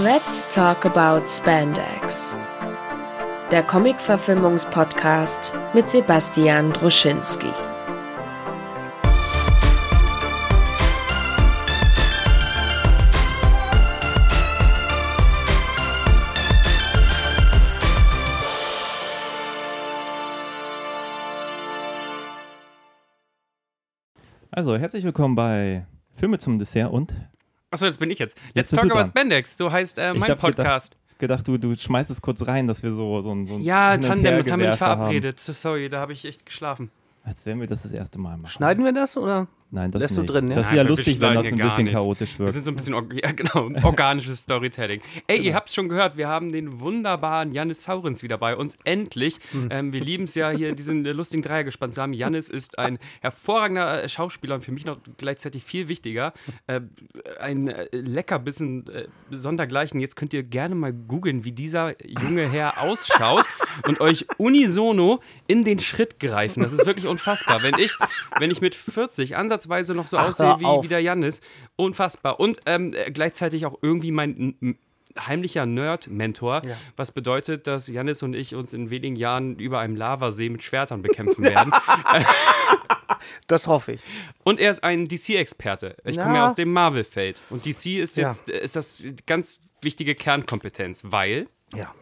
Let's talk about Spandex. Der Comic-Verfilmungspodcast mit Sebastian Druschinski. Also, herzlich willkommen bei Filme zum Dessert und. Achso, das bin ich jetzt. Jetzt Let's bist Talk du About. Spandex. So heißt äh, Ich mein hab gedacht- Podcast. Gedacht, du, du schmeißt es kurz rein, dass wir so, so ein. So ein Ja, Tandem, das haben wir nicht verabredet. So, Sorry, da habe ich echt geschlafen. Haben. Als wären wir das das erste Mal machen. Schneiden wir das oder? Nein, das Lässt du nicht. drin, ja? Das ist ja wir lustig, wenn das ein bisschen nichts. chaotisch Wir wird. sind so ein bisschen, ja, genau, organisches Storytelling. Ey, Genau. ihr habt es schon gehört, wir haben den wunderbaren Janis Saurens wieder bei uns. Endlich. Hm. Ähm, wir lieben es ja, hier diesen äh, lustigen Dreier gespannt zu haben. Janis ist ein hervorragender äh, Schauspieler und für mich noch gleichzeitig viel wichtiger. Äh, ein Leckerbissen äh, sondergleichen. Jetzt könnt ihr gerne mal googeln, wie dieser junge Herr ausschaut und euch unisono in den Schritt greifen. Das ist wirklich unfassbar. Wenn ich, wenn ich mit 40 ansatzweise noch so Ach, aussehe wie, wie der Jannis, unfassbar. Und ähm, äh, gleichzeitig auch irgendwie mein heimlicher Nerd-Mentor, Ja. was bedeutet, dass Jannis und ich uns in wenigen Jahren über einem Lavasee mit Schwertern bekämpfen werden. Das hoffe ich. Und er ist ein DC-Experte. Ich komme ja aus dem Marvel-Feld. Und DC ist Ja. jetzt äh, ist das ganz wichtige Kernkompetenz, weil Ja.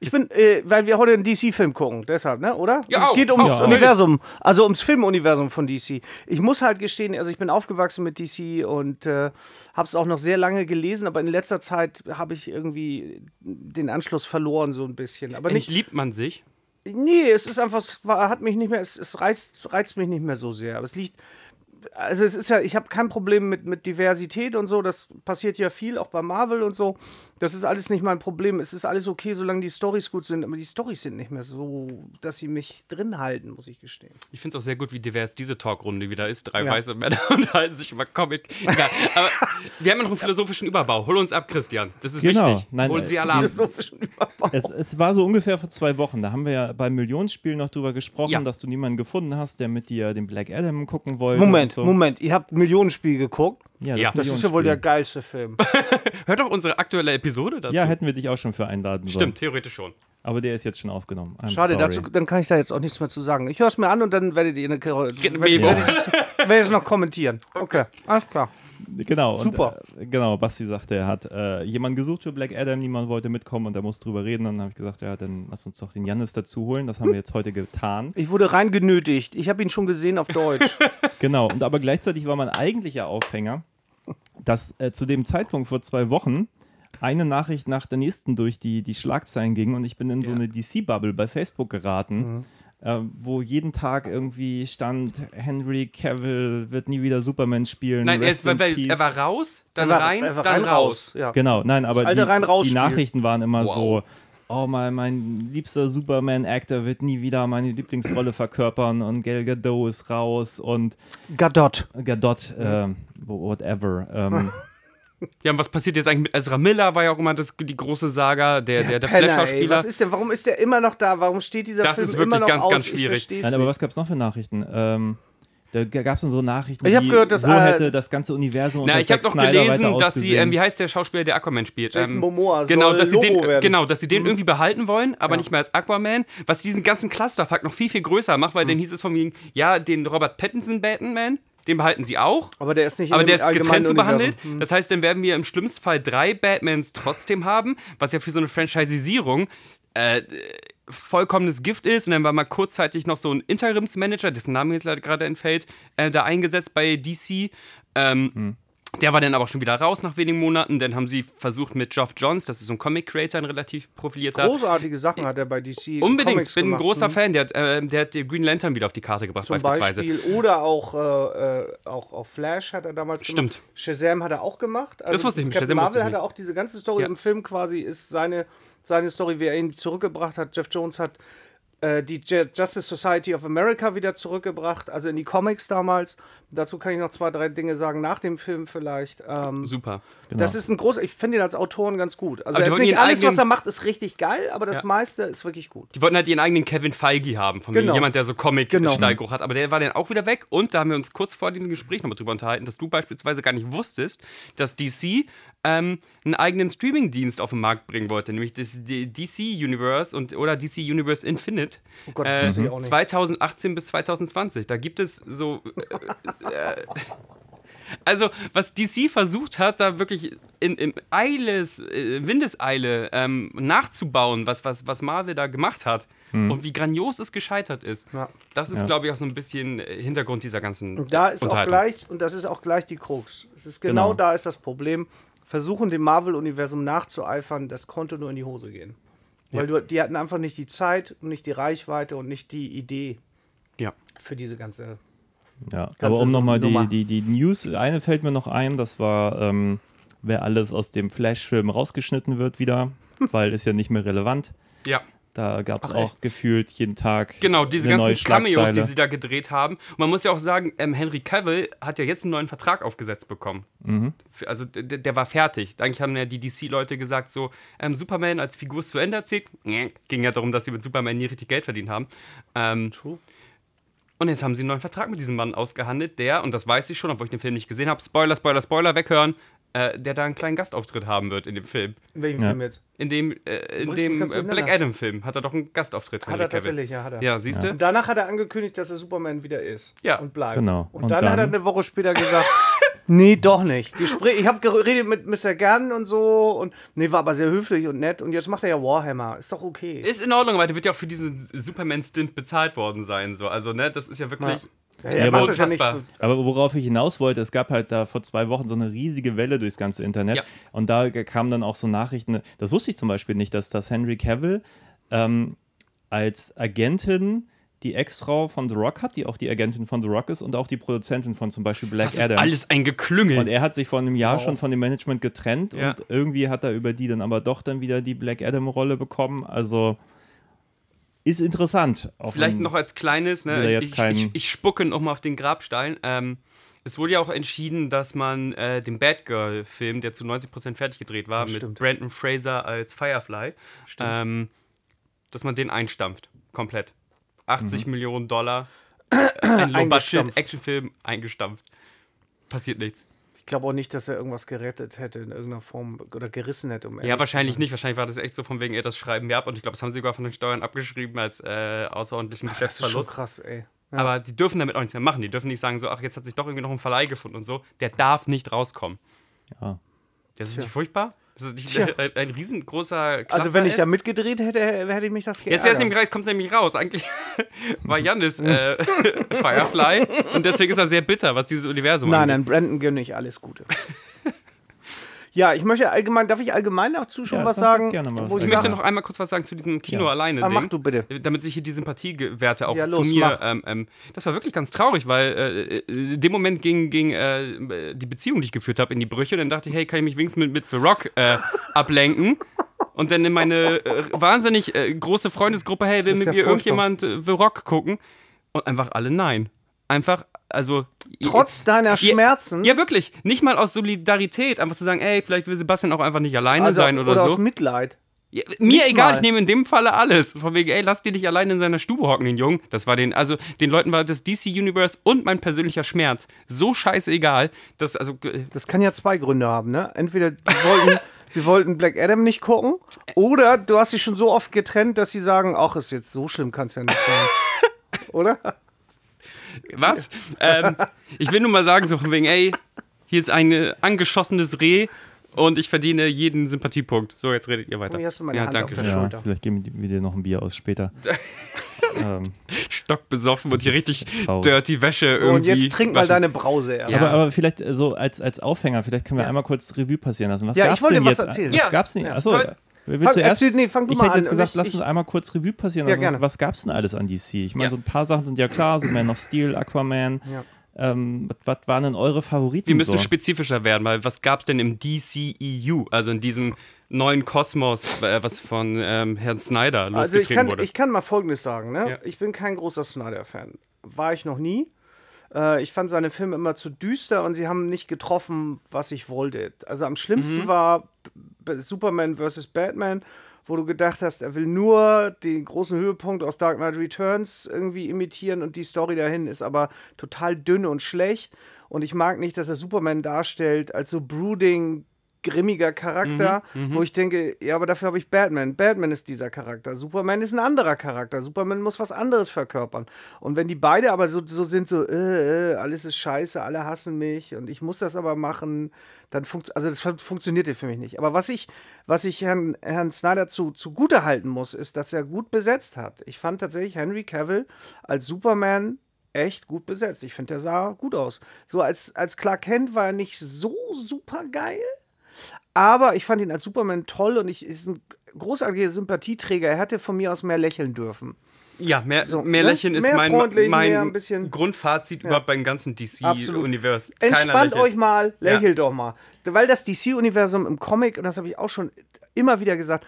Ich bin, äh, weil wir heute einen DC-Film gucken, deshalb, ne, oder? Ja, es auch, geht ums auch. Universum, also ums Filmuniversum von DC. Ich muss halt gestehen, also ich bin aufgewachsen mit DC und äh, habe es auch noch sehr lange gelesen, aber in letzter Zeit habe ich irgendwie den Anschluss verloren so ein bisschen. Aber nicht, entliebt man sich. nee, es ist einfach, es hat mich nicht mehr, es, es reizt, reizt mich nicht mehr so sehr. Aber es liegt, also es ist ja, ich habe kein Problem mit, mit Diversität und so, das passiert ja viel, auch bei Marvel und so. Das ist alles nicht mein Problem. Es ist alles okay, solange die Storys gut sind, aber die Storys sind nicht mehr so, dass sie mich drin halten, muss ich gestehen. Ich finde es auch sehr gut, wie divers diese Talkrunde wieder ist. Drei Ja. weiße Männer unterhalten sich über Comic. Egal. Aber wir haben ja noch einen philosophischen Überbau. Hol uns ab, Christian. Das ist Genau. wichtig. Nein, Hol äh, sie ab. Philosophischen Überbau. Es, es war so ungefähr vor zwei Wochen. Da haben wir ja beim Millionenspiel noch drüber gesprochen, Ja. dass du niemanden gefunden hast, der mit dir den Black Adam gucken wollte. Moment, so. Moment, ihr habt Millionenspiel geguckt. Ja, Ja. Das ist ja wohl der geilste Film. Hört doch unsere aktuelle Episode dazu. Ja, hätten wir dich auch schon für einladen sollen. Stimmt, theoretisch schon. Aber der ist jetzt schon aufgenommen. I'm Schade, sorry. dazu, dann kann ich da jetzt auch nichts mehr zu sagen. Ich höre es mir an und dann werdet ihr, eine, werdet, me werdet, werdet es noch kommentieren. Okay, alles klar. Genau, Super. Und, äh, genau, Basti sagte, er hat äh, jemanden gesucht für Black Adam, niemand wollte mitkommen und er muss drüber reden. Und dann habe ich gesagt, ja, dann lass uns doch den Jannis dazu holen. Das haben wir jetzt heute getan. Ich wurde rein genötigt. Ich habe ihn schon gesehen auf Deutsch. Genau, und aber gleichzeitig war mein eigentlicher Aufhänger, dass äh, zu dem Zeitpunkt vor zwei Wochen eine Nachricht nach der nächsten durch die, die Schlagzeilen ging und ich bin in so Ja. eine DC-Bubble bei Facebook geraten. Äh, wo jeden Tag irgendwie stand, Henry Cavill wird nie wieder Superman spielen. Nein, er, ist, weil, er war raus, dann war- rein, war dann rein, raus. Ja. Genau, nein, aber die, die Nachrichten waren immer Wow. so, oh mein, mein liebster Superman-Actor wird nie wieder meine Lieblingsrolle verkörpern und Gal Gadot ist raus und Gadot. Gadot, äh, whatever. Ähm, Ja, und was passiert jetzt eigentlich mit Ezra Miller? War ja auch immer das, die große Saga, der, der, der, Penner, ey. Flash-Schauspieler. Was ist denn, warum ist der immer noch da? Warum steht dieser Das Film ist wirklich immer noch ganz, aus? ganz schwierig. nein, aber nicht. was gab es noch für Nachrichten? Ähm, da gab es dann so Nachrichten, Ich hab wie gehört, dass, so äh, hätte das ganze Universum Na, unter ich habe Zack doch Snyder gelesen, weiter dass sie, ausgesehen. ähm, wie heißt der Schauspieler, der Aquaman spielt? Jason ähm, Momoa genau, soll dass sie den, werden. genau, dass sie Mhm. den irgendwie behalten wollen, aber nicht mehr als Aquaman, was diesen ganzen Clusterfuck noch viel, viel größer macht, Mhm. weil dann hieß es von mir, ja, den Robert Pattinson Batman, den behalten sie auch, aber der ist nicht in aber der ist getrennt so behandelt. Hm. Das heißt, dann werden wir im schlimmsten Fall drei Batmans trotzdem haben, was ja für so eine Franchisierung äh, vollkommenes Gift ist. Und dann war mal kurzzeitig noch so ein Interimsmanager, dessen Name jetzt leider gerade entfällt, äh, da eingesetzt bei DC. Ähm, Hm. Der war dann aber schon wieder raus nach wenigen Monaten. Dann haben sie versucht mit Geoff Johns, das ist so ein Comic-Creator, ein relativ profilierter. Großartige Sachen hat er bei DC Unbedingt, Comics bin ein gemacht, großer hm. Fan. Der hat, äh, der hat den Green Lantern wieder auf die Karte gebracht, Zum beispielsweise. Beispiel. Oder auch, äh, äh, auch, auch Flash hat er damals Stimmt. gemacht. Shazam hat er auch gemacht. Also Das wusste ich nicht. Captain Shazam Marvel hat er auch diese ganze Story Ja. im Film quasi, ist seine, seine Story, wie er ihn zurückgebracht hat. Jeff Jones hat äh, die Ju- Justice Society of America wieder zurückgebracht, also in die Comics damals. Dazu kann ich noch zwei, drei Dinge sagen, nach dem Film vielleicht. Ähm, Super. Das ist ein großer, ich finde ihn als Autoren ganz gut. Also die nicht alles, was eigenen- er macht, ist richtig geil, aber das Ja. meiste ist wirklich gut. Die wollten halt ihren eigenen Kevin Feige haben, von Genau. jemand, der so Genau. Comic-Steigeruch hat. Aber der war dann auch wieder weg. Und da haben wir uns kurz vor diesem Gespräch nochmal drüber unterhalten, dass du beispielsweise gar nicht wusstest, dass DC ähm, einen eigenen Streaming-Dienst auf den Markt bringen wollte, nämlich das DC Universe und, oder DC Universe Infinite. Oh Gott, das äh, ich auch nicht. 2018 bis 2020. Da gibt es so. Äh, äh, also, was DC versucht hat, da wirklich in, in Eiles, äh, Windeseile ähm, nachzubauen, was, was, was Marvel da gemacht hat und wie grandios es gescheitert ist, Ja. das ist, Ja. glaube ich, auch so ein bisschen äh, Hintergrund dieser ganzen Und da ist auch gleich, und das ist auch gleich die Krux. Es ist genau, Genau. da ist das Problem. Versuchen dem Marvel-Universum nachzueifern, das konnte nur in die Hose gehen. Weil du, die hatten einfach nicht die Zeit und nicht die Reichweite und nicht die Idee Ja. für diese ganze. Ja, Ganze aber um nochmal die, die, die News, eine fällt mir noch ein, das war, ähm, wer alles aus dem Flash-Film rausgeschnitten wird wieder, weil ist ja nicht mehr relevant. Ja. Da gab es auch gefühlt jeden Tag Genau, diese ganzen Cameos, die sie da gedreht haben. Und man muss ja auch sagen, ähm, Henry Cavill hat ja jetzt einen neuen Vertrag aufgesetzt bekommen. Mhm. Also der, der war fertig. Eigentlich haben ja die DC-Leute gesagt, so, ähm, Superman als Figur ist zu Ende erzählt. Nee, Ging ja darum, dass sie mit Superman nie richtig Geld verdient haben. Ähm, True. und jetzt haben sie einen neuen Vertrag mit diesem Mann ausgehandelt, der, und das weiß ich schon, obwohl ich den Film nicht gesehen habe, Spoiler, Spoiler, Spoiler, weghören, äh, der da einen kleinen Gastauftritt haben wird in dem Film. In welchem Ja. Film jetzt? In dem, äh, in dem äh, Black. Adam-Film hat er doch einen Gastauftritt. Hat Henry er Cavill. tatsächlich, ja, hat er. Ja, siehst du? Und danach hat er angekündigt, dass er Superman wieder ist. Ja. Und bleibt. Genau. Und, Und dann, hat er dann- eine Woche später gesagt, nee, doch nicht. Gespräch, ich habe geredet mit Mr. Gann und so und nee, war aber sehr höflich und nett und jetzt macht er ja Warhammer. Ist doch okay. Ist in Ordnung, aber der wird ja auch für diesen Superman-Stint bezahlt worden sein. So. Also, ne, das ist ja wirklich. Ja, Ja, er aber ja nicht. Aber worauf ich hinaus wollte, es gab halt da vor zwei Wochen so eine riesige Welle durchs ganze Internet. Ja. Und da kamen dann auch so Nachrichten, das wusste ich zum Beispiel nicht, dass das Henry Cavill ähm, als Agentin die Ex-Frau von The Rock hat, die auch die Agentin von The Rock ist und auch die Produzentin von zum Beispiel Black Das ist Adam. alles ein Geklüngel. Und er hat sich vor einem Jahr schon von dem Management getrennt Ja. und irgendwie hat er über die dann aber doch dann wieder die Black Adam-Rolle bekommen. Also ist interessant. Vielleicht noch als kleines, ne, jetzt ich, ich, ich spucke nochmal auf den Grabstein. Ähm, es wurde ja auch entschieden, dass man äh, den Batgirl-Film, der zu 90% fertig gedreht war, mit stimmt. Brandon Fraser als Firefly, ähm, dass man den einstampft. Komplett. 80 Millionen Dollar. Ein Eingestampft. Low-Budget-Actionfilm eingestampft. Passiert nichts. Ich glaube auch nicht, dass er irgendwas gerettet hätte in irgendeiner Form oder gerissen hätte. Um Ja, wahrscheinlich nicht. Wahrscheinlich war das echt so von wegen, ey, das schreiben wir ab. Und ich glaube, das haben sie sogar von den Steuern abgeschrieben als äh, außerordentlichen Das ist schon krass, ey. Ja. Aber die dürfen damit auch nichts mehr machen. Die dürfen nicht sagen, so, ach, jetzt hat sich doch irgendwie noch ein Verleih gefunden und so. Der darf nicht rauskommen. Ja. Das ist Tja. nicht furchtbar? Das ist nicht ein, ein riesengroßer Cluster also wenn ich da mitgedreht hätte, hätte ich mich das geärgert. Jetzt wäre es nämlich, kommt es nämlich raus. Eigentlich war Janis äh, Firefly und deswegen ist er sehr bitter, was dieses Universum Nein, angeht. nein, Brandon gönne ich alles Gute. Ja, ich möchte allgemein, darf ich allgemein dazu schon Ja, was sag- sag sagen? gerne mal was. Ich möchte noch einmal kurz was sagen zu diesem Kino Ja. alleine ah, mach du bitte. damit sich hier die Sympathiewerte auch Ja, zu los, mir. mach. Ähm, ähm, das war wirklich ganz traurig, weil äh, äh, in dem Moment ging, ging äh, die Beziehung, die ich geführt habe, in die Brüche. Und dann dachte ich, hey, kann ich mich wenigstens mit, mit The Rock äh, ablenken? Und dann in meine äh, wahnsinnig äh, große Freundesgruppe, hey, will mit ja mir irgendjemand äh, The Rock gucken? Und einfach alle nein. Einfach, also. Trotz deiner Ja, Schmerzen, Ja, wirklich. Nicht mal aus Solidarität, einfach zu sagen, ey, vielleicht will Sebastian auch einfach nicht alleine also, sein oder, so. aus Mitleid. Ja, mir Nicht egal, mal. ich nehme in dem Falle alles. Von wegen, ey, lass dir nicht allein in seiner Stube hocken, den Jungen. Das war den, also den Leuten war das DC Universe und mein persönlicher Schmerz so scheißegal, dass, also, Das kann ja zwei Gründe haben, ne? Entweder die wollten, sie wollten Black Adam nicht gucken, oder du hast sie schon so oft getrennt, dass sie sagen, ach, ist jetzt so schlimm, kann es ja nicht sein. oder? Was? ähm, ich will nur mal sagen, so von wegen, ey, hier ist ein angeschossenes Reh und ich verdiene jeden Sympathiepunkt. So, jetzt redet ihr weiter. Hier hast du meine ja, Hand danke. auf der Ja, Schulter. vielleicht geben wir dir noch ein Bier aus später. ähm, Stockbesoffen und hier ist- richtig ist dirty Wäsche So, irgendwie. und jetzt trink mal waschen. deine Brause erst. Ja. aber, aber vielleicht äh, so als, als Aufhänger, vielleicht können wir Ja. einmal kurz Revue passieren lassen. Was Ja, ich gab's wollte denn was jetzt? erzählen. Was Ja. gab's denn? Ja. Achso, willst Fang, du erst? erzähl, nee, fang du Ich mal hätte an. jetzt gesagt, ich, lass ich, uns einmal kurz Revue passieren Ja, lassen. was, was gab's denn alles an DC? Ich meine, Ja. so ein paar Sachen sind ja klar, so Man of Steel, Aquaman. Ja. Ähm, was, was waren denn eure Favoriten Wir müssen so? spezifischer werden, weil was gab es denn im DCEU, also in diesem neuen Kosmos, äh, was von ähm, Herrn Snyder Also ich losgetreten kann, wurde. ich kann mal Folgendes sagen. Ne? Ja. Ich bin kein großer Snyder-Fan. War ich noch nie. Äh, ich fand seine Filme immer zu düster und sie haben nicht getroffen, was ich wollte. Also am schlimmsten Mhm. war Superman vs. Batman, wo du gedacht hast, er will nur den großen Höhepunkt aus Dark Knight Returns irgendwie imitieren und die Story dahin ist aber total dünn und schlecht. Und ich mag nicht, dass er Superman darstellt als so brooding, grimmiger Charakter, Mhm, wo ich denke, ja, aber dafür habe ich Batman. Batman ist dieser Charakter. Superman ist ein anderer Charakter. Superman muss was anderes verkörpern. Und wenn die beide aber so, so sind, so, äh, äh, alles ist scheiße, alle hassen mich und ich muss das aber machen, dann funkt, also das fun- funktionierte für mich nicht. Aber was ich, was ich Herrn, Herrn Snyder zu, zugute halten muss, ist, dass er gut besetzt hat. Ich fand tatsächlich Henry Cavill als Superman echt gut besetzt. Ich finde, der sah gut aus. So als, als Clark Kent war er nicht so super geil. Aber ich fand ihn als Superman toll und ich ist ein großartiger Sympathieträger. Er hätte von mir aus mehr lächeln dürfen. ja, mehr, So, mehr ne? Lächeln ist Mehr mein, mehr mein ein bisschen- Grundfazit überhaupt beim ganzen DC-Universum. Entspannt euch mal, Ja. lächelt doch mal. Weil das DC-Universum im Comic, und das habe ich auch schon immer wieder gesagt,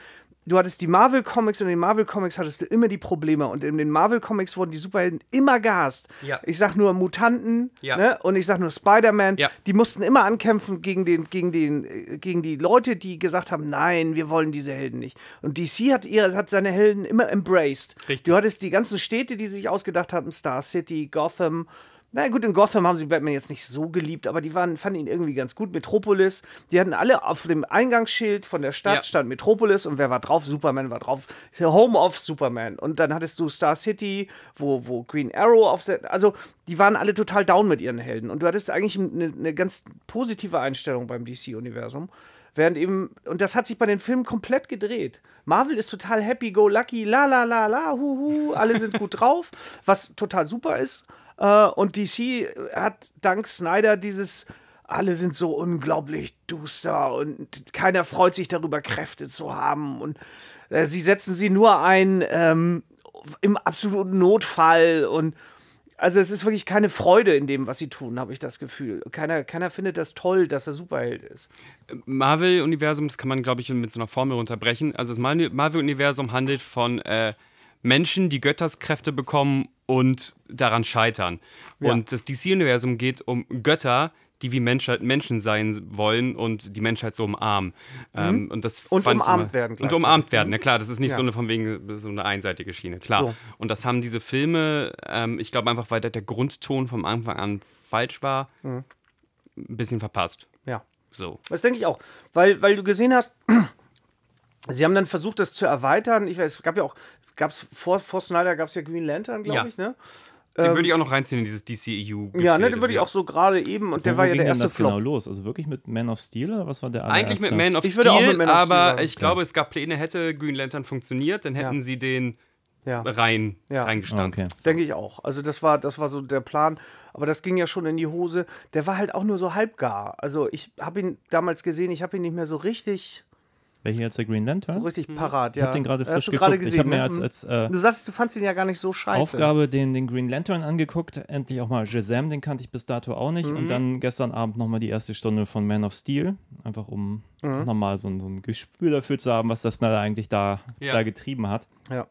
du hattest die Marvel-Comics und in den Marvel-Comics hattest du immer die Probleme. Und in den Marvel-Comics wurden die Superhelden immer gehasst. Ja. Ich sag nur Mutanten Ja. ne? und ich sag nur Spider-Man. Ja. Die mussten immer ankämpfen gegen, den, gegen, den, äh, gegen die Leute, die gesagt haben, nein, wir wollen diese Helden nicht. Und DC hat, ihre, hat seine Helden immer embraced. Richtig. Du hattest die ganzen Städte, die sich ausgedacht hatten, Star City, Gotham. Na gut, in Gotham haben sie Batman jetzt nicht so geliebt, aber die waren, fanden ihn irgendwie ganz gut. Metropolis, die hatten alle auf dem Eingangsschild von der Stadt Ja. stand Metropolis und wer war drauf? Superman war drauf. Home of Superman. Und dann hattest du Star City, wo, wo Green Arrow auf der. Also, die waren alle total down mit ihren Helden. Und du hattest eigentlich eine, eine ganz positive Einstellung beim DC-Universum. Während eben, und das hat sich bei den Filmen komplett gedreht. Marvel ist total happy, go lucky, la la la la, huhu, alle sind gut drauf, was total super ist. Äh, und DC hat dank Snyder dieses, alle sind so unglaublich duster und keiner freut sich darüber, Kräfte zu haben. Und äh, sie setzen sie nur ein ähm, im absoluten Notfall und also es ist wirklich keine Freude in dem, was sie tun, habe ich das Gefühl. Keiner, keiner findet das toll, dass er Superheld ist. Marvel-Universum, das kann man, glaube ich, mit so einer Formel unterbrechen. Also das Mar- Marvel-Universum handelt von äh, Menschen, die Götterskräfte bekommen und daran scheitern. Und das DC-Universum geht um Götter, die wie Menschheit, Menschen sein wollen und die Menschheit so umarmen. Ähm, und das Mhm. Und umarmt immer- werden Und umarmt werden, na klar, das ist nicht Ja. so eine von wegen so eine einseitige Schiene, klar. So. Und das haben diese Filme, ähm, ich glaube einfach, weil der, der Grundton vom Anfang an falsch war, Mhm. ein bisschen verpasst. Ja. So. Das denke ich auch. Weil, weil du gesehen hast, sie haben dann versucht, das zu erweitern. Ich weiß, es gab ja auch, gab es vor, vor Snyder gab es ja Green Lantern, glaube Ja. ich, ne? Den würde ich auch noch reinziehen in dieses DCEU. Ja, ne, den würde ich auch so gerade eben, und der war ja der denn erste das Flop. genau los? Also wirklich mit Man of Steel oder was war der Eigentlich mit allererste? Man of Ich würde auch Steel, mit Man of Steel aber ich glaube, es gab Pläne, hätte Green Lantern funktioniert, dann hätten Ja. sie den Ja. rein, Ja. reingestanzt. Okay. Denke ich auch. Also das war, das war so der Plan. Aber das ging ja schon in die Hose. Der war halt auch nur so halbgar. Also ich habe ihn damals gesehen, ich habe ihn nicht mehr so richtig, Welcher jetzt der Green Lantern? so richtig parat. Ich habe den gerade frisch du geguckt. gerade gesehen, ich habe mir ne? als, als äh, Du sagst, du fandst ihn ja gar nicht so scheiße. Aufgabe den, den Green Lantern angeguckt. Endlich auch mal Shazam, den kannte ich bis dato auch nicht. Mhm. Und dann gestern Abend nochmal die erste Stunde von Man of Steel. Einfach um Mhm. nochmal so, ein- so ein Gespür dafür zu haben, was das Snyder eigentlich da, Ja. da getrieben hat. Ja.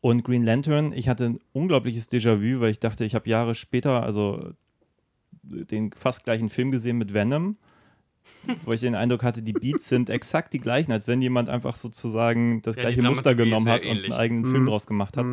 Und Green Lantern, ich hatte ein unglaubliches Déjà-vu, weil ich dachte, ich habe Jahre später, also den fast gleichen Film gesehen mit Venom, wo ich den Eindruck hatte, die Beats sind exakt die gleichen, als wenn jemand einfach sozusagen das Ja, gleiche Muster ist genommen hat und einen eigenen Mhm. Film draus gemacht hat.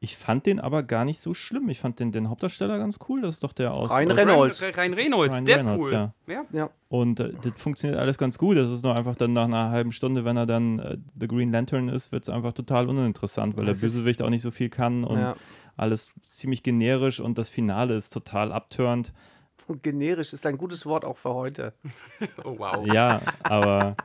Ich fand den aber gar nicht so schlimm. Ich fand den, den Hauptdarsteller ganz cool. Das ist doch der aus. Ryan Reynolds. Rein, Rein Reynolds, Ryan Deadpool. Reynolds, ja. ja. Ja. Und äh, das funktioniert alles ganz gut. Das ist nur einfach dann nach einer halben Stunde, wenn er dann äh, The Green Lantern ist, wird es einfach total uninteressant, weil Das der Bösewicht auch nicht so viel kann und Ja. alles ziemlich generisch und das Finale ist total abtörend. Und generisch ist ein gutes Wort auch für heute. Oh, wow. Ja, aber,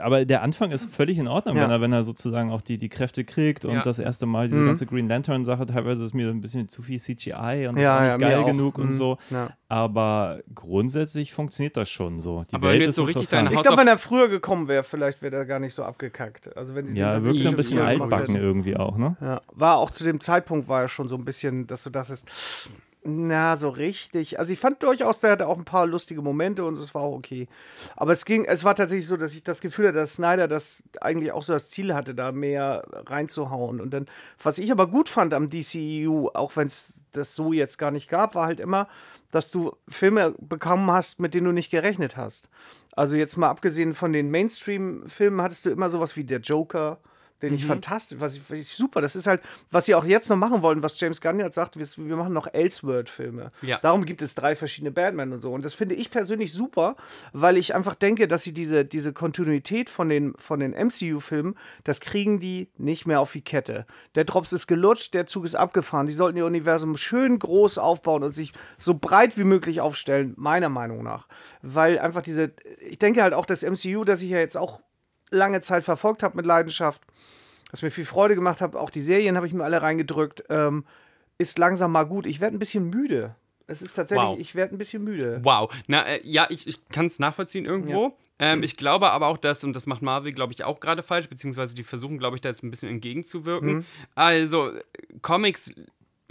aber der Anfang ist völlig in Ordnung, Ja. wenn, er, wenn er sozusagen auch die, die Kräfte kriegt und Ja. das erste Mal diese Mhm. ganze Green Lantern-Sache, teilweise ist mir ein bisschen zu viel CGI und das Ja, ist auch ja, nicht geil genug und Mhm. so. Ja. Aber grundsätzlich funktioniert das schon so. Die Aber Welt wenn du jetzt ist so richtig interessant. deine Ich glaube, wenn er früher gekommen wäre, vielleicht wäre er gar nicht so abgekackt. Also wenn sie Ja, den wirkt Ich- ein bisschen altbacken irgendwie auch, ne? Ja, war auch zu dem Zeitpunkt war er schon so ein bisschen, dass du dachtest, Na, so richtig. Also ich fand durchaus, der hatte auch ein paar lustige Momente und es war auch okay. Aber es ging, es war tatsächlich so, dass ich das Gefühl hatte, dass Snyder das eigentlich auch so das Ziel hatte, da mehr reinzuhauen. Und dann, was ich aber gut fand am DCEU, auch wenn es das so jetzt gar nicht gab, war halt immer, dass du Filme bekommen hast, mit denen du nicht gerechnet hast. Also jetzt mal abgesehen von den Mainstream-Filmen hattest du immer sowas wie der Joker, den ich fantastisch, was ich, was ich super, das ist halt, was sie auch jetzt noch machen wollen, was James Gunn jetzt sagt, wir, wir machen noch Elseworld-Filme. Ja. Darum gibt es drei verschiedene Batman und so. Und das finde ich persönlich super, weil ich einfach denke, dass sie diese, diese Kontinuität von den, von den MCU-Filmen, das kriegen die nicht mehr auf die Kette. Der Drops ist gelutscht, der Zug ist abgefahren. Die sollten ihr Universum schön groß aufbauen und sich so breit wie möglich aufstellen, meiner Meinung nach. Weil einfach diese, ich denke halt auch das MCU, das ich ja jetzt auch lange Zeit verfolgt habe mit Leidenschaft, was mir viel Freude gemacht hat, auch die Serien habe ich mir alle reingedrückt, ähm, ist langsam mal gut. Ich werde ein bisschen müde. Es ist tatsächlich, Wow. ich werde ein bisschen müde. Wow. Na, äh, ja, ich, ich kann es nachvollziehen irgendwo. Ähm, ich glaube aber auch, dass, und das macht Marvel, glaube ich, auch gerade falsch, beziehungsweise die versuchen, glaube ich, da jetzt ein bisschen entgegenzuwirken. Also, äh, Comics,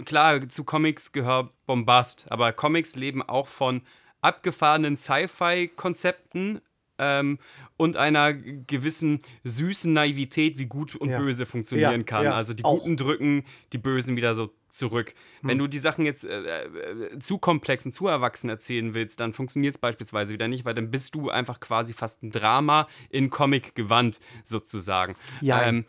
klar, zu Comics gehört Bombast, aber Comics leben auch von abgefahrenen Sci-Fi-Konzepten. Ähm, und einer gewissen süßen Naivität, wie gut und Ja. böse funktionieren Ja, kann. ja, Also die auch. Guten drücken die Bösen wieder so zurück. Hm. Wenn du die Sachen jetzt äh, äh, zu komplex und zu erwachsen erzählen willst, dann funktioniert es beispielsweise wieder nicht, weil dann bist du einfach quasi fast ein Drama in Comic-Gewand sozusagen. Ja. Ähm,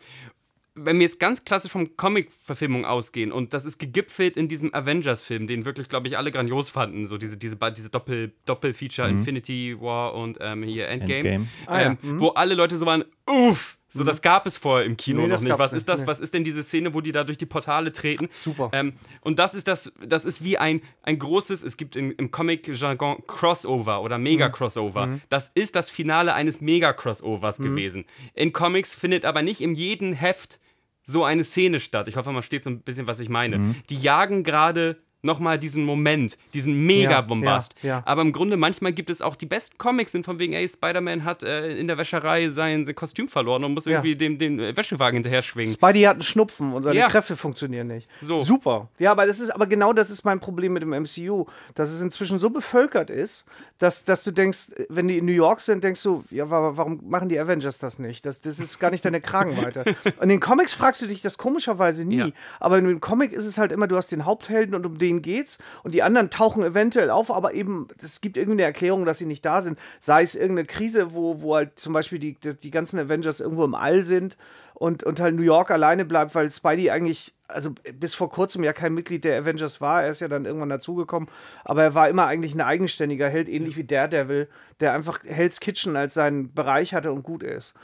wenn wir jetzt ganz klassisch vom Comic-Verfilmung ausgehen und das ist gegipfelt in diesem Avengers-Film, den wirklich, glaube ich, alle grandios fanden, so diese, diese, diese Doppel, Doppel-Feature Infinity War und ähm, hier Endgame, Endgame. Ah, ja. ähm, wo alle Leute so waren, uff, so das gab es vorher im Kino Nee, noch nicht. Was ist das? nee. Was ist denn diese Szene, wo die da durch die Portale treten? Super. Ähm, und das ist das, das ist wie ein, ein großes, es gibt im, im Comic-Jargon Crossover oder Mhm. Mega-Crossover. Das ist das Finale eines Mega-Crossovers Mhm. gewesen. In Comics findet aber nicht in jedem Heft so eine Szene statt. Ich hoffe, man steht so ein bisschen, was ich meine. Mhm. Die jagen gerade nochmal diesen Moment, diesen Mega-Bombast. Ja, ja, ja. Aber im Grunde, manchmal gibt es auch die besten Comics, sind von wegen, ey, Spider-Man hat äh, in der Wäscherei sein, Kostüm verloren und muss irgendwie dem, dem äh, Wäschewagen hinterher schwingen. Spidey hat einen Schnupfen und seine. Kräfte funktionieren nicht. So. Super. Ja, aber das ist, aber genau das ist mein Problem mit dem MCU, dass es inzwischen so bevölkert ist, dass, dass du denkst, wenn die in New York sind, denkst du, ja, wa- warum machen die Avengers das nicht? Das, das ist gar nicht deine Kragenweite. In den Comics fragst du dich das komischerweise nie, aber in dem Comic ist es halt immer, du hast den Haupthelden und um den geht's und die anderen tauchen eventuell auf, aber eben, es gibt irgendeine Erklärung, dass sie nicht da sind. Sei es irgendeine Krise, wo, wo halt zum Beispiel die, die, die ganzen Avengers irgendwo im All sind und, und halt New York alleine bleibt, weil Spidey eigentlich, also bis vor kurzem ja kein Mitglied der Avengers war. Er ist ja dann irgendwann dazugekommen, aber er war immer eigentlich ein eigenständiger Held, ähnlich wie Daredevil, der einfach Hell's Kitchen als seinen Bereich hatte und gut ist.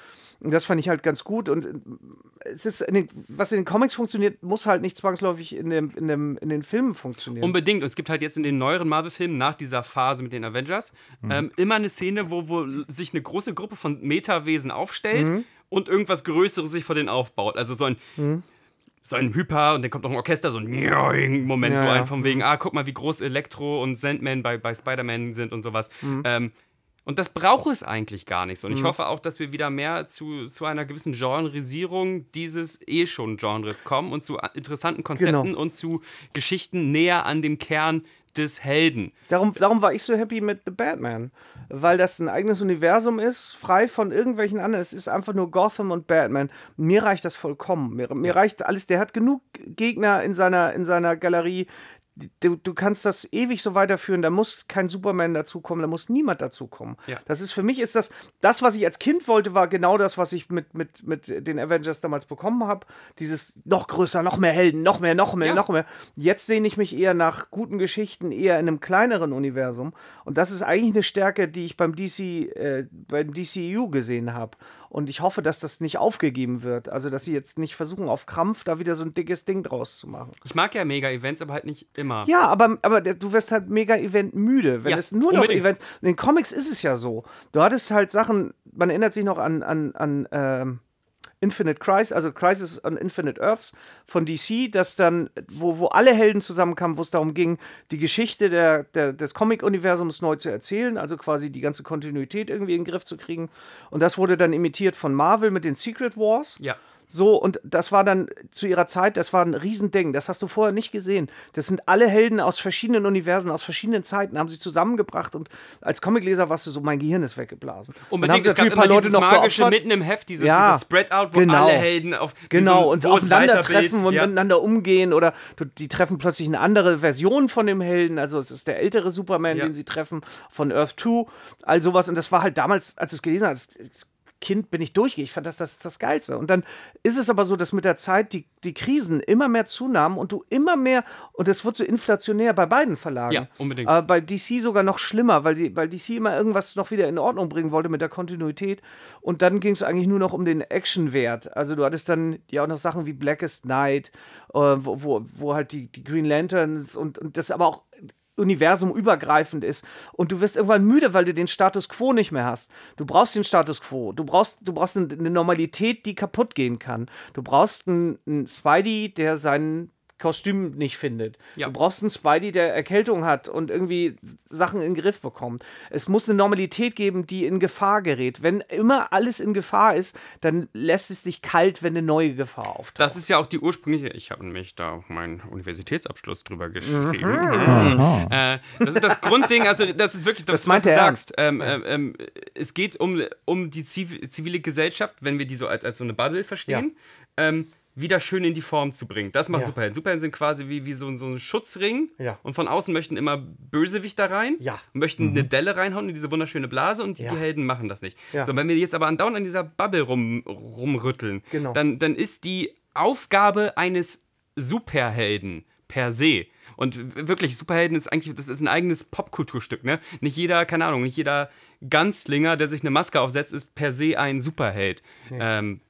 Und das fand ich halt ganz gut. Und äh, es ist, in den, was in den Comics funktioniert, muss halt nicht zwangsläufig in, dem, in, dem, in den Filmen funktionieren. Unbedingt. Und es gibt halt jetzt in den neueren Marvel-Filmen nach dieser Phase mit den Avengers ähm, immer eine Szene, wo, wo sich eine große Gruppe von Metawesen aufstellt und irgendwas Größeres sich vor denen aufbaut. Also so ein. So ein Hyper und dann kommt noch ein Orchester, so ein Moment, so Ja, ein ja. von wegen, ah, guck mal, wie groß Elektro und Sandman bei, bei Spider-Man sind und sowas. Ähm, und das braucht es eigentlich gar nicht so. Und ich hoffe auch, dass wir wieder mehr zu, zu einer gewissen Genresierung dieses eh schon Genres kommen und zu interessanten Konzepten Genau. und zu Geschichten näher an dem Kern des Helden. Darum, darum war ich so happy mit The Batman. Weil das ein eigenes Universum ist, frei von irgendwelchen anderen. Es ist einfach nur Gotham und Batman. Mir reicht das vollkommen. Mir, mir reicht alles. Der hat genug Gegner in seiner, in seiner Galerie. Du, du kannst das ewig so weiterführen. Da muss kein Superman dazukommen, da muss niemand dazukommen. Ja. Das ist für mich ist das, das, was ich als Kind wollte, war genau das, was ich mit, mit, mit den Avengers damals bekommen habe. Dieses noch größer, noch mehr Helden, noch mehr, noch mehr, Ja. noch mehr. Jetzt sehne ich mich eher nach guten Geschichten, eher in einem kleineren Universum. Und das ist eigentlich eine Stärke, die ich beim DC, äh, beim DCU gesehen habe. Und ich hoffe, dass das nicht aufgegeben wird. Also, dass sie jetzt nicht versuchen, auf Krampf da wieder so ein dickes Ding draus zu machen. Ich mag ja Mega-Events, aber halt nicht immer. Ja, aber, aber du wirst halt mega Event müde. Wenn Ja, es nur noch unbedingt. Events. In den Comics ist es ja so. Du hattest halt Sachen, man erinnert sich noch an, an, an ähm, Infinite Crisis, also Crisis on Infinite Earths von DC, das dann, wo, wo alle Helden zusammenkamen, wo es darum ging, die Geschichte der, der, des Comic-Universums neu zu erzählen, also quasi die ganze Kontinuität irgendwie in den Griff zu kriegen. Und das wurde dann imitiert von Marvel mit den Secret Wars. Ja. So, und das war dann zu ihrer Zeit, das war ein Riesending. Das hast du vorher nicht gesehen. Das sind alle Helden aus verschiedenen Universen, aus verschiedenen Zeiten, haben sie zusammengebracht und als Comicleser warst du so, mein Gehirn ist weggeblasen. Haben es gab natürlich immer dieses magische geopfert. mitten im Heft, diese, Ja, dieses Spread-Out, wo genau. alle Helden auf Genau, und großen aufeinandertreffen Weiterbild- und ja. miteinander umgehen oder du, die treffen plötzlich eine andere Version von dem Helden. Also es ist der ältere Superman, Ja. den sie treffen, von Earth 2, all sowas. Und das war halt damals, als ich es gelesen habe, als Kind bin ich durch. Ich fand das, das das Geilste. Und dann ist es aber so, dass mit der Zeit die, die Krisen immer mehr zunahmen und du immer mehr, und das wird so inflationär bei beiden Verlagen. Ja, unbedingt. Aber bei DC sogar noch schlimmer, weil, sie, weil DC immer irgendwas noch wieder in Ordnung bringen wollte mit der Kontinuität. Und dann ging es eigentlich nur noch um den Actionwert. Also du hattest dann ja auch noch Sachen wie Blackest Night, äh, wo, wo, wo halt die, die Green Lanterns und, und das aber auch Universum übergreifend ist und du wirst irgendwann müde, weil du den Status quo nicht mehr hast. Du brauchst den Status quo. Du brauchst, du brauchst eine, Normalität, die kaputt gehen kann. Du brauchst einen, einen Spidey, der sein Kostüm nicht findet. Ja. Du brauchst einen Spidey, der Erkältung hat und irgendwie Sachen in den Griff bekommt. Es muss eine Normalität geben, die in Gefahr gerät. Wenn immer alles in Gefahr ist, dann lässt es dich kalt, wenn eine neue Gefahr auftaucht. Das ist ja auch die ursprüngliche. Ich habe nämlich da auch meinen Universitätsabschluss drüber geschrieben. Mhm. Äh, das ist das Grundding. Also das ist wirklich das, Das was du sagst. Ähm, ähm, ähm, es geht um, um die ziv zivile Gesellschaft, wenn wir die so als, als so eine Bubble verstehen. Ähm, wieder schön in die Form zu bringen. Das macht Ja. Superhelden. Superhelden sind quasi wie, wie so, ein- so ein Schutzring Ja. und von außen möchten immer Bösewichter rein, Ja. möchten eine Delle reinhauen in diese wunderschöne Blase und die, Ja. die Helden machen das nicht. Ja. So, wenn wir jetzt aber andauernd an dieser Bubble rum, rumrütteln, Genau. dann, dann ist die Aufgabe eines Superhelden per se. Und wirklich, Superhelden ist eigentlich, das ist ein eigenes Popkulturstück, ne? Nicht jeder, keine Ahnung, nicht jeder Ganzlinger, der sich eine Maske aufsetzt, ist per se ein Superheld. Ähm,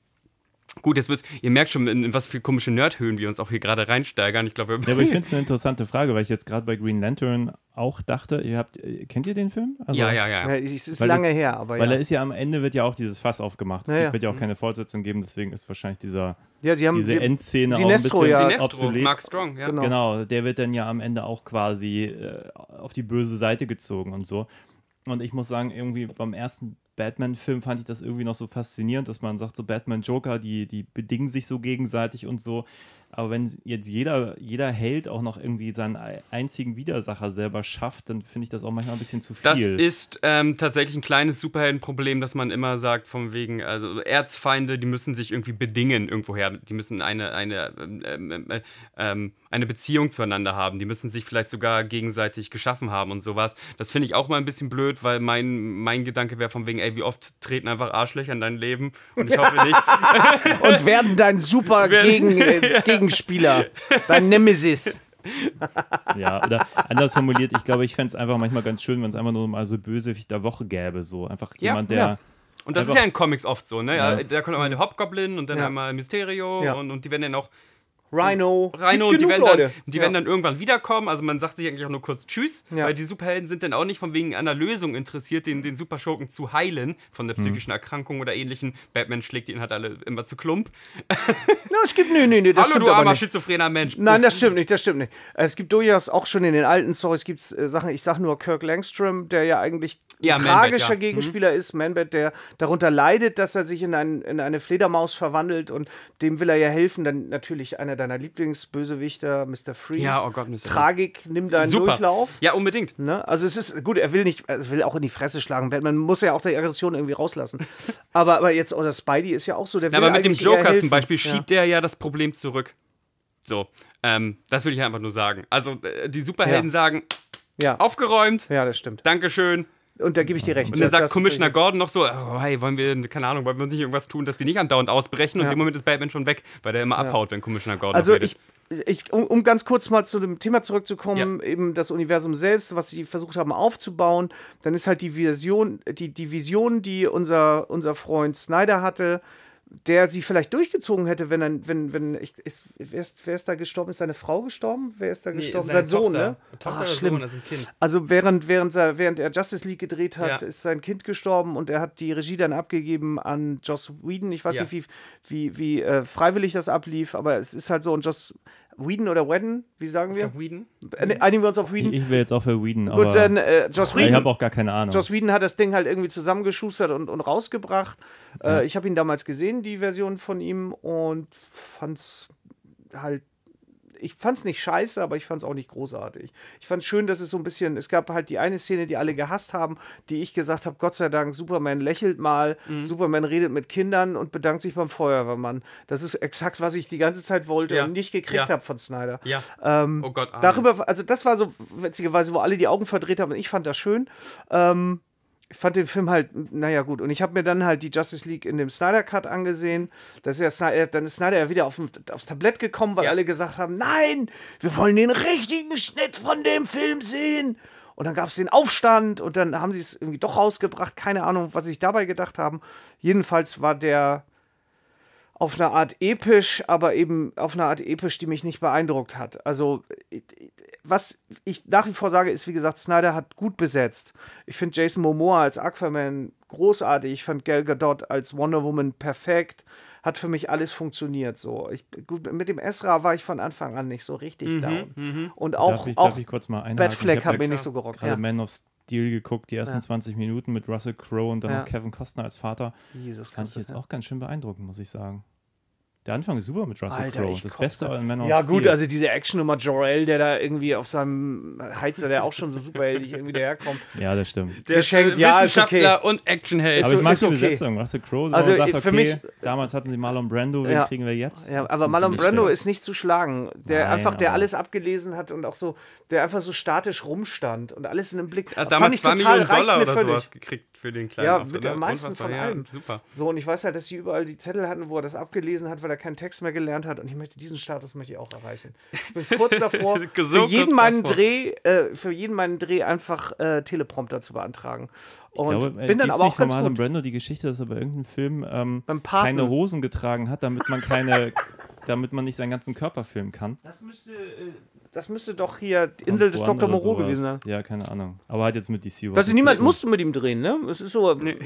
gut, jetzt wird's, ihr merkt schon, in, in was für komische Nerdhöhen wir uns auch hier gerade reinsteigern. Ich glaube, Ja, aber ich finde es eine interessante Frage, weil ich jetzt gerade bei Green Lantern auch dachte, ihr habt, äh, kennt ihr den Film? Also, ja, ja, ja. Ja, es ist Weil lange es- her, aber Weil ja. er ist ja am Ende wird ja auch dieses Fass aufgemacht. Es Ja, gibt, wird ja auch keine Fortsetzung geben, deswegen ist wahrscheinlich dieser, ja, sie haben diese sie, Endszene Sinestro, auch ein bisschen ja. Sinestro, obsolet. Mark Strong, ja. Genau. Genau, der wird dann ja am Ende auch quasi äh, auf die böse Seite gezogen und so. Und ich muss sagen, irgendwie beim ersten Batman-Film fand ich das irgendwie noch so faszinierend, dass man sagt, so Batman, Joker, die, die bedingen sich so gegenseitig und so. Aber wenn jetzt jeder, jeder Held auch noch irgendwie seinen ei- einzigen Widersacher selber schafft, dann finde ich das auch manchmal ein bisschen zu Das viel. ist ähm, tatsächlich ein kleines Superheldenproblem, dass man immer sagt, von wegen, also Erzfeinde, die müssen sich irgendwie bedingen irgendwoher. Die müssen eine, eine, ähm, ähm, äh, ähm, eine Beziehung zueinander haben. Die müssen sich vielleicht sogar gegenseitig geschaffen haben und sowas. Das finde ich auch mal ein bisschen blöd, weil mein, mein Gedanke wäre von wegen, ey, wie oft treten einfach Arschlöcher in dein Leben? Und ich hoffe nicht. und werden dein super Gegen, äh, Gegenspieler, dein Nemesis. Ja, oder anders formuliert, ich glaube, ich fände es einfach manchmal ganz schön, wenn es einfach nur mal so Bösewicht der Woche gäbe. So einfach Ja, jemand, der. ja. Und das ist ja in Comics oft so, ne? Ja. Da kommt einmal der Hobgoblin und dann Ja. einmal Mysterio Ja. und, und die werden dann auch Rhino. Rhino die, werden dann, die Ja. werden dann irgendwann wiederkommen. Also man sagt sich eigentlich auch nur kurz Tschüss, Ja. weil die Superhelden sind dann auch nicht von wegen einer Lösung interessiert, den, den Superschurken zu heilen von der psychischen Erkrankung oder ähnlichen. Batman schlägt ihn halt alle immer zu Klump. Ja, es gibt, nee, nee, nee, das Hallo, stimmt du armer nicht. schizophrener Mensch. Nein, das stimmt nicht, das stimmt nicht. Es gibt durchaus auch schon in den alten Stories gibt's äh, Sachen, ich sag nur Kirk Langstrom, der ja eigentlich ein Ja, Man-Bat, tragischer ja. Mhm. Gegenspieler ist, Manbat, der darunter leidet, dass er sich in, ein, in eine Fledermaus verwandelt und dem will er ja helfen. Dann natürlich einer deiner Lieblingsbösewichter, Mr. Freeze. Ja, oh Gott, Mr. Tragik, nimm deinen Super. Durchlauf. Ja, unbedingt. Ne? Also es ist gut, er will nicht, er will auch in die Fresse schlagen. Man muss ja auch die Aggression irgendwie rauslassen. aber, aber jetzt, oder Spidey ist ja auch so, der will Ja, aber mit dem Joker zum Beispiel Ja. schiebt er ja das Problem zurück. So, ähm, das will ich einfach nur sagen. Also, äh, die Superhelden Ja. sagen, Ja. aufgeräumt, ja, das stimmt. Dankeschön. Und da gebe ich dir recht. Und dann sagt Commissioner Gordon noch so, oh, hey, wollen wir, keine Ahnung, wollen wir uns nicht irgendwas tun, dass die nicht andauernd ausbrechen? Und Ja. im Moment ist Batman schon weg, weil der immer abhaut, wenn Commissioner Gordon Also redet. ich, ich um, um ganz kurz mal zu dem Thema zurückzukommen, eben das Universum selbst, was sie versucht haben aufzubauen, dann ist halt die Vision, die, die Vision, die unser, unser Freund Snyder hatte, der sie vielleicht durchgezogen hätte, wenn er, wenn, wenn, ich, ist, wer, ist, wer ist da gestorben? Ist seine Frau gestorben? Wer ist da gestorben? seine Sein Sohn, ne? Tochter Ah, schlimm. Sohn, also ein Kind. Also während, während, er, während er Justice League gedreht hat, Ja. ist sein Kind gestorben und er hat die Regie dann abgegeben an Joss Whedon. Ich weiß Ja. nicht, wie, wie, wie äh, freiwillig das ablief, aber es ist halt so. Und Joss Whedon oder Whedon, wie sagen wir? Whedon? Äh, Einigen wir uns auf Whedon? Ich will jetzt auch für Whedon, aber Gut, dann äh, Joss ich Whedon. habe auch gar keine Ahnung. Joss Whedon hat das Ding halt irgendwie zusammengeschustert und, und rausgebracht. Äh, ich habe ihn damals gesehen, die Version von ihm, und fand's halt. Ich fand's nicht scheiße, aber ich fand's auch nicht großartig. Ich fand's schön, dass es so ein bisschen. Es gab halt die eine Szene, die alle gehasst haben, die ich gesagt habe: Gott sei Dank, Superman lächelt mal, Mhm. Superman redet mit Kindern und bedankt sich beim Feuerwehrmann. Das ist exakt, was ich die ganze Zeit wollte Ja. und nicht gekriegt Ja. habe von Snyder. Ja. Ähm, Oh Gott, Amen. Darüber, also das war so witzigerweise, wo alle die Augen verdreht haben und ich fand das schön. Ähm, ich fand den Film halt, naja, gut. Und ich habe mir dann halt die Justice League in dem Snyder Cut angesehen. Das ist ja Snyder, dann ist Snyder ja wieder auf, aufs Tablett gekommen, weil Ja. alle gesagt haben: Nein, wir wollen den richtigen Schnitt von dem Film sehen. Und dann gab es den Aufstand und dann haben sie es irgendwie doch rausgebracht. Keine Ahnung, was sie sich dabei gedacht haben. Jedenfalls war der auf eine Art episch, aber eben auf eine Art episch, die mich nicht beeindruckt hat. Also, was ich nach wie vor sage, ist, wie gesagt, Snyder hat gut besetzt. Ich finde Jason Momoa als Aquaman großartig. Ich fand Gal Gadot als Wonder Woman perfekt. Hat für mich alles funktioniert so. Ich, gut, mit dem Ezra war ich von Anfang an nicht so richtig down. Und auch, darf, ich, auch darf ich kurz mal einhaken? Batfleck Ich hat mir nicht so gerockt. gerade Ja. Man of Steel geguckt, die ersten Ja. 20 Minuten mit Russell Crowe und dann Ja. noch Kevin Costner als Vater. Jesus Fand ich jetzt ja. auch ganz schön beeindruckend, muss ich sagen. Der Anfang ist super mit Russell Crowe. Das. Beste an Man Ja, Steel. gut, also diese Actionnummer Jorel, der da irgendwie auf seinem Heizer, der auch schon so superheldig irgendwie daherkommt. Ja, das stimmt. Der äh, ja, ist Wissenschaftler okay. und Actionheld. Aber ich mag die okay. Besetzung. Russell Crowe Also, sagt, für okay, mich- damals hatten sie Marlon Brando, wen Ja. kriegen wir jetzt? Ja, aber Marlon Brando ist nicht zu schlagen. Der Nein, einfach, der aber- alles abgelesen hat und auch so, der einfach so statisch rumstand und alles in dem Blick. Hat Fand damals ich 2 total, Millionen reicht Dollar mir oder völlig. sowas gekriegt für den kleinen Ja, Auftritt, mit ne? am meisten Unfassbar, von ja, allem. Super. So, und ich weiß halt, dass sie überall die Zettel hatten, wo er das abgelesen hat, weil er keinen Text mehr gelernt hat. Und ich möchte diesen Status möchte ich auch erreichen. Ich bin kurz davor, So für jeden kurz meinen davor. Dreh, äh, für jeden meinen Dreh einfach äh, Teleprompter zu beantragen. Und Ich glaube, bin dann aber nicht auch von ganz gut. Brando die Geschichte, dass er bei irgendeinem Film ähm, keine Hosen getragen hat, damit man keine, damit man nicht seinen ganzen Körper filmen kann. Das müsste, äh, das müsste doch hier die Insel des Dr. Moreau gewesen sein. Ja, keine Ahnung. Aber hat jetzt mit DC Also niemand musste mit ihm drehen, ne? Es ist so, wir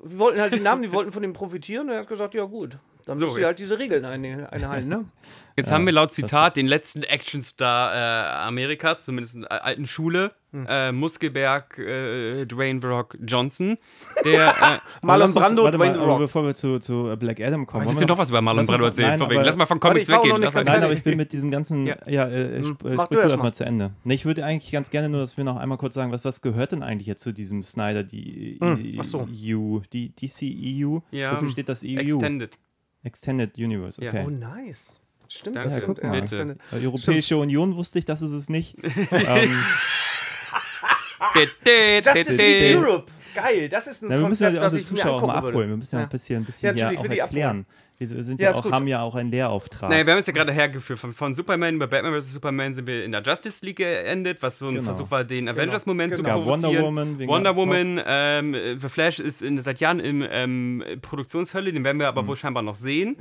wollten halt die Namen, die wollten von ihm profitieren. Und er hat gesagt, ja gut, dann So, müsst ihr halt diese Regeln ein- einhalten, ne? Jetzt haben wir laut Zitat den letzten Actionstar äh, Amerikas, zumindest in der alten Schule, Hm. äh, Muskelberg, äh, Dwayne The Rock Johnson, der. Äh, Marlon uns- Brando, mal, Dwayne The Rock. bevor wir zu, zu Black Adam kommen. willst du noch was über Marlon uns- Brando erzählen? nein, aber- Lass mal von Comics ich weggehen. Nein, fertig. aber ich bin mit diesem ganzen. Ja. Ja, äh, ich, Hm, ich du sprich erst das mal. zu Ende. Nee, ich würde eigentlich ganz gerne nur, dass wir noch einmal kurz sagen, was, was gehört denn eigentlich jetzt zu diesem Snyder, die Hm, ach so. EU, die DCEU? Ja, Wofür steht das EU? Extended. Extended Universe, Ja. okay. Oh, nice. Stimmt, Danke. das Ja, stimmt. guck mal. Extended. Die Europäische Union wusste ich, dass es es nicht. ähm, Justice League Europe. Geil, das ist ein na, wir müssen Konzept, ja das unsere ich mir Zuschauer auch mal abholen. würde. Wir müssen ja, Ja. ein bisschen, ein Ja, bisschen hier auch erklären. Wir sind Ja, ja, ist auch, haben ja auch einen Lehrauftrag. Naja, wir haben uns ja gerade hergeführt. Von, von Superman über Batman vs. Superman sind wir in der Justice League geendet, was so ein Genau. Versuch war, den Avengers-Moment Genau. zu Ja, provozieren. Wonder Woman, Wonder? Woman, ähm, The Flash ist in, seit Jahren in ähm, Produktionshölle, den werden wir aber wohl scheinbar noch sehen.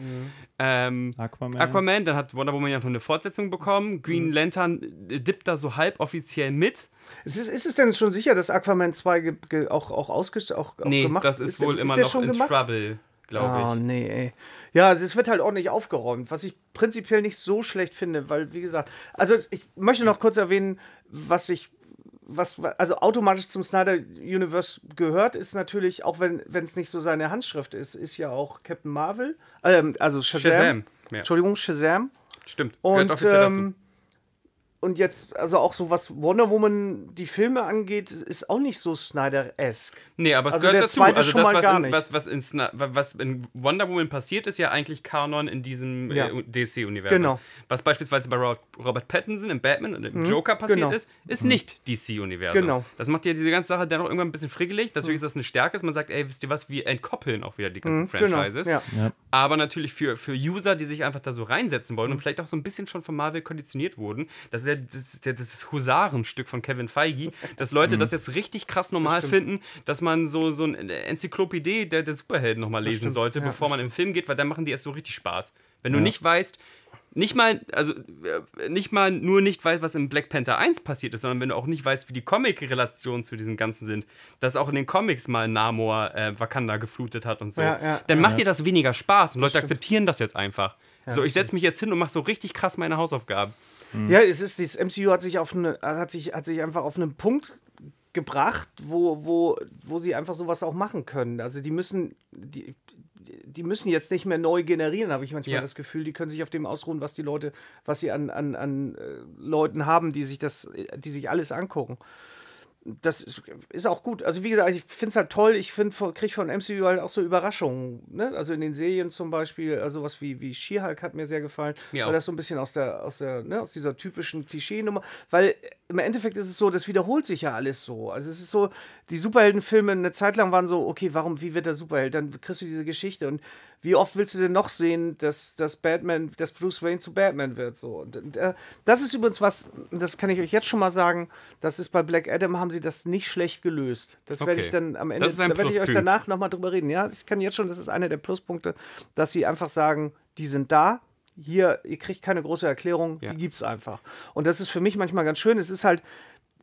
Ähm, Aquaman. Aquaman, dann hat Wonder Woman ja noch eine Fortsetzung bekommen. Green Lantern äh, dippt da so halboffiziell mit. Ist es, ist es denn schon sicher, dass Aquaman 2 ge, ge, auch, auch ausgestellt auch, auch nee, gemacht das ist, wohl immer der noch in gemacht? Trouble, glaube Oh, ich. nee, ey. Ja, also es wird halt ordentlich aufgeräumt, was ich prinzipiell nicht so schlecht finde, weil, wie gesagt, also ich möchte noch kurz erwähnen, was ich, was, also automatisch zum Snyder Universe gehört, ist natürlich, auch wenn es nicht so seine Handschrift ist, ist ja auch Captain Marvel, ähm, also Shazam. Shazam, ja. Entschuldigung, Shazam. Stimmt, Und, offiziell dazu. ähm, und jetzt, also auch so was Wonder Woman die Filme angeht, ist auch nicht so Snyder-esque. Nee, aber es Also gehört dazu. Also schon das, mal was gar in, nicht. was, was, in Sna- was in Wonder Woman passiert, ist ja eigentlich Kanon in diesem Ja. äh, DC-Universum. Genau. Was beispielsweise bei Ro- Robert Pattinson im Batman und im Joker passiert genau. ist, ist nicht DC-Universum. Genau. Das macht ja diese ganze Sache dennoch irgendwann ein bisschen friggelig. Natürlich ist das eine Stärke, dass man sagt, ey, wisst ihr was, wir entkoppeln auch wieder die ganzen Genau. Franchises. Ja. Ja. Aber natürlich für, für User, die sich einfach da so reinsetzen wollen und vielleicht auch so ein bisschen schon von Marvel konditioniert wurden. Das ist ja das, ist ja das Husarenstück von Kevin Feige, dass Leute das jetzt richtig krass normal finden, dass man so, so eine Enzyklopädie der, der Superhelden nochmal lesen stimmt. sollte, Ja, bevor man im Film geht, weil dann machen die erst so richtig Spaß. Wenn du nicht weißt, nicht mal, also äh, nicht mal nur nicht weißt, was in Black Panther 1 passiert ist, sondern wenn du auch nicht weißt, wie die Comic-Relationen zu diesen Ganzen sind, dass auch in den Comics mal Namor äh, Wakanda geflutet hat und so, Ja, ja, dann macht dir das weniger Spaß und Leute akzeptieren das jetzt einfach. so, ich setze mich jetzt hin und mache so richtig krass meine Hausaufgaben. Ja, es ist, das MCU hat sich auf eine, hat sich, hat sich einfach auf einen Punkt gebracht, wo, wo, wo sie einfach sowas auch machen können. Also die müssen, die, die müssen jetzt nicht mehr neu generieren, habe ich manchmal Ja. das Gefühl. Die können sich auf dem ausruhen, was die Leute, was sie an, an, an äh, Leuten haben, die sich das, die sich alles angucken. Das ist- auch gut. Also wie gesagt, ich finde es halt toll. Ich finde, kriege von MCU halt auch so Überraschungen. Ne? Also in den Serien zum Beispiel, also was wie, wie She-Hulk hat mir sehr gefallen, Mir weil das so ein bisschen aus der, aus der, ne, aus dieser typischen Klischee-Nummer, weil im Endeffekt ist es so, das wiederholt sich ja alles so. Also es ist so, die Superheldenfilme eine Zeit lang waren so, okay, warum, wie wird der Superheld? Dann kriegst du diese Geschichte und wie oft willst du denn noch sehen, dass, dass Batman, dass Bruce Wayne zu Batman wird? So. Und, und äh, das ist übrigens was, das kann ich euch jetzt schon mal sagen, das ist bei Black Adam haben sie das nicht schlecht gelöst. Das werde Okay. ich dann am Ende, da werde ich euch danach nochmal drüber reden. Ja, ich kann jetzt schon, das ist einer der Pluspunkte, dass sie einfach sagen, die sind da, hier, ihr kriegt keine große Erklärung, Ja. die gibt's einfach. Und das ist für mich manchmal ganz schön. Es ist halt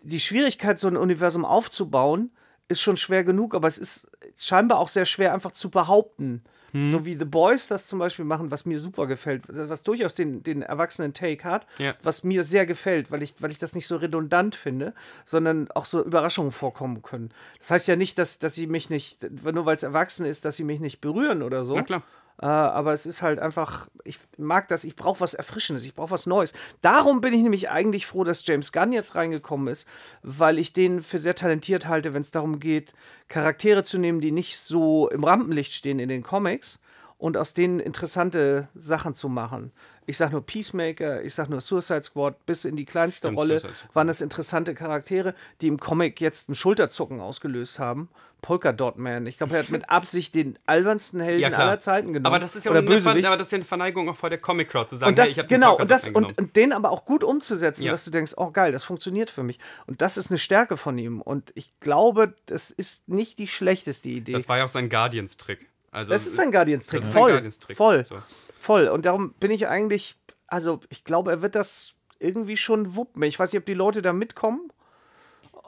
die Schwierigkeit, so ein Universum aufzubauen, ist schon schwer genug, aber es ist scheinbar auch sehr schwer, einfach zu behaupten. Hm. So wie The Boys das zum Beispiel machen, was mir super gefällt, was durchaus den, den erwachsenen Take hat, Ja. was mir sehr gefällt, weil ich, weil ich das nicht so redundant finde, sondern auch so Überraschungen vorkommen können. Das heißt ja nicht, dass, dass sie mich nicht, nur weil es erwachsen ist, dass sie mich nicht berühren oder so. Na klar. Äh, aber es ist halt einfach, ich mag das, ich brauche was Erfrischendes, ich brauche was Neues. Darum bin ich nämlich eigentlich froh, dass James Gunn jetzt reingekommen ist, weil ich den für sehr talentiert halte, wenn es darum geht, Charaktere zu nehmen, die nicht so im Rampenlicht stehen in den Comics und aus denen interessante Sachen zu machen. Ich sag nur Peacemaker, ich sag nur Suicide Squad, bis in die kleinste Stimmt, Rolle waren das interessante Charaktere, die im Comic jetzt ein Schulterzucken ausgelöst haben. Polka Dot Man. Ich glaube, er hat mit Absicht den albernsten Helden Ja, aller Zeiten genommen. Aber das ist ja auch Oder eine, Bösewicht. aber das ist ja eine Verneigung auch vor der Comic-Crowd, zu sagen, Und das, hey, genau, und, das, und, und den aber auch gut umzusetzen, Ja. dass du denkst, oh geil, das funktioniert für mich. Und das ist eine Stärke von ihm. Und ich glaube, das ist nicht die schlechteste Idee. Das war ja auch sein Guardians-Trick. Also, Das ist ein ist ein voll. Guardians-Trick. Voll. So. Voll. Und darum bin ich eigentlich, also ich glaube, er wird das irgendwie schon wuppen. Ich weiß nicht, ob die Leute da mitkommen,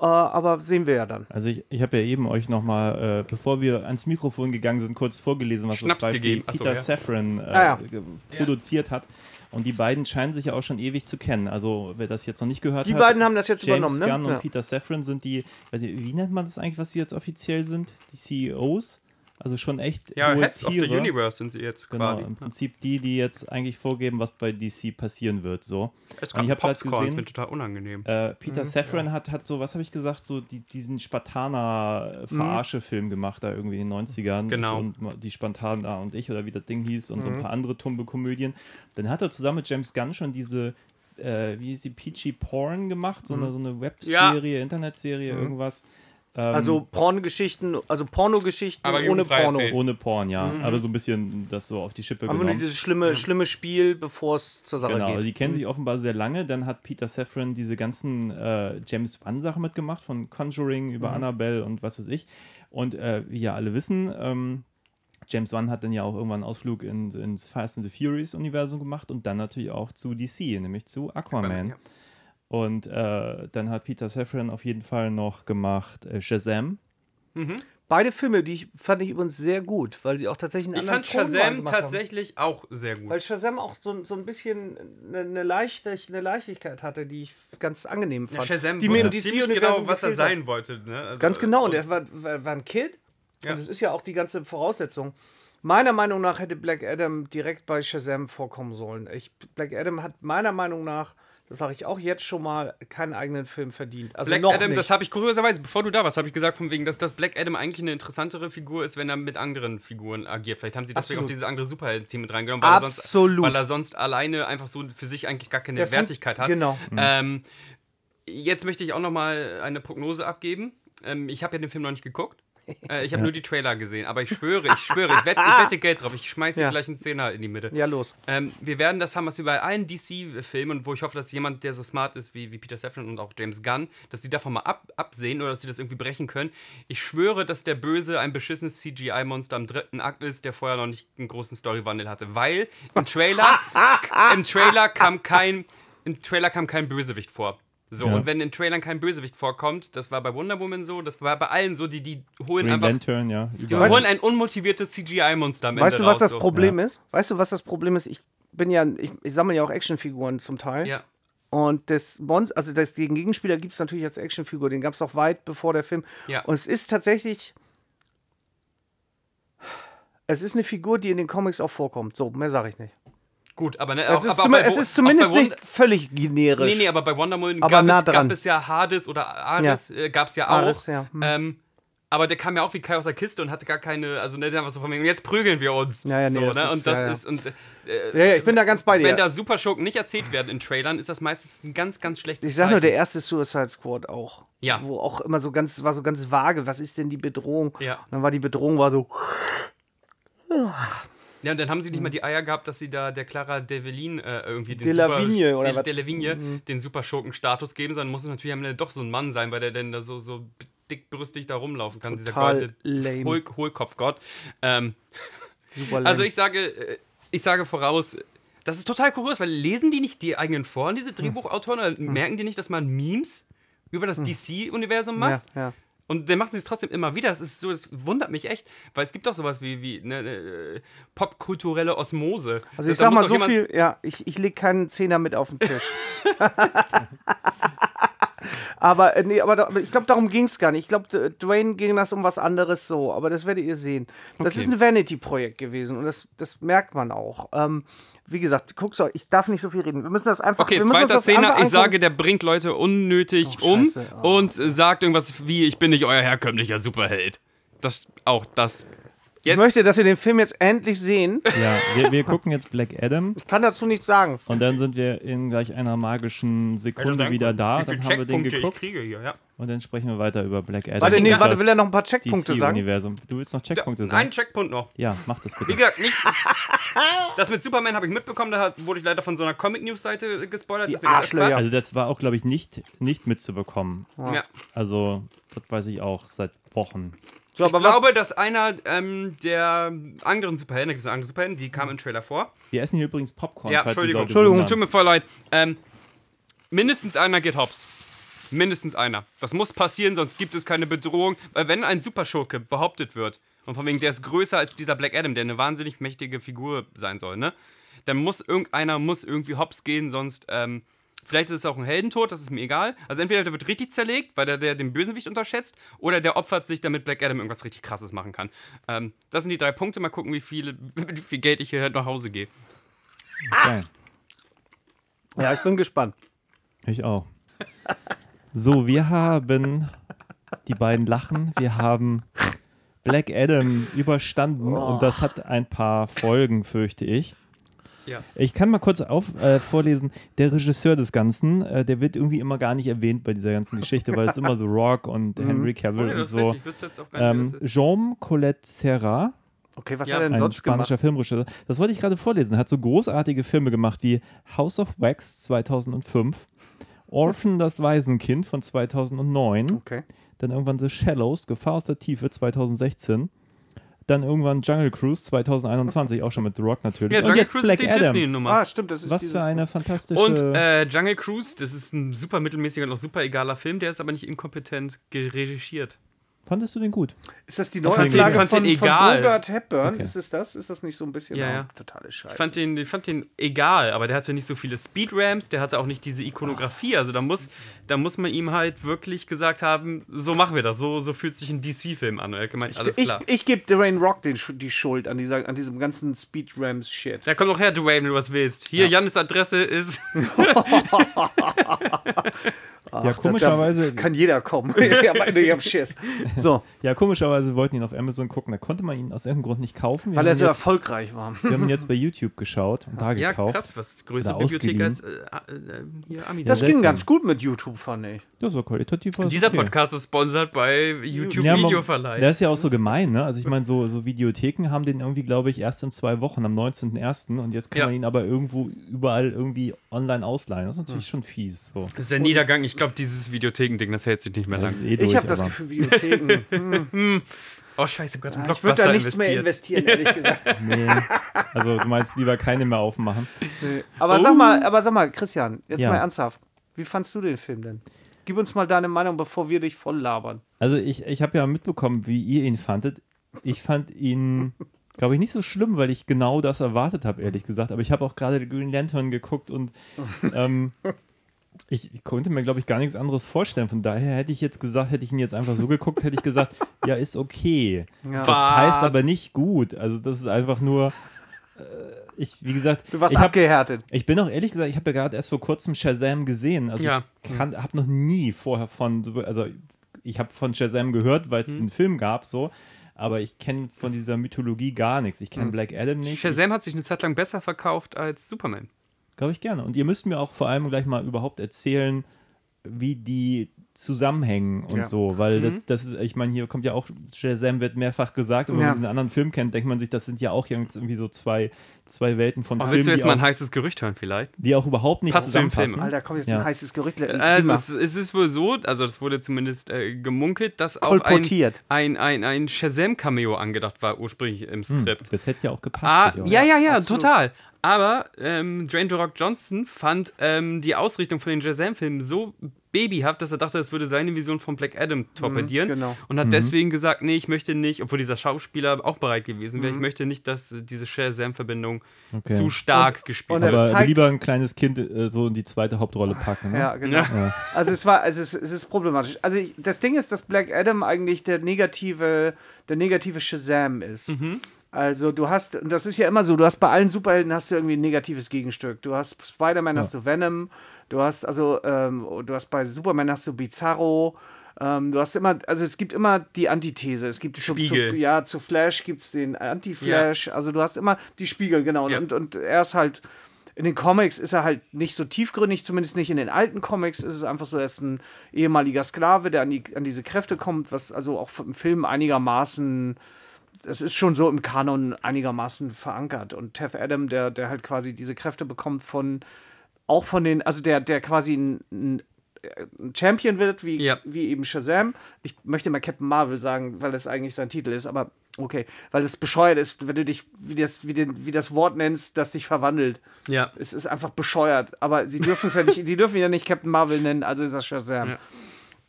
äh, aber sehen wir ja dann. Also ich, ich habe ja eben euch nochmal, äh, bevor wir ans Mikrofon gegangen sind, kurz vorgelesen, was Schnaps zum Beispiel gegeben. Peter ja. Safran äh, Ah, ja. produziert hat. Und die beiden scheinen sich ja auch schon ewig zu kennen. Also wer das jetzt noch nicht gehört Die hat. beiden haben das jetzt James übernommen, ne? Gunn und Ja. Peter Safran sind die, weiß ich, wie nennt man das eigentlich, was sie jetzt offiziell sind? Die CEOs? Also schon echt Ja, hohe Heads of the Tiere. Universe sind sie jetzt Genau, quasi. im Prinzip die, die jetzt eigentlich vorgeben, was bei DC passieren wird. So. Es Und gab ich habe gerade gesehen, wird total unangenehm. äh, Peter Mhm, Safran hat, hat so, was habe ich gesagt, so die, diesen Spartaner-Verarsche-Film gemacht, da irgendwie in den 90ern. Genau. Und die Spartaner und ich oder wie das Ding hieß und so Mhm. ein paar andere tumbe Komödien. Dann hat er zusammen mit James Gunn schon diese, äh, wie ist die, Peachy Porn gemacht, so eine, so eine Webserie, Internetserie, irgendwas. Ähm, Also Pornogeschichten, also Pornogeschichten Aber ohne Porno. erzählt. ohne Porn, ja. Aber so ein bisschen das so auf die Schippe Aber nur genommen. dieses schlimme, schlimme Spiel, bevor es zur Sache Genau, geht. die kennen sich offenbar sehr lange. Dann hat Peter Safran diese ganzen äh, James Wan-Sachen mitgemacht, von Conjuring über Mhm. Annabelle und was weiß ich. Und äh, wie ja alle wissen, ähm, James Wan hat dann ja auch irgendwann einen Ausflug ins, ins Fast and the Furious-Universum gemacht und dann natürlich auch zu DC, nämlich zu Aquaman. Ja. Und äh, dann hat Peter Safran auf jeden Fall noch gemacht äh, Shazam. Beide Filme, die ich, fand ich übrigens sehr gut, weil sie auch tatsächlich einen Ich anderen fand Ton Shazam gemacht haben. tatsächlich auch sehr gut. Weil Shazam auch so, so ein bisschen eine, eine, Leichte, eine Leichtigkeit hatte, die ich ganz angenehm Ja, fand. Shazam die wusste ziemlich DC-Universum genau, was er gefehlt hat. sein wollte. Ne? Also, Ganz genau, und er war, war, war ein Kid. Ja. Und das ist ja auch die ganze Voraussetzung. Meiner Meinung nach hätte Black Adam direkt bei Shazam vorkommen sollen. Ich, Black Adam hat meiner Meinung nach, das sage ich auch jetzt schon mal, keinen eigenen Film verdient. Also Black noch Adam, nicht. das habe ich kurioserweise, bevor du da warst, habe ich gesagt, von wegen, dass das Black Adam eigentlich eine interessantere Figur ist, wenn er mit anderen Figuren agiert. Vielleicht haben sie deswegen Absolut. auch dieses andere Superhelden-Team mit reingenommen, weil er, sonst, Absolut. weil er sonst alleine einfach so für sich eigentlich gar keine Der Film- Wertigkeit hat. Genau. Ähm, jetzt möchte ich auch noch mal eine Prognose abgeben. Ähm, ich habe ja den Film noch nicht geguckt. Äh, ich habe nur die Trailer gesehen, aber ich schwöre, ich schwöre, ich wette, ich wette Geld drauf. Ich schmeiße Ja. gleich einen Zehner in die Mitte. Ja, los. Ähm, wir werden das haben, was wir bei allen DC-Filmen, wo ich hoffe, dass jemand, der so smart ist wie, wie Peter Safran und auch James Gunn, dass die davon mal ab, absehen oder dass sie das irgendwie brechen können. Ich schwöre, dass der Böse ein beschissenes CGI-Monster im dritten Akt ist, der vorher noch nicht einen großen Storywandel hatte. Weil im Trailer, im Trailer kam kein, im Trailer kam kein Bösewicht vor. So, Ja. und wenn in Trailern kein Bösewicht vorkommt, das war bei Wonder Woman so, das war bei allen so, die, die holen Green einfach. Lantern, ja. Die überall. holen ein unmotiviertes CGI-Monster am Ende Weißt du, was raus, das so. Problem Ja. ist? Weißt du, was das Problem ist? Ich bin ja, ich, ich sammle ja auch Actionfiguren zum Teil. Ja. Und das Monster, also das, den Gegenspieler gibt es natürlich als Actionfigur, den gab es auch weit bevor der Film. Ja. Und es ist tatsächlich. Es ist eine Figur, die in den Comics auch vorkommt. So, mehr sage ich nicht. Gut, aber, ne, Es auch, ist, aber bei es ist zumindest nicht völlig generisch. Nee, nee, aber bei Wonder Woman gab, nah es, gab es ja Hades oder Ares, äh, gab es ja auch. Ares, ja. Hm. Ähm, aber der kam ja auch wie Kai aus der Kiste und hatte gar keine, also ne, der war so von mir, jetzt prügeln wir uns. Ja, ja, nee, so, das ne? ist- und das ja, ja. ist, und äh, Ja, ja, ich bin da ganz bei dir. wenn da Superschurken nicht erzählt werden in Trailern, ist das meistens ein ganz, ganz schlechtes ich sag nur, Zeichen. der erste Suicide Squad auch. Ja. Wo auch immer so ganz, war so ganz vage, was ist denn die Bedrohung? Ja. Und dann war die Bedrohung war so, Ja, und dann haben sie nicht mal die Eier gehabt, dass sie da der Clara Develin äh, irgendwie den Delavigne Super, oder De, was? Delavigne den Superschurken-Status geben, sondern muss es natürlich am Ende doch so ein Mann sein, weil der denn da so, so dickbrüstig da rumlaufen kann, Total dieser goldene Hohl Hohlkopfgott. Ähm, super lame. also ich sage, äh, ich sage voraus, das ist total kurios, weil lesen die nicht die eigenen Hm. diese Drehbuchautoren, oder merken die nicht, dass man Memes über das DC-Universum macht? ja, ja. Und dann machen sie es trotzdem immer wieder. Das ist so, das wundert mich echt, weil es gibt doch sowas wie, wie eine, äh, popkulturelle Osmose. Also ich Da sag mal so viel, ja, ich, ich leg keinen Zehner mit auf den Tisch. aber äh, nee, aber, ich glaube, darum ging es gar nicht. Ich glaube, Dwayne ging das um was anderes so, aber das werdet ihr sehen. Das Okay. ist ein Vanity-Projekt gewesen und das, das merkt man auch. Ähm, wie gesagt, guck's euch, ich darf nicht so viel reden. Wir müssen das einfach. Okay, wir müssen zweiter Szene, ich sage, der bringt Leute unnötig Oh, um Scheiße, oh. und sagt irgendwas wie, ich bin nicht euer herkömmlicher Superheld. Das, auch das. Ich Jetzt, möchte, dass wir den Film jetzt endlich sehen. Ja, wir, wir gucken jetzt Black Adam Ich kann dazu nichts sagen. und dann sind wir in gleich einer magischen Sekunde wieder da. Dann haben wir den geguckt kriege hier, ja. und dann sprechen wir weiter über Black Adam. Warte, nee, warte, will er noch ein paar Checkpunkte sagen? DC-Universum. Du willst noch Checkpunkte Ein sagen? Checkpunkt noch. Ja, mach das Wie bitte. gesagt, nicht. das mit Superman habe ich mitbekommen, da wurde ich leider von so einer Comic-News-Seite gespoilert. Die Arschlöcher. Also das war auch, glaube ich, nicht, nicht mitzubekommen. Ja. Also, das weiß ich auch seit Wochen. So, Ich aber was, glaube, dass einer ähm, der anderen Superhelden, da gibt es eine andere Superhelden, die kam im Trailer vor. Wir essen hier übrigens Popcorn, Ja, Entschuldigung, Entschuldigung, tut mir voll leid. Ähm, mindestens einer geht hops. Mindestens einer. Das muss passieren, sonst gibt es keine Bedrohung. Weil wenn ein Superschurke behauptet wird, und von wegen der ist größer als dieser Black Adam, der eine wahnsinnig mächtige Figur sein soll, ne? Dann muss irgendeiner muss irgendwie hops gehen, sonst, ähm, vielleicht ist es auch ein Heldentod, das ist mir egal. Also entweder der wird richtig zerlegt, weil der, der den Bösewicht unterschätzt, oder der opfert sich, damit Black Adam irgendwas richtig krasses machen kann. Ähm, das sind die drei Punkte. Mal gucken, wie, viele, wie viel Geld ich hier nach Hause gehe. Okay. ja, ich bin gespannt. Ich auch. So, wir haben die beiden Lachen. Wir haben Black Adam überstanden und das hat ein paar Folgen, fürchte ich. Ja. Ich kann mal kurz auf, äh, vorlesen. Der Regisseur des Ganzen, äh, der wird irgendwie immer gar nicht erwähnt bei dieser ganzen Geschichte, weil es immer The Rock und Henry Cavill Oh, ja, und so. richtig. Ich wüsste jetzt auch gar nicht, Ähm. Jean Colette Serra, Okay, was Ja, hat er denn ein sonst gemacht? spanischer Filmregisseur. Das wollte ich gerade vorlesen. Hat so großartige Filme gemacht wie House of Wax 2005, Orphan das Waisenkind von 2009, Okay. dann irgendwann The Shallows, Gefahr aus der Tiefe 2016, dann irgendwann Jungle Cruise 2021, auch schon mit The Rock natürlich. Ja, Und Jungle jetzt Cruise Black ist die Adam. Disney-Nummer. Ah, stimmt, das ist Was für eine fantastische. Und äh, Jungle Cruise, das ist ein super mittelmäßiger und auch super egaler Film, der ist aber nicht inkompetent geregiert. Fandest du den gut? Ist das die Neuauflage? Ich von, den von egal. Bogart Hepburn? Okay. Ist es das? Ist das nicht so ein bisschen Ja, ja. totale Scheiße? Ich fand den, ich fand den egal, aber der hatte nicht so viele Speedramps, der hatte auch nicht diese Ikonografie. Also da muss, da muss man ihm halt wirklich gesagt haben, so machen wir das, so, so fühlt sich ein DC-Film an. Und er hat gemeint, alles ich klar. ich gebe Dwayne Rock den, die Schuld an, dieser, an diesem ganzen Speed-Rams-Shit. da komm doch her, Dwayne, wenn du was willst. Hier, Jannis Adresse ist. ja, komischerweise, Da kann jeder kommen. ich hab, ich hab Schiss. So, ja, komischerweise wollten ihn auf Amazon gucken. Da konnte man ihn aus irgendeinem Grund nicht kaufen. Wir weil er so jetzt, erfolgreich war. wir haben ihn jetzt bei YouTube geschaut und da Ja, gekauft. krass, was größere Bibliothek als äh, äh, hier Amis. Das ging seltsam. ganz gut mit YouTube, fand ich. Das war qualitativ. war das Dieser okay. Podcast ist sponsert bei YouTube Ja, Videoverleih. Der ist ja auch so gemein, ne? Also ich meine, so, so Videotheken haben den irgendwie, glaube ich, erst in zwei Wochen, am 19.01. Und jetzt kann Ja. man ihn aber irgendwo überall irgendwie online ausleihen. Das ist natürlich schon fies. So. Das ist der Niedergang. Ich glaube, dieses Videotheken-Ding, das hält sich nicht mehr lang. eh durch, Ich habe das Gefühl, Videotheken. Oh, scheiße, ich hab grad einen ich würde da nichts mehr investiert. investieren, ehrlich gesagt. Nee. Also du meinst lieber keine mehr aufmachen. Aber sag mal, aber sag mal, Christian, jetzt Ja. mal ernsthaft. Wie fandst du den Film denn? Gib uns mal deine Meinung, bevor wir dich voll labern. Also ich, ich habe ja mitbekommen, wie ihr ihn fandet. Ich fand ihn glaube ich, nicht so schlimm, weil ich genau das erwartet habe, ehrlich gesagt. Aber ich habe auch gerade Green Lantern geguckt und ähm, ich, konnte mir, glaube ich, gar nichts anderes vorstellen. Von daher hätte ich jetzt gesagt, hätte ich ihn jetzt einfach so geguckt, hätte ich gesagt, ja, ist okay. Ja. Das Was? heißt aber nicht gut. Also das ist einfach nur, äh, ich, wie gesagt, Du warst ich habe abgehärtet. ich bin auch ehrlich gesagt, ich habe ja gerade erst vor kurzem Shazam gesehen. Also Ja. ich habe noch nie vorher von, so- also ich habe von Shazam gehört, weil es einen Film gab, so. Aber ich kenne von dieser Mythologie gar nichts. Ich kenne Black Adam nicht. Shazam hat sich eine Zeit lang besser verkauft als Superman. Glaube ich gerne. Und ihr müsst mir auch vor allem gleich mal überhaupt erzählen, wie die zusammenhängen und Ja. so, weil das, das ist, ich meine, hier kommt ja auch, Shazam wird mehrfach gesagt und wenn Ja. man diesen anderen Film kennt, denkt man sich, das sind ja auch irgendwie so zwei, zwei Welten von Oh, Filmen, willst du jetzt die, mal ein auch, heißes Gerücht hören vielleicht? die auch überhaupt nicht Passt zu dem zusammenpassen. Film. Alter, kommt jetzt Ja. ein heißes Gerücht. Also es, es ist wohl so, also das wurde zumindest äh, gemunkelt, dass auch ein, Kolportiert. ein, ein, ein Shazam-Cameo angedacht war ursprünglich im Hm, Skript. das hätte ja auch gepasst. Ah, ja, ja, ja, absolut. total. Aber ähm, Dwayne The Rock Johnson fand ähm, die Ausrichtung von den Shazam-Filmen so babyhaft, dass er dachte, das würde seine Vision von Black Adam torpedieren. genau. Und hat deswegen gesagt, nee, ich möchte nicht, obwohl dieser Schauspieler auch bereit gewesen wäre, ich möchte nicht, dass diese Shazam-Verbindung Okay. zu stark gespielt und wird. das Aber zeigt- lieber ein kleines Kind äh, so in die zweite Hauptrolle packen. Ne? Ja, genau. Ja. Also es war, also es, es ist problematisch. Also ich, das Ding ist, dass Black Adam eigentlich der negative, der negative Shazam ist. Also du hast, und das ist ja immer so, du hast bei allen Superhelden hast du irgendwie ein negatives Gegenstück. Du hast Spider-Man, hast du Venom, du hast also, ähm, du hast bei Superman hast du Bizarro. Ähm, du hast immer, also es gibt immer die Antithese. Es gibt zu, zu, Spiegel. ja, zu Flash gibt es den Anti-Flash. Also du hast immer die Spiegel, genau. Ja. Und, und er ist halt, in den Comics ist er halt nicht so tiefgründig, zumindest nicht in den alten Comics. Ist es einfach so, er ist ein ehemaliger Sklave, der an, die, an diese Kräfte kommt, was also auch im Film einigermaßen, das ist schon so im Kanon einigermaßen verankert. Und Tef Adam, der, der halt quasi diese Kräfte bekommt von, auch von den, also der, der quasi ein, ein ein Champion wird, wie, Ja. wie eben Shazam. Ich möchte mal Captain Marvel sagen, weil das eigentlich sein Titel ist, aber okay, weil es bescheuert ist, wenn du dich, wie das, wie, den, wie das Wort nennst, das dich verwandelt. Ja. Es ist einfach bescheuert, aber sie dürfen es ja nicht, sie dürfen ja nicht Captain Marvel nennen, also ist das Shazam. Ja.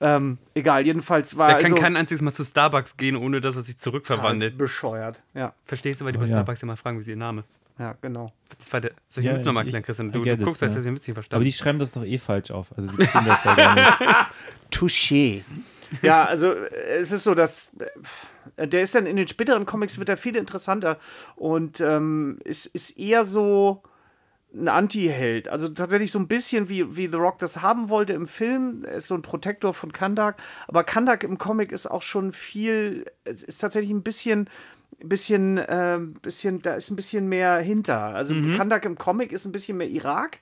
Ähm, egal, jedenfalls war Der kann also kein einziges Mal zu Starbucks gehen, ohne dass er sich zurückverwandelt. bescheuert. Ja, Verstehst du, weil die bei Oh, ja. Starbucks immer fragen, wie sie ihr Name. ja, genau. Das war der. Soll ich Ja, Witz nochmal erklären, Christian? Du, du it, guckst, hast ja. du den Witz nicht Aber verstanden. die schreiben das doch eh falsch auf. Also die kriegen das ja gar nicht. Touché. Ja, also es ist so, dass äh, der ist dann in den späteren Comics wird er viel interessanter und ähm, ist, ist eher so ein Anti-Held. Also tatsächlich so ein bisschen wie, wie The Rock das haben wollte im Film. Er ist so ein Protektor von Kandak. Aber Kandak im Comic ist auch schon viel, es ist tatsächlich ein bisschen, bisschen, äh, bisschen, da ist ein bisschen mehr hinter. Also Kandak im Comic ist ein bisschen mehr Irak.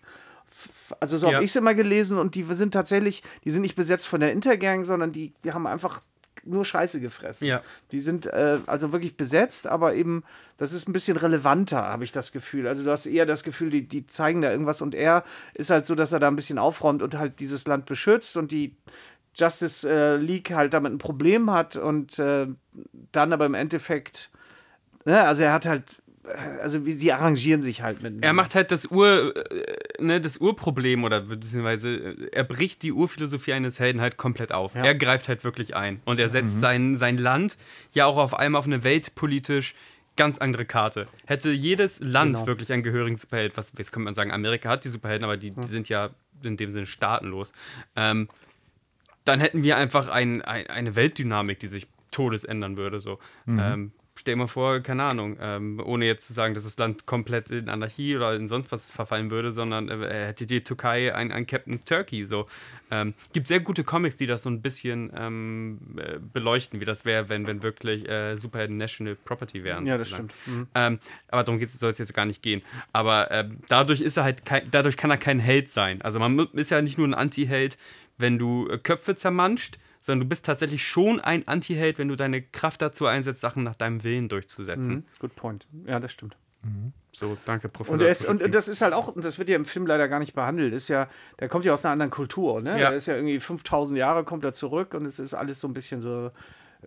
Also so Ja. habe ich es immer gelesen und die sind tatsächlich, die sind nicht besetzt von der Intergang, sondern die, die haben einfach nur Scheiße gefressen. Ja. Die sind äh, also wirklich besetzt, aber eben, das ist ein bisschen relevanter, habe ich das Gefühl. Also du hast eher das Gefühl, die, die zeigen da irgendwas und er ist halt so, dass er da ein bisschen aufräumt und halt dieses Land beschützt und die Justice äh, League halt damit ein Problem hat und äh, dann aber im Endeffekt, ne, also er hat halt, also wie, sie arrangieren sich halt mit. Er macht halt das Ur, äh, ne, das Urproblem oder beziehungsweise äh, er bricht die Urphilosophie eines Helden halt komplett auf. Er greift halt wirklich ein und er setzt sein, sein Land ja auch auf einmal auf eine weltpolitisch ganz andere Karte. Hätte jedes Land Genau. wirklich einen gehörigen Superheld, was jetzt könnte man sagen, Amerika hat die Superhelden, aber die, die sind ja in dem Sinne staatenlos. Ähm, dann hätten wir einfach ein, ein, eine Weltdynamik, die sich todes ändern würde. So. Ähm, stell dir mal vor, keine Ahnung, ähm, ohne jetzt zu sagen, dass das Land komplett in Anarchie oder in sonst was verfallen würde, sondern äh, hätte die Türkei ein, ein Captain Turkey. So. Ähm, gibt sehr gute Comics, die das so ein bisschen ähm, äh, beleuchten, wie das wäre, wenn, wenn wirklich äh, Superhelden National Property wären. Ja, das sozusagen. stimmt. Mhm. Ähm, aber darum soll es jetzt gar nicht gehen. Aber ähm, dadurch ist er halt kein, dadurch kann er kein Held sein. Also man ist ja nicht nur ein Anti-Held, wenn du äh, Köpfe zermanscht, sondern du bist tatsächlich schon ein Anti-Held, wenn du deine Kraft dazu einsetzt, Sachen nach deinem Willen durchzusetzen. Mhm. Good point. Ja, das stimmt. So, danke, Professor. Und, ist, und, das ist halt auch, und das wird ja im Film leider gar nicht behandelt, ist ja, der kommt ja aus einer anderen Kultur, ne? Ja. Der ist ja irgendwie 5000 Jahre, kommt er zurück und es ist alles so ein bisschen so,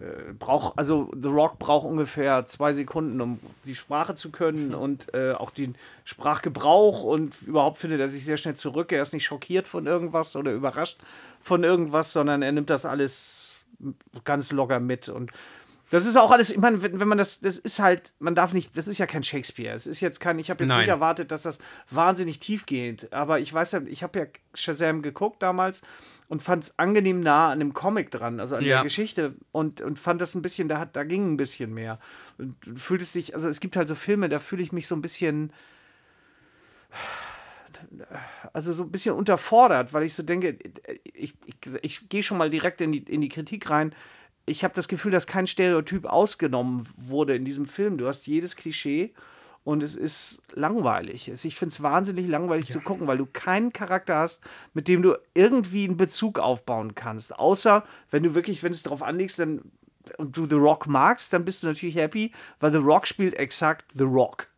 äh, braucht, also The Rock braucht ungefähr zwei Sekunden, um die Sprache zu können und äh, auch den Sprachgebrauch und überhaupt findet er sich sehr schnell zurück. Er ist nicht schockiert von irgendwas oder überrascht von irgendwas, sondern er nimmt das alles ganz locker mit und Das ist auch alles, ich meine, wenn, wenn man das, das ist halt, man darf nicht, das ist ja kein Shakespeare. Es ist jetzt kein, ich habe jetzt Nein. nicht erwartet, dass das wahnsinnig tief geht. Aber ich weiß ja, ich habe ja Shazam geguckt damals und fand es angenehm nah an dem Comic dran, also an Ja. der Geschichte und, und fand das ein bisschen, da, hat, da ging ein bisschen mehr. Und du fühltest dich, also es gibt halt so Filme, da fühle ich mich so ein bisschen, also so ein bisschen unterfordert, weil ich so denke, ich, ich, ich gehe schon mal direkt in die, in die Kritik rein. Ich habe das Gefühl, dass kein Stereotyp ausgenommen wurde in diesem Film. Du hast jedes Klischee und es ist langweilig. Ich finde es wahnsinnig langweilig zu gucken, weil du keinen Charakter hast, mit dem du irgendwie einen Bezug aufbauen kannst. Außer, wenn du wirklich, wenn es darauf anlegst, dann und du The Rock magst, dann bist du natürlich happy, weil The Rock spielt exakt The Rock.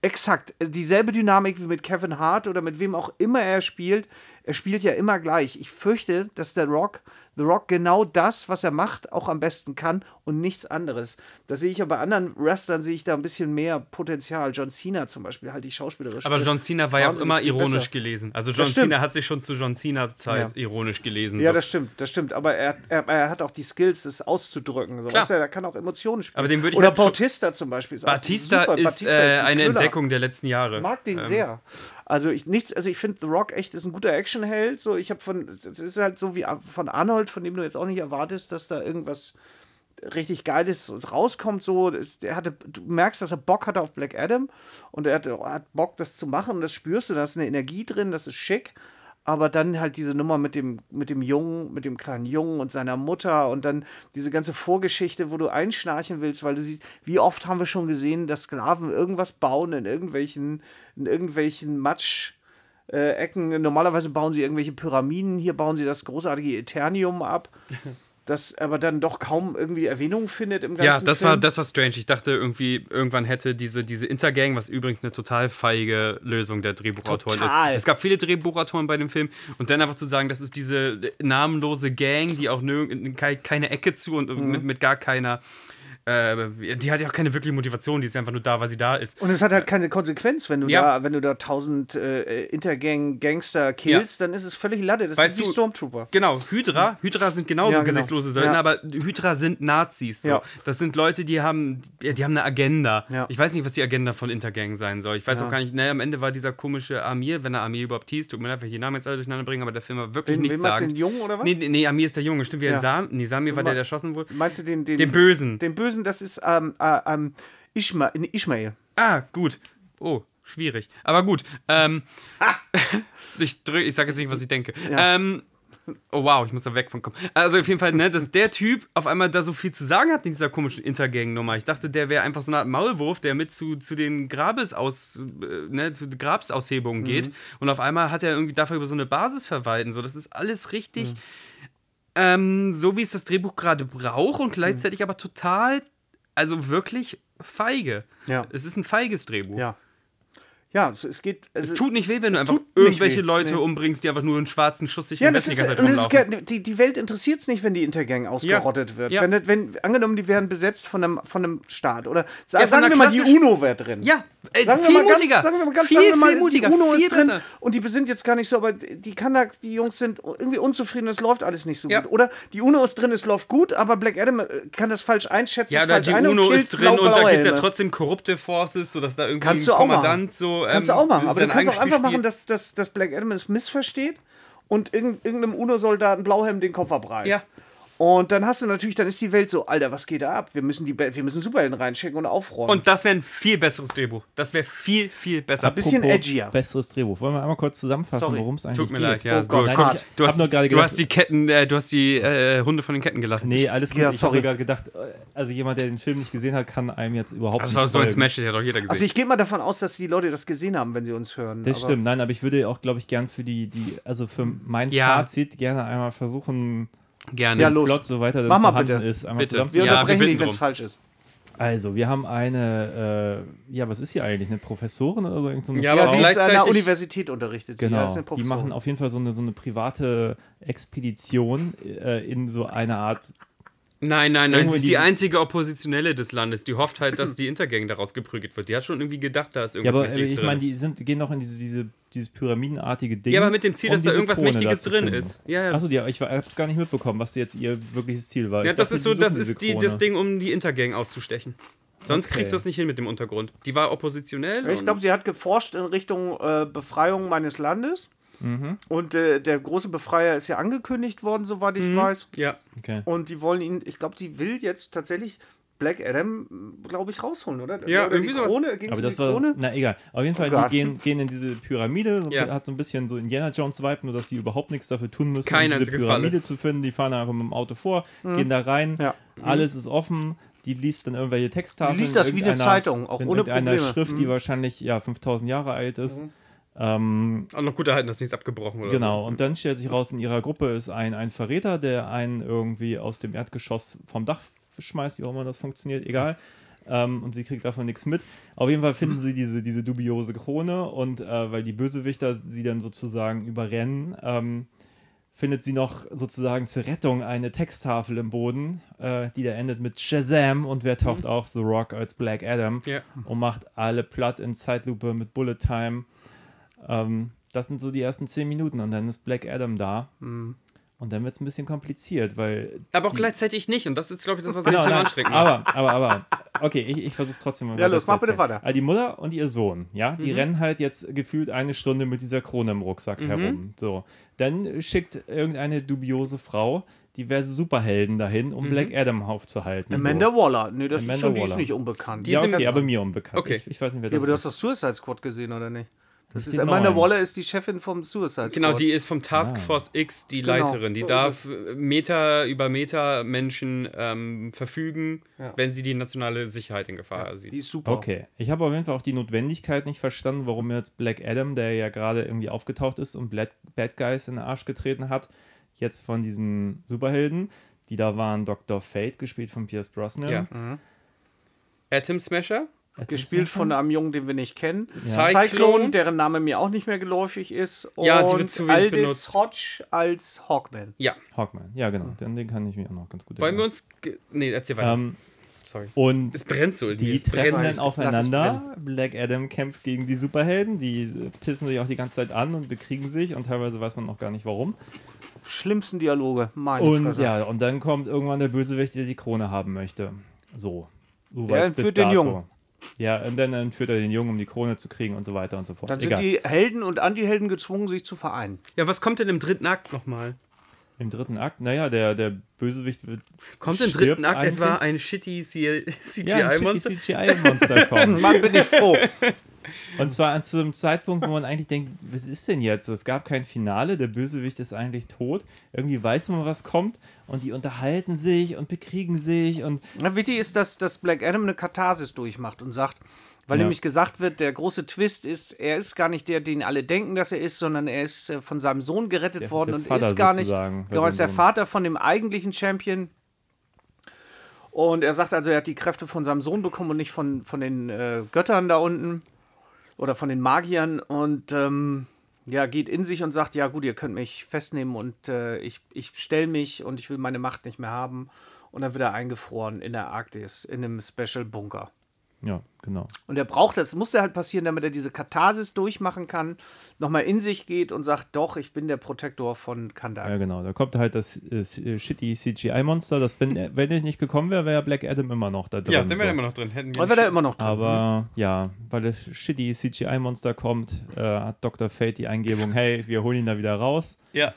Exakt. Dieselbe Dynamik wie mit Kevin Hart oder mit wem auch immer er spielt. Er spielt ja immer gleich. Ich fürchte, dass der Rock, The Rock genau das, was er macht, auch am besten kann und nichts anderes. Da sehe ich ja bei anderen Wrestlern sehe ich da ein bisschen mehr Potenzial. John Cena zum Beispiel, halt die schauspielerische. Aber John Cena war ja auch immer ironisch besser. gelesen. Also John. Cena hat sich schon zu John Cena-Zeit Ja. ironisch gelesen. Ja, so. das stimmt, das stimmt. Aber er, er, er hat auch die Skills, das auszudrücken. So. Klar. Weißt du, er kann auch Emotionen spielen. Aber den würde ich Oder halt Bautista zum Beispiel. Ist Batista ist Batista äh, ein eine. Entdeckung der letzten Jahre. Ich mag den Ähm, sehr. Also ich nichts, also ich finde The Rock echt ist ein guter Actionheld. So, ich habe von, das ist halt so wie von Arnold, von dem du jetzt auch nicht erwartest, dass da irgendwas richtig Geiles rauskommt. So, der hatte, du merkst, dass er Bock hatte auf Black Adam und er hat, hat Bock, das zu machen und das spürst du. Da ist eine Energie drin, das ist schick. Aber dann halt diese Nummer mit dem, mit dem Jungen, mit dem kleinen Jungen und seiner Mutter und dann diese ganze Vorgeschichte, wo du einschnarchen willst, weil du siehst, wie oft haben wir schon gesehen, dass Sklaven irgendwas bauen in irgendwelchen, in irgendwelchen Matsch. Äh, Ecken. Normalerweise bauen sie irgendwelche Pyramiden, hier bauen sie das großartige Eternium ab, das aber dann doch kaum irgendwie Erwähnung findet im ganzen Ja, das Film. war, das war strange. Ich dachte irgendwie, irgendwann hätte diese, diese Intergang, was übrigens eine total feige Lösung der Drehbuchautoren Total. ist. Es gab viele Drehbuchautoren bei dem Film und dann einfach zu sagen, das ist diese namenlose Gang, die auch keine Ecke zu und Mhm. mit, mit gar keiner. Äh, die hat ja auch keine wirkliche Motivation, die ist einfach nur da, weil sie da ist. Und es hat halt keine Konsequenz, wenn du Ja. da, wenn du da tausend äh, Intergang-Gangster killst, dann ist es völlig latte. Das Weißt sind wie du- Stormtrooper. Genau, Hydra. Hydra sind genauso Ja, genau. gesichtslose Söldner, Ja. aber Hydra sind Nazis. So. Ja. Das sind Leute, die haben, ja, die haben eine Agenda. Ja. Ich weiß nicht, was die Agenda von Intergang sein soll. Ich weiß Ja. auch gar nicht, naja, am Ende war dieser komische Amir, wenn er Amir überhaupt hieß, tut mir leid, wenn ich die Namen jetzt alle durcheinander bringe, aber der Film war wirklich Wen, nichts wen meinst du, sagen. den Jungen oder was? Nee, nee, Amir ist der Junge. Stimmt, wie Ja. Sam, nee, Samir war der, der erschossen wurde. Meinst du den, den, Den Bösen. Den Bösen, das ist ähm, äh, ähm, Ishma, Ishmael. Ah, gut. Oh, schwierig. Aber gut. Ähm, ich drück, ich sage jetzt nicht, was ich denke. Ja. Ähm, oh wow, ich muss da weg von kommen. Also auf jeden Fall, ne, dass der Typ auf einmal da so viel zu sagen hat in dieser komischen Intergang-Nummer. Ich dachte, der wäre einfach so eine Art Maulwurf, der mit zu, zu den Grabesaus, äh, ne, zu den Grabsaushebungen geht. Und auf einmal hat er irgendwie dafür über so eine Basis verwalten. So, das ist alles richtig. Ähm, so wie es das Drehbuch gerade braucht und gleichzeitig aber total, also wirklich feige. Ja. Es ist ein feiges Drehbuch. Ja. Ja, es- es geht. Es tut nicht weh, wenn du einfach irgendwelche weh, Leute nee. umbringst, die einfach nur einen schwarzen Schuss sich Ja, im das ist, und das ist, die, die Welt interessiert es nicht, wenn die Intergang ausgerottet wird. Ja. Wenn, wenn, angenommen, die wären besetzt von einem, von einem Staat. Oder Ja, sagen wir mal, die UNO wäre drin. Ja, äh, Sagen wir, viel mal ganz, mutiger. sagen wir mal ganz viel, sagen wir mal, viel mutiger. die UNO viel ist drin besser. und die sind jetzt gar nicht so, aber die kann da, die Jungs sind irgendwie unzufrieden, es läuft alles nicht so Ja. gut. Oder die UNO ist drin, es läuft gut, aber Black Adam äh, kann das falsch einschätzen. Ja, oder die UNO ist drin und da gibt es ja trotzdem korrupte Forces, sodass da irgendwie ein Kommandant machen. So. Ähm, Kannst du auch machen, aber du kannst auch einfach machen, dass, dass, dass Black Adam es missversteht und irgend, irgendeinem UNO-Soldaten Blauhelm den Kopf abreißt. Ja. Und dann hast du natürlich, dann ist die Welt so, Alter, was geht da ab? Wir müssen, die, wir müssen Superhelden reinschicken und aufräumen. Und das wäre ein viel besseres Drehbuch. Das wäre viel, viel besser. Ein bisschen edgier. Besseres Drehbuch. Wollen wir einmal kurz zusammenfassen, worum es eigentlich Tut mir geht? leid, ja. Oh Gott, Nein, ich Du hast, nur gerade du gedacht, hast die Ketten, äh, du hast die äh, Hunde von den Ketten gelassen. Nee, alles gut. Ja, ich habe gerade gedacht, äh, also jemand, der den Film nicht gesehen hat, kann einem jetzt überhaupt das nicht war so ein. Smash, den hat doch jeder gesehen. Also ich gehe mal davon aus, dass die Leute das gesehen haben, wenn sie uns hören. Das aber stimmt, nein, aber ich würde auch, glaube ich, gern für die, die, also für mein Ja. Fazit gerne einmal versuchen, Gerne. Ja, los. Plot, soweit er denn Mach mal bitte. ist, einmal Bitte. Wir. Ja, unterbrechen bitten nicht, wenn es falsch ist. Also, wir haben eine, äh, ja, was ist hier eigentlich, eine Professorin oder so? Irgend so eine Ja, Ja, aber sie ist an der Universität unterrichtet. Sie. Ja, Genau, ist eine die machen auf jeden Fall so eine, so eine private Expedition äh, in so eine Art Nein, nein, nein, sie ist die, die- einzige Oppositionelle des Landes. Die hofft halt, dass die Intergang daraus geprügelt wird. Die hat schon irgendwie gedacht, da ist Ja, irgendwas aber äh, Mächtiges ich drin. meine, die sind, gehen noch in diese, diese, dieses pyramidenartige Ding. ja, aber mit dem Ziel, um dass da irgendwas Krone Mächtiges drin finden. ist. Ja, ja. Achso, ja, ich habe es gar nicht mitbekommen, was jetzt ihr wirkliches Ziel war. ja Ich das dachte, ist so, das ist die, das Ding, um die Intergang auszustechen. Sonst Okay. kriegst du das nicht hin mit dem Untergrund. Die war oppositionell. Ich glaube, sie hat geforscht in Richtung äh, Befreiung meines Landes. Mhm. Und äh, der große Befreier ist ja angekündigt worden, soweit ich weiß. Ja. Okay. Und die wollen ihn, ich glaube, die will jetzt tatsächlich Black Adam, glaube ich, rausholen, oder? Ja, oder irgendwie die sowas. Krone, ging's Aber das die war, Krone? na egal. Auf jeden Fall, Oh die gehen, gehen in diese Pyramide, so, Ja. hat so ein bisschen so Indiana Jones Vibe, nur dass die überhaupt nichts dafür tun müssen, Keine um diese Pyramide Falle. zu finden. Die fahren einfach mit dem Auto vor, gehen da rein, Ja. alles ist offen. Die liest dann irgendwelche Texttafeln. Die liest das in wie eine Zeitung, auch ohne Probleme. Schrift, die wahrscheinlich ja 5000 Jahre alt ist. Ähm, Auch noch gut erhalten, dass nichts abgebrochen oder Genau, und dann stellt sich raus, in ihrer Gruppe ist ein, ein Verräter, der einen irgendwie aus dem Erdgeschoss vom Dach schmeißt, wie auch immer das funktioniert, egal. Ähm, und sie kriegt davon nichts mit. Auf jeden Fall finden sie diese, diese dubiose Krone und äh, weil die Bösewichter sie dann sozusagen überrennen, ähm, findet sie noch sozusagen zur Rettung eine Texttafel im Boden, äh, die da endet mit Shazam und wer taucht auf? The Rock als Black Adam Ja. und macht alle platt in Zeitlupe mit Bullet Time. Ähm, das sind so die ersten zehn Minuten und dann ist Black Adam da. Mhm. Und dann wird es ein bisschen kompliziert, weil. Aber auch die- gleichzeitig nicht. Und das ist, glaube ich, das, was Genau, Film nein, anstrengend macht. aber, aber, aber, okay, ich, ich versuche trotzdem mal Ja, los, mach bitte weiter. Also die Mutter und ihr Sohn, ja, die Mhm. rennen halt jetzt gefühlt eine Stunde mit dieser Krone im Rucksack herum. So, dann schickt irgendeine dubiose Frau diverse Superhelden dahin, Mhm. um Black Adam aufzuhalten. Amanda Waller. Nee, das Amanda ist schon, die ist Waller. nicht unbekannt. So. Ja, sind- okay, aber mir unbekannt. Okay. Ich, ich weiß nicht, wer Ja, das aber du ist. hast doch Suicide Squad gesehen, oder nicht? Das ist die Amanda. Waller ist die Chefin vom Suicide Squad. Genau, die ist vom Task Ah. Force X die Genau, Leiterin. Die so ist darf Meter über Meter Menschen ähm, verfügen, Ja. wenn sie die nationale Sicherheit in Gefahr sieht. Die ist super. Okay, ich habe auf jeden Fall auch die Notwendigkeit nicht verstanden, warum jetzt Black Adam, der ja gerade irgendwie aufgetaucht ist und Bad, Bad Guys in den Arsch getreten hat, jetzt von diesen Superhelden, die da waren Dr. Fate, gespielt von Pierce Brosnan. Ja. Atom Smasher? Gespielt von einem Jungen, den wir nicht kennen. Cyclone. Cyclone, deren Name mir auch nicht mehr geläufig ist. Und Ja, die wird zu wenig Aldis benutzt. Hodge als Hawkman. Ja. Hawkman, ja genau, den, den kann ich mir auch noch ganz gut Wollen wir erinnern. uns. ge- Nee, erzähl weiter. ähm, Sorry. und Es brennt so. mir, die es brennt. treffen dann aufeinander. Black Adam kämpft gegen die Superhelden, die pissen sich auch die ganze Zeit an und bekriegen sich und teilweise weiß man noch gar nicht warum. Schlimmsten Dialoge, meine Und Fresse. ja, und dann kommt irgendwann der Bösewicht, der die Krone haben möchte. So. so bis entführt den. Jungen. Ja, und dann entführt er den Jungen, um die Krone zu kriegen und so weiter und so fort. Dann sind Egal. die Helden und Antihelden gezwungen, sich zu vereinen. Ja, was kommt denn im dritten Akt nochmal? Im dritten Akt, naja, der, der Bösewicht wird. Kommt im dritten Akt eigentlich. etwa ein shitty C- ja, ein CGI-Monster? CGI-Monster kommt. Mann, bin ich froh. Und zwar an zu einem Zeitpunkt, wo man eigentlich denkt, was ist denn jetzt? Es gab kein Finale, der Bösewicht ist eigentlich tot. Irgendwie weiß man, was kommt. Und die unterhalten sich und bekriegen sich und Na, wichtig ist, dass, dass Black Adam eine Katharsis durchmacht und sagt, weil Ja. nämlich gesagt wird, der große Twist ist, er ist gar nicht der, den alle denken, dass er ist, sondern er ist äh, von seinem Sohn gerettet Der- worden der und Vater ist gar nicht, genau, ist der. Vater von dem eigentlichen Champion. Und er sagt also, er hat die Kräfte von seinem Sohn bekommen und nicht von, von den äh, Göttern da unten oder von den Magiern und ähm, ja, geht in sich und sagt, ja gut, ihr könnt mich festnehmen und äh, ich, ich stelle mich und ich will meine Macht nicht mehr haben. Und dann wird er eingefroren in der Arktis, in einem Special Bunker. Ja, genau. Und er braucht das, musste halt passieren, damit er diese Katharsis durchmachen kann, nochmal in sich geht und sagt, doch, ich bin der Protektor von Kandak. Ja, genau. Da kommt halt das äh, shitty CGI-Monster, das, wenn, er- wenn er nicht gekommen wäre, wäre ja Black Adam immer noch da drin. Ja, den wäre so. immer noch drin. Hätten wir wäre da immer noch drin. Aber ja, weil das shitty CGI-Monster kommt, äh, hat Dr. Fate die Eingebung, hey, wir holen ihn da wieder raus. Ja.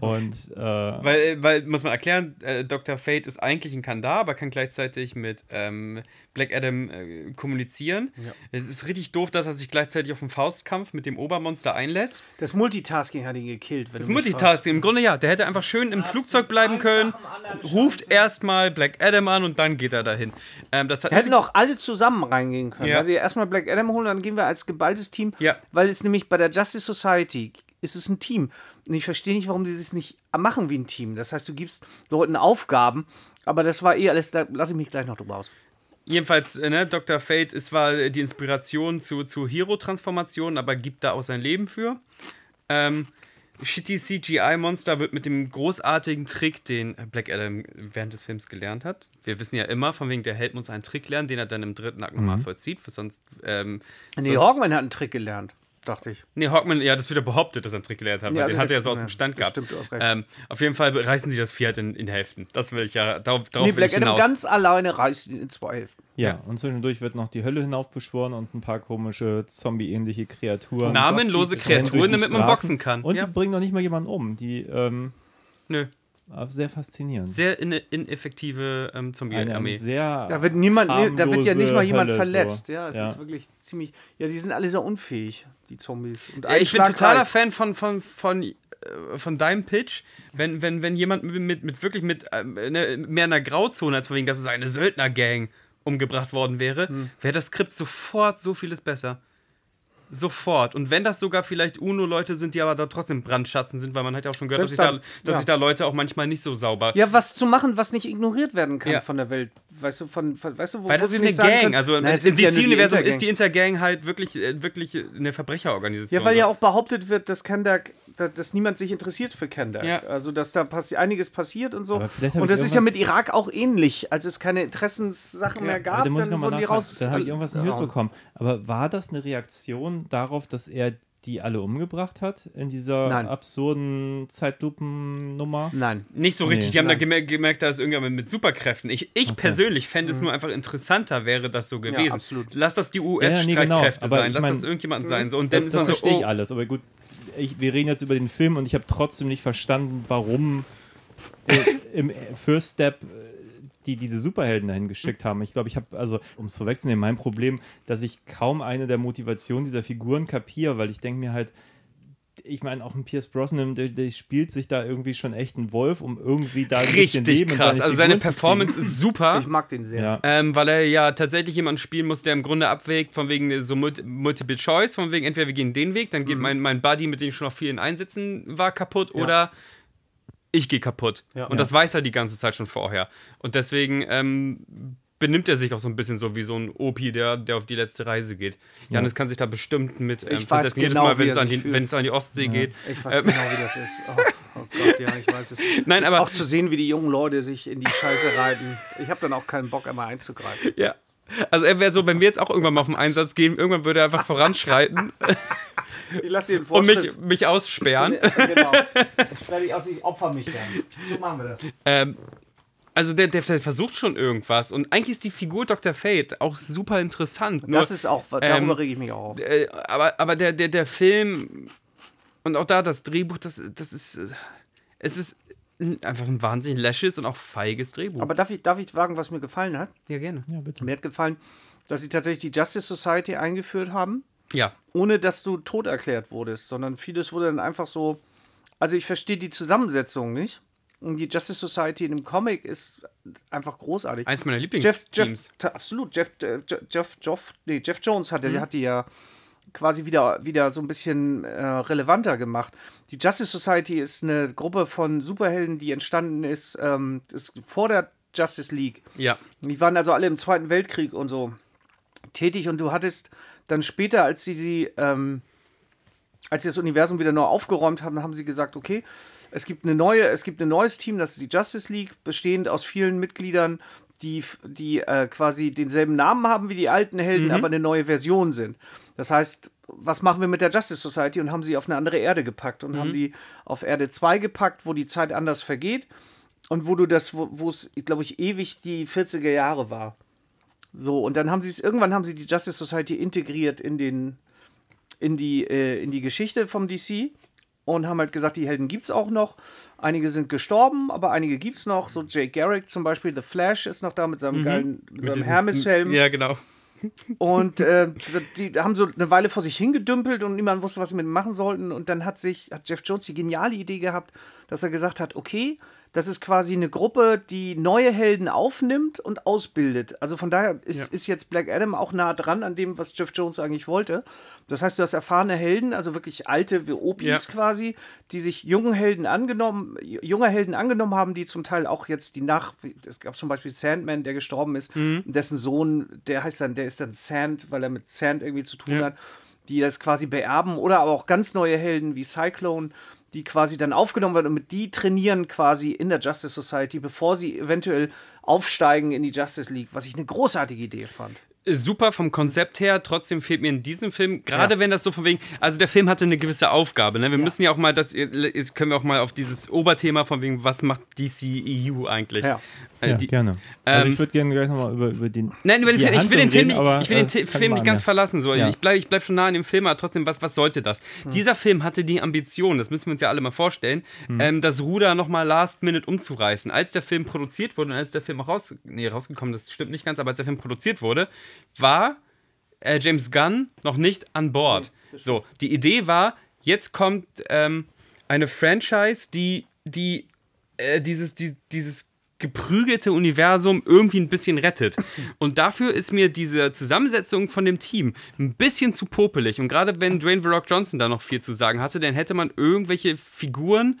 Und äh, Weil, weil, muss man erklären, äh, Dr. Fate ist eigentlich ein Kandar, aber kann gleichzeitig mit ähm, Black Adam äh, kommunizieren. Es ist richtig doof, dass er sich gleichzeitig auf einen Faustkampf mit dem Obermonster einlässt. Das Multitasking hat ihn gekillt. Wenn Das. Multitasking, im Grunde ja. Der hätte einfach schön im Flugzeug bleiben können, ruft erstmal Black Adam an und dann geht er dahin. Ähm, das hat Wir hätten auch alle zusammen reingehen können. Ja. Also erstmal Black Adam holen, dann gehen wir als geballtes Team. Ja. Weil es nämlich bei der Justice Society ist es ein Team. Und ich verstehe nicht, warum die das nicht machen wie ein Team. Das heißt, du gibst Leuten Aufgaben, aber das war eh alles, da lasse ich mich gleich noch drüber aus. Jedenfalls, äh, ne, Dr. Fate ist zwar die Inspiration zu, zu Hero-Transformationen, aber gibt da auch sein Leben für. Ähm, shitty CGI-Monster wird mit dem großartigen Trick, den Black Adam während des Films gelernt hat. Wir wissen ja immer, von wegen der Held muss einen Trick lernen, den er dann im dritten Akt nochmal vollzieht. Sonst, ähm, Nee, sonst, Hawkman hat einen Trick gelernt, dachte ich. Nee, Hawkman, ja, das wieder behauptet, dass er einen Trick gelernt hat, weil Ja, den hat er ja so aus dem ja, Stand gehabt. stimmt, du hast recht. Ähm, auf jeden Fall reißen sie das Vieh halt in, in Hälften. Das will ich ja, darauf, darauf Nee, will Black ich Adam ganz alleine reißt ihn in zwei Hälften. Ja, und zwischendurch wird noch die Hölle hinaufbeschworen und ein paar komische Zombie-ähnliche Kreaturen. Namenlose Kreaturen, damit man boxen kann. Und ja. die bringen noch nicht mal jemanden um. Die, ähm, Nö, sehr faszinierend. sehr in, ineffektive ähm, Zombie-Armee. sehr Da wird niemand, da wird ja nicht mal jemand Hölle, verletzt. so. Ja, es Ja. ist wirklich ziemlich. Ja, die sind alle sehr unfähig, die Zombies. Und Ja, ich bin totaler. Fan von, von, von, äh, von deinem Pitch, wenn, wenn, wenn jemand mit, mit, mit wirklich mit ähm, ne, mehr einer Grauzone, als wegen, dass es eine Söldnergang umgebracht worden wäre, Hm. wäre das Skript sofort so vieles besser. Sofort. Und wenn das sogar vielleicht UNO-Leute sind, die aber da trotzdem Brandschatzen sind, weil man hat ja auch schon gehört, dass, sich Selbst da, dass ja. sich da Leute auch manchmal nicht so sauber. Ja, was zu machen, was nicht ignoriert werden kann Ja. von der Welt. Weißt du, von, von weißt du, wo Weil das ist sie eine Gang. können- Also Na, nur die DC-Universum ist die Intergang halt wirklich, äh, wirklich eine Verbrecherorganisation. Ja, weil ja auch behauptet wird, dass Kandak, dass, dass niemand sich interessiert für Kandak. Ja. Also, dass da passi einiges passiert und so. Und das ist ja mit Irak auch ähnlich. Als es keine Interessenssachen mehr gab, Ja, da muss ich dann nochmal wurden die raus. Da habe ich irgendwas nicht Ja. mitbekommen. Aber war das eine Reaktion darauf, dass er die alle umgebracht hat in dieser Nein. absurden Zeitlupennummer? Nein. Nicht so richtig. Nee. Die haben da Nein. gemer gemerkt, da ist irgendjemand mit Superkräften. Ich, ich persönlich fände es nur einfach interessanter, wäre das so gewesen. absolut. Lass das die ja, nee, genau. US-Streitkräfte Aber sein. ich Lass mein, das irgendjemand sein. So, und Das, dann ist das so, verstehe ich oh, alles. Aber gut, ich, wir reden jetzt über den Film und ich habe trotzdem nicht verstanden, warum äh, im First Step äh, die diese Superhelden dahin geschickt haben. Ich glaube, ich habe, also, um es vorwegzunehmen, mein Problem, dass ich kaum eine der Motivationen dieser Figuren kapiere, weil ich denke mir halt, ich meine, auch ein Pierce Brosnan, der, der spielt sich da irgendwie schon echt einen Wolf, um irgendwie da ein bisschen richtig Leben in krass. seine Also seine Figuren Performance ist super. Ich mag den sehr. Ja. Ähm, weil er ja tatsächlich jemanden spielen muss, der im Grunde abwägt, von wegen so Multi Multiple Choice, von wegen entweder wir gehen den Weg, dann Mhm. geht mein, mein Buddy, mit dem ich schon auf vielen Einsätzen war, kaputt oder ich gehe kaputt. Ja. Und das weiß er die ganze Zeit schon vorher. Und deswegen ähm, benimmt er sich auch so ein bisschen so wie so ein Opi, der, der auf die letzte Reise geht. Janis kann sich da bestimmt mit ähm, Ich weiß versetzen. Jedes genau, Mal, wenn wie es an, die- fühlt. wenn es an die Ostsee geht. Ich weiß genau, wie das ist. Oh, oh Gott, ja, ich weiß es. Nein, aber Auch zu sehen, wie die jungen Leute sich in die Scheiße reiten. Ich habe dann auch keinen Bock, einmal einzugreifen. Ja. Also er wäre so, wenn wir jetzt auch irgendwann mal auf den Einsatz gehen, irgendwann würde er einfach voranschreiten Ich lasse dir den und Vorschritt. mich, mich aussperren. genau. Ich sperre dich aus, ich opfer mich dann. So machen wir das. Ähm, also der, der, der versucht schon irgendwas. Und eigentlich ist die Figur Dr. Fate auch super interessant. Nur, Das ist auch, darüber ähm, rege ich mich auch auf. äh, aber aber der, der, der Film und auch da das Drehbuch, das, das ist. äh, Es ist ein- einfach ein wahnsinnig läsches und auch feiges Drehbuch. Aber darf ich, darf ich sagen, was mir gefallen hat? ja, gerne. Ja, bitte. Mir hat gefallen, dass sie tatsächlich die Justice Society eingeführt haben, Ja. ohne dass du tot erklärt wurdest, sondern vieles wurde dann einfach so. Also ich verstehe die Zusammensetzung nicht. Und die Justice Society in dem Comic ist einfach großartig. Eins meiner Jeff, Lieblingsteams. Jeff, ta- absolut. Jeff, äh, Je- Jeff, Jeff, nee, Jeff Jones hat, Mhm. hat die ja quasi wieder, wieder so ein bisschen äh, relevanter gemacht. Die Justice Society ist eine Gruppe von Superhelden, die entstanden ist, ähm, ist vor der Justice League. Ja. Die waren also alle im Zweiten Weltkrieg und so tätig und du hattest dann später, als sie sie, ähm, als sie das Universum wieder neu aufgeräumt haben, haben sie gesagt, okay, es gibt eine neue, es gibt ein neues Team, das ist die Justice League, bestehend aus vielen Mitgliedern, die, die äh, quasi denselben Namen haben wie die alten Helden, aber eine neue Version sind. Das heißt, was machen wir mit der Justice Society und haben sie auf eine andere Erde gepackt und haben die auf Erde 2 gepackt, wo die Zeit anders vergeht und wo du das, wo wo es, glaube ich, ewig die 40er Jahre war. So, und dann haben sie es, irgendwann haben sie die Justice Society integriert in den, in die, äh, in die Geschichte vom DC und haben halt gesagt, die Helden gibt's auch noch. Einige sind gestorben, aber einige gibt's noch. So Jake Garrick zum Beispiel, The Flash ist noch da mit seinem geilen, seinem Diesen- Hermes-Helm. Ja, genau. Und äh, die haben so eine Weile vor sich hingedümpelt und niemand wusste, was sie mit machen sollten. Und dann hat sich, hat Jeff Jones die geniale Idee gehabt, dass er gesagt hat, okay, das ist quasi eine Gruppe, die neue Helden aufnimmt und ausbildet. Also von daher ist, Ja. ist jetzt Black Adam auch nah dran an dem, was Jeff Jones eigentlich wollte. Das heißt, du hast erfahrene Helden, also wirklich alte wie Opis Ja. quasi, die sich jungen Helden angenommen, junger Helden angenommen haben, die zum Teil auch jetzt die nach, es gab zum Beispiel Sandman, der gestorben ist, Mhm. dessen Sohn, der heißt dann, der ist dann Sand, weil er mit Sand irgendwie zu tun Ja. hat, die das quasi beerben oder aber auch ganz neue Helden wie Cyclone, die quasi dann aufgenommen werden und mit die trainieren quasi in der Justice Society, bevor sie eventuell aufsteigen in die Justice League, was ich eine großartige Idee fand. Super vom Konzept her, trotzdem fehlt mir in diesem Film, gerade wenn das so von wegen, also der Film hatte eine gewisse Aufgabe, ne? Wir müssen ja auch mal, das jetzt können wir auch mal auf dieses Oberthema von wegen, was macht DCEU eigentlich? Ja. Äh, Ja, die- gerne. Also ähm, ich würde gerne gleich nochmal über, über den. Nein, über den Film, ich will den, Film reden, ich will den äh, Film nicht an, ganz ja. verlassen. So. Ja. Ich bleibe ich bleib schon nah an dem Film, aber trotzdem, was, was sollte das? Dieser Film hatte die Ambition, das müssen wir uns ja alle mal vorstellen, ähm, das Ruder nochmal last minute umzureißen. Als der Film produziert wurde und als der Film auch raus, nee, rausgekommen, das stimmt nicht ganz, aber als der Film produziert wurde, war äh, James Gunn noch nicht an Bord. so, die Idee war, jetzt kommt ähm, eine Franchise, die, die äh, dieses, die, dieses geprügelte Universum irgendwie ein bisschen rettet. Und dafür ist mir diese Zusammensetzung von dem Team ein bisschen zu popelig. Und gerade wenn Dwayne The Rock Johnson da noch viel zu sagen hatte, dann hätte man irgendwelche Figuren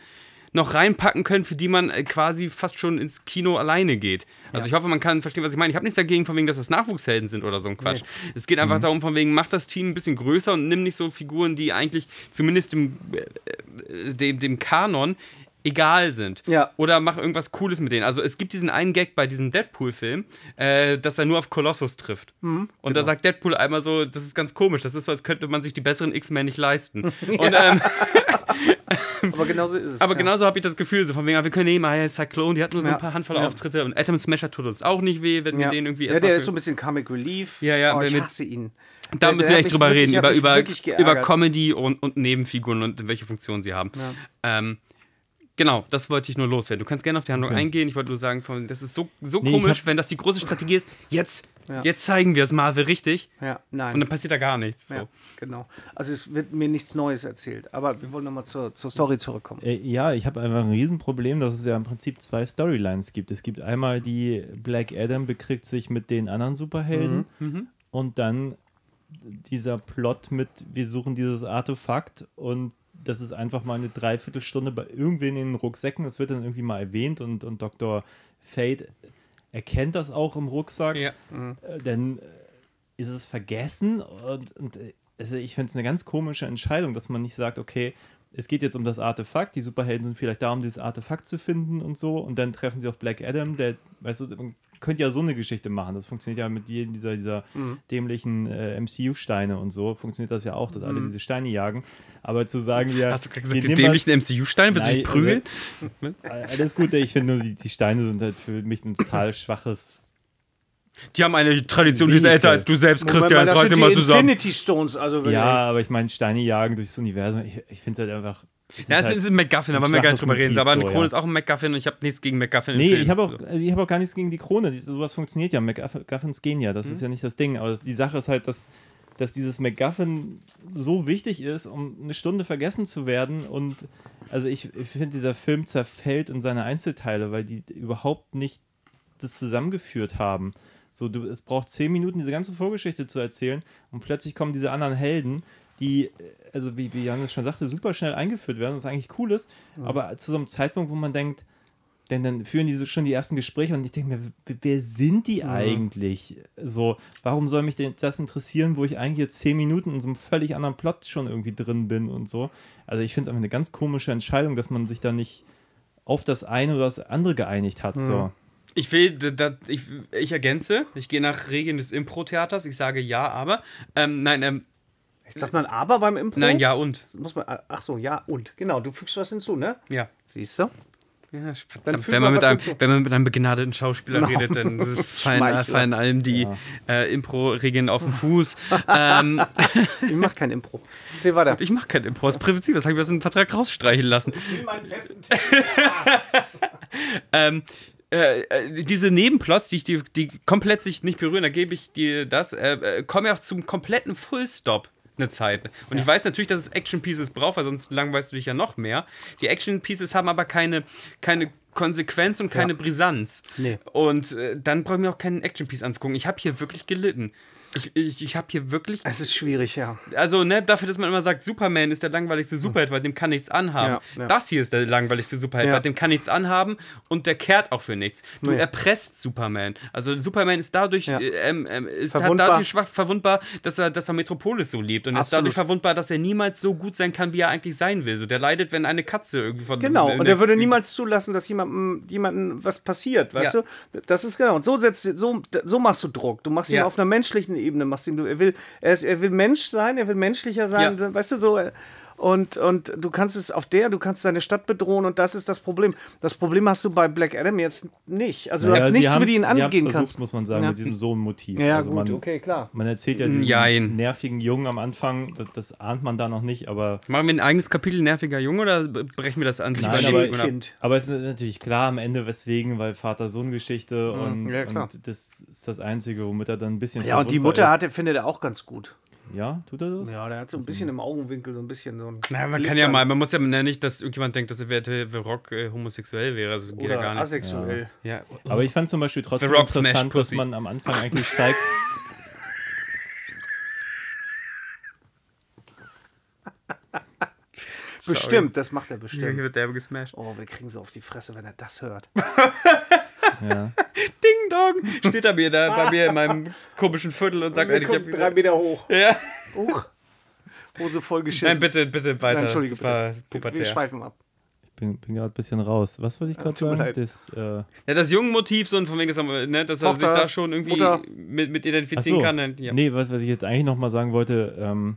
noch reinpacken können, für die man äh, quasi fast schon ins Kino alleine geht. Also ich hoffe, man kann verstehen, was ich meine. Ich habe nichts dagegen, von wegen, dass das Nachwuchshelden sind oder so ein Quatsch. Es geht einfach darum, von wegen, mach das Team ein bisschen größer und nimm nicht so Figuren, die eigentlich zumindest dem, äh, dem, dem Kanon egal sind. Ja. Oder mach irgendwas Cooles mit denen. Also es gibt diesen einen Gag bei diesem Deadpool-Film, äh, dass er nur auf Colossus trifft. Mhm, und genau. da sagt Deadpool einmal so, das ist ganz komisch, das ist so, als könnte man sich die besseren X-Men nicht leisten. Und ähm, Aber genauso ist es. aber ja. genauso habe ich das Gefühl, so von wegen, ah, wir können nehmen, ja, Cyclone, die hat nur so Ja. ein paar Handvoll Ja. Auftritte und Atom Smasher tut uns auch nicht weh, wenn wir ja. den irgendwie ja, erstmal der für- ist so ein bisschen Comic Relief. Ja, ja, Oh, ich hasse ihn. Da Der- müssen der wir echt drüber wirklich- reden, über, über, über. Comedy und, und Nebenfiguren und welche Funktionen sie haben. Ähm, genau, das wollte ich nur loswerden. Du kannst gerne auf die Handlung Okay. eingehen. Ich wollte nur sagen, das ist so, so Nee, komisch, wenn das die große Strategie ist. Jetzt, Ja. jetzt zeigen wir es Marvel richtig Ja, nein. und dann passiert da gar nichts. So. ja, genau. Also es wird mir nichts Neues erzählt. Aber wir wollen nochmal zur, zur Story zurückkommen. Äh, Ja, ich habe einfach ein Riesenproblem, dass es ja im Prinzip zwei Storylines gibt. Es gibt einmal die Black Adam bekriegt sich mit den anderen Superhelden und dann dieser Plot mit wir suchen dieses Artefakt und das ist einfach mal eine Dreiviertelstunde bei irgendwen in den Rucksäcken. Das wird dann irgendwie mal erwähnt und, und Dr. Fate erkennt das auch im Rucksack. Ja. Äh, dann äh, ist es vergessen und, und äh, also ich finde es eine ganz komische Entscheidung, dass man nicht sagt, okay, es geht jetzt um das Artefakt, die Superhelden sind vielleicht da, um dieses Artefakt zu finden und so und dann treffen sie auf Black Adam, der, weißt du, man könnte ja so eine Geschichte machen, das funktioniert ja mit jedem dieser, dieser dämlichen äh, MCU-Steine und so, funktioniert das ja auch, dass alle diese Steine jagen, aber zu sagen, wir, Hast du gerade gesagt, was- dämlichen MCU-Stein, willst du dich prügeln? alles gut, ich finde nur, die, die Steine sind halt für mich ein total schwaches Die haben eine Tradition, die ist älter als du selbst, Moment Christian. Jetzt das reiß sind dir mal die zusammen. Infinity Stones. Also wenn Ja, aber ich meine, Steine jagen durchs Universum. Ich, ich finde es halt einfach. Es Ja, ist es halt- ist ein McGuffin, da wollen wir gar nicht drüber reden. Aber eine so, Krone ja. ist auch ein McGuffin und ich habe nichts gegen McGuffin. Nee, ich habe auch, So. ich hab auch gar nichts gegen die Krone. Die- Sowas funktioniert ja. McGuffins gehen ja. Mhm. Das ist ja nicht das Ding. Aber das, die Sache ist halt, dass, dass dieses McGuffin so wichtig ist, um eine Stunde vergessen zu werden. Und also ich, ich finde, dieser Film zerfällt in seine Einzelteile, weil die überhaupt nicht das zusammengeführt haben. So, du, es braucht zehn Minuten, diese ganze Vorgeschichte zu erzählen und plötzlich kommen diese anderen Helden, die, äh, also wie, wie Janis schon sagte, super schnell eingeführt werden, was eigentlich cool ist, aber zu so einem Zeitpunkt, wo man denkt, denn dann führen die so schon die ersten Gespräche und ich denke mir, wer sind die eigentlich? So, warum soll mich denn das interessieren, wo ich eigentlich jetzt zehn Minuten in so einem völlig anderen Plot schon irgendwie drin bin und so. Also ich finde es einfach eine ganz komische Entscheidung, dass man sich da nicht auf das eine oder das andere geeinigt hat. So. Ich will, d- d- ich, ich ergänze, ich gehe nach Regeln des Impro-Theaters, ich sage ja, aber. Ähm, nein, ähm, Sagt man aber beim Impro? nein, ja und. Das Muss man, ach so, ja und. Genau, du fügst was hinzu, ne? Ja. Siehst du? Ja, Dann verdammt, wenn, man mit einem, hinzu. wenn man mit einem begnadeten Schauspieler No. redet, dann fallen, fallen allem die äh, Impro-Regeln auf den Fuß. ähm, Ich mach kein Impro. Erzähl weiter. ich mache kein Impro, das ist Prinzip, das habe ich aus dem Vertrag rausstreichen lassen. meinen festen ähm, äh, äh, diese Nebenplots, die, ich, die, die komplett sich nicht berühren, da gebe ich dir das, äh, äh, kommen ja auch zum kompletten Fullstop eine Zeit. Und ich weiß natürlich, dass es Action Pieces braucht, weil sonst langweilst du dich ja noch mehr. Die Action Pieces haben aber keine, keine Konsequenz und keine Brisanz. Nee. Und äh, dann brauche ich mir auch keinen Action Piece anzugucken. Ich habe hier wirklich gelitten. Ich, ich, ich habe hier wirklich. Es ist schwierig, ja. Also, ne, dafür, dass man immer sagt, Superman ist der langweiligste Superheld, weil dem kann nichts anhaben. Ja, ja. Das hier ist der langweiligste Superheld, Ja. weil dem kann nichts anhaben und der kehrt auch für nichts. Du Nee. erpresst Superman. Also, Superman ist dadurch, äh, ähm, ähm, ist Verwundbar. dadurch schwach verwundbar, dass er, dass er Metropolis so liebt. Und ist Absolut. dadurch verwundbar, dass er niemals so gut sein kann, wie er eigentlich sein will. So, der leidet, wenn eine Katze irgendwie von. Genau, und er würde niemals zulassen, dass jemandem, jemandem was passiert, weißt du? Das ist genau. Und so setzt so, so machst du Druck. Du machst ihn auf einer menschlichen Ebene, machst ihn, du, er will, er, ist, er will Mensch sein, er will menschlicher sein, Ja. weißt du so. Und, und du kannst es auf der, du kannst deine Stadt bedrohen und das ist das Problem. Das Problem hast du bei Black Adam jetzt nicht. Also du Ja, hast nichts, haben- wie du ihn angehen versucht, kannst. muss man sagen, Ja. mit diesem Sohn-Motiv. Ja, also gut, man, okay, klar. Man erzählt ja diesen Jein. nervigen Jungen am Anfang, das, das ahnt man da noch nicht, aber Machen wir ein eigenes Kapitel nerviger Junge oder brechen wir das an sich Nein, aber-? Kind. Aber es ist natürlich klar am Ende, weswegen, weil Vater-Sohn-Geschichte und, ja, und das ist das Einzige, womit er dann ein bisschen. Ja, und die Mutter ist. hat, findet er auch ganz gut. Ja, tut er das? Ja, der hat so ein bisschen im Augenwinkel so ein bisschen so ein. Na, man kann Glitzern. ja mal, man muss ja ne, nicht, dass irgendjemand denkt, dass The The Rock äh, homosexuell wäre. Also geht ja Oder gar nicht. asexuell. Ja. Aber ich fand zum Beispiel trotzdem interessant, dass man am Anfang eigentlich zeigt. Bestimmt, das macht er Hier bestimmt. wird derbe gesmashed. Oh, wir kriegen so auf die Fresse, wenn er das hört. ja. Ding Dong! Steht er mir da bei mir in meinem komischen Viertel und sagt, Er ich kommt hab drei Meter hoch. Ja. Huch. Hose voll geschissen. Nein, bitte, bitte weiter. Nein, Entschuldige das bitte. Wir pubertär. schweifen ab. Ich bin, bin gerade ein bisschen raus. Was wollte ich gerade sagen? Das, äh, Ja, das Jungenmotiv, so und von wegen, dass er, ne, dass er sich Tochter, da schon irgendwie mit, mit identifizieren so. kann. dann- Ja. Nee, was, was ich jetzt eigentlich nochmal sagen wollte, ähm,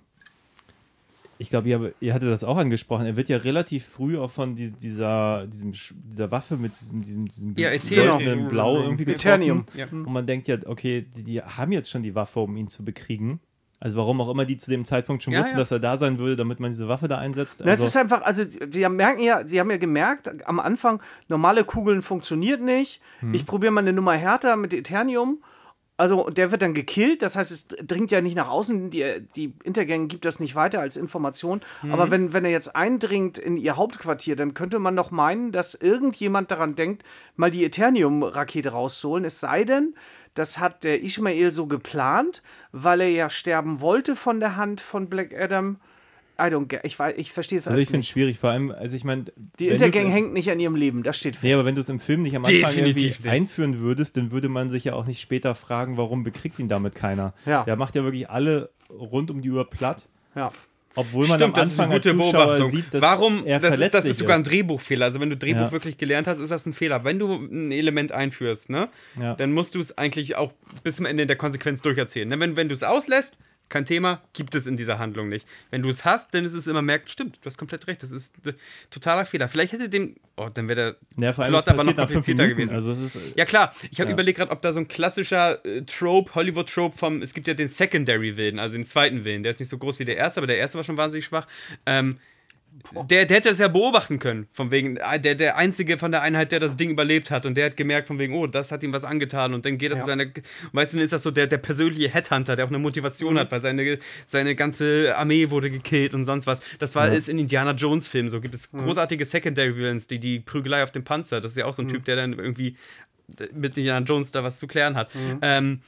ich glaube, ihr, ihr hattet das auch angesprochen. Er wird ja relativ früh auch von dies- dieser, diesem, dieser Waffe mit diesem, diesem, diesem Ja, Ethereum. Blau irgendwie getroffen. Eternium. Ja. Und man denkt ja, okay, die, die haben jetzt schon die Waffe, um ihn zu bekriegen. Also warum auch immer die zu dem Zeitpunkt schon Ja, wussten, ja. dass er da sein würde, damit man diese Waffe da einsetzt. Na, es Also, ist einfach, also sie haben- merken ja, sie haben ja gemerkt, am Anfang, normale Kugeln funktioniert nicht. Hm. Ich probiere mal eine Nummer härter mit Eternium. Also und der wird dann gekillt, das heißt, es dringt ja nicht nach außen, die, die Intergang gibt das nicht weiter als Information. Mhm. Aber wenn, wenn er jetzt eindringt in ihr Hauptquartier, dann könnte man doch meinen, dass irgendjemand daran denkt, mal die Eternium-Rakete rauszuholen. Es sei denn, das hat der Ishmael so geplant, weil er ja sterben wollte von der Hand von Black Adam. I don't get, ich, ich verstehe es also ich finde es schwierig, vor allem, also ich meine. Die Intergang hängt nicht an ihrem Leben, das steht fest. Nee, aber wenn du es im Film nicht am Anfang Definitiv irgendwie nicht. einführen würdest, dann würde man sich ja auch nicht später fragen, warum bekriegt ihn damit keiner. Ja. Der macht ja wirklich alle rund um die Uhr platt, ja. obwohl man Stimmt, am das ist eine Anfang als gute Zuschauer Beobachtung. sieht, dass Warum? er das, ist, verletzlich das ist sogar ein Drehbuchfehler. Also wenn du Drehbuch Ja. wirklich gelernt hast, ist das ein Fehler. Wenn du ein Element einführst, ne, Ja. dann musst du es eigentlich auch bis zum Ende der Konsequenz durcherzählen. Ne? Wenn, wenn du es auslässt, kein Thema, gibt es in dieser Handlung nicht. Wenn du es hast, dann ist es immer merkt, stimmt, du hast komplett recht, das ist äh, totaler Fehler. Vielleicht hätte dem, oh, dann wäre der Ja, vor allem, Plot aber noch komplizierter gewesen. Also ist, Ja klar, ich habe Ja. überlegt gerade, ob da so ein klassischer äh, Trope, Hollywood-Trope vom, es gibt ja den Secondary-Willen, also den zweiten Willen, der ist nicht so groß wie der erste, aber der erste war schon wahnsinnig schwach. Ähm, der, der hätte das ja beobachten können, von wegen, äh, der, der Einzige von der Einheit, der das Ding überlebt hat und der hat gemerkt, von wegen, oh, das hat ihm was angetan und dann geht er Ja. zu seiner, weißt du, dann ist das so der, der persönliche Headhunter, der auch eine Motivation Mhm. hat, weil seine, seine ganze Armee wurde gekillt und sonst was. Das war ist in Indiana Jones Filmen so, gibt es Mhm. großartige Secondary-Villains, die die Prügelei auf dem Panzer, das ist ja auch so ein Typ, der dann irgendwie mit Indiana Jones da was zu klären hat. Ähm,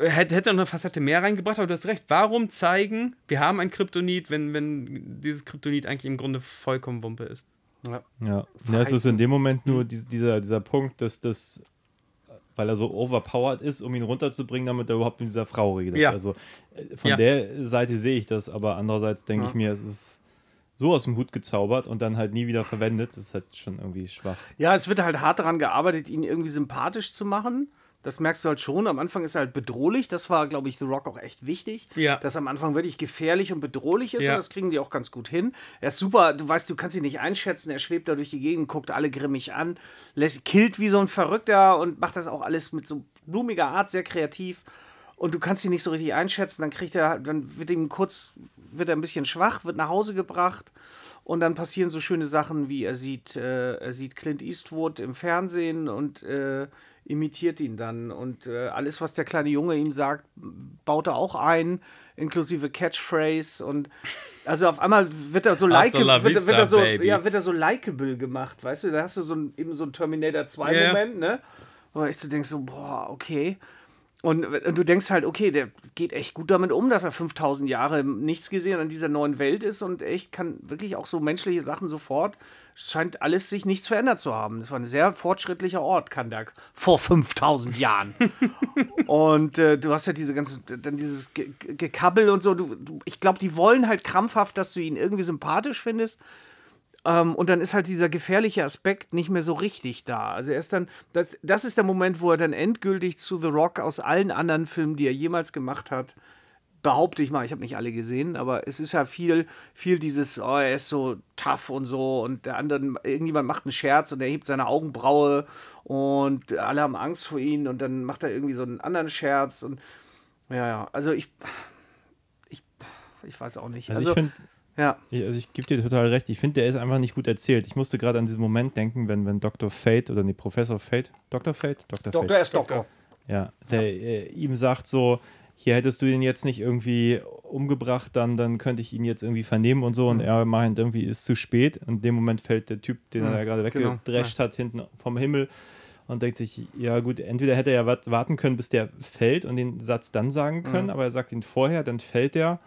hätte, hätte noch eine Facette mehr reingebracht, aber du hast recht. Warum zeigen, wir haben ein Kryptonit, wenn, wenn dieses Kryptonit eigentlich im Grunde vollkommen Wumpe ist? Ja, ja es ist in dem Moment nur dies- dieser, dieser Punkt, dass das, weil er so overpowered ist, um ihn runterzubringen, damit er überhaupt mit dieser Frau redet. Ja. Also äh, von Ja. der Seite sehe ich das, aber andererseits denke ich mir, es ist so aus dem Hut gezaubert und dann halt nie wieder verwendet. Das ist halt schon irgendwie schwach. Ja, es wird halt hart daran gearbeitet, ihn irgendwie sympathisch zu machen. Das merkst du halt schon. Am Anfang ist er halt bedrohlich. Das war, glaube ich, The Rock auch echt wichtig. Ja. Dass am Anfang wirklich gefährlich und bedrohlich ist. Ja. Und das kriegen die auch ganz gut hin. Er ist super. Du weißt, du kannst ihn nicht einschätzen. Er schwebt da durch die Gegend, guckt alle grimmig an, lässt, killt wie so ein Verrückter und macht das auch alles mit so blumiger Art, sehr kreativ. Und du kannst ihn nicht so richtig einschätzen. Dann kriegt er, dann wird ihm kurz, wird er ein bisschen schwach, wird nach Hause gebracht. Und dann passieren so schöne Sachen wie er sieht, äh, er sieht Clint Eastwood im Fernsehen und äh, imitiert ihn dann. Und äh, alles, was der kleine Junge ihm sagt, baut er auch ein, inklusive Catchphrase. Und also auf einmal wird er so Hasta like, la wird, wird er so, baby. ja, wird er so likeable gemacht, weißt du? Da hast du so ein, eben so ein Terminator 2 Ja. Moment, ne? Wo ich so denkst so, boah, okay. Und, und du denkst halt, okay, der geht echt gut damit um, dass er 5000 Jahre nichts gesehen an dieser neuen Welt ist und echt kann wirklich auch so menschliche Sachen sofort, scheint alles sich nichts verändert zu haben. Das war ein sehr fortschrittlicher Ort, Kandak, vor 5000 Jahren. und äh, du hast ja diese ganze, dann dieses Ge Ge Gekabbel und so. Du, du, ich glaube, die wollen halt krampfhaft, dass du ihn irgendwie sympathisch findest. Ähm, und dann ist halt dieser gefährliche Aspekt nicht mehr so richtig da. Also er ist dann, das, das ist der Moment, wo er dann endgültig zu The Rock aus allen anderen Filmen, die er jemals gemacht hat, behaupte ich mal, ich habe nicht alle gesehen, aber es ist ja viel, viel dieses, oh, er ist so tough und so und der andere, irgendjemand macht einen Scherz und er hebt seine Augenbraue und alle haben Angst vor ihm und dann macht er irgendwie so einen anderen Scherz und ja, ja, also ich, ich, ich weiß auch nicht. Also, Also, ich finde, ja, also ich gebe dir total recht. Ich finde, der ist einfach nicht gut erzählt. Ich musste gerade an diesen Moment denken, wenn, wenn Dr. Fate oder nee, Professor Fate, Dr. Fate? Dr. Fate. Doktor ist Doktor. Ja, der äh, ihm sagt so, hier hättest du ihn jetzt nicht irgendwie umgebracht, dann, dann könnte ich ihn jetzt irgendwie vernehmen und so. Und er meint, irgendwie ist zu spät. Und in dem Moment fällt der Typ, den er gerade genau, weggedrescht hat, hinten vom Himmel und denkt sich, ja gut, entweder hätte er ja warten können, bis der fällt und den Satz dann sagen können, aber er sagt ihn vorher, dann fällt der.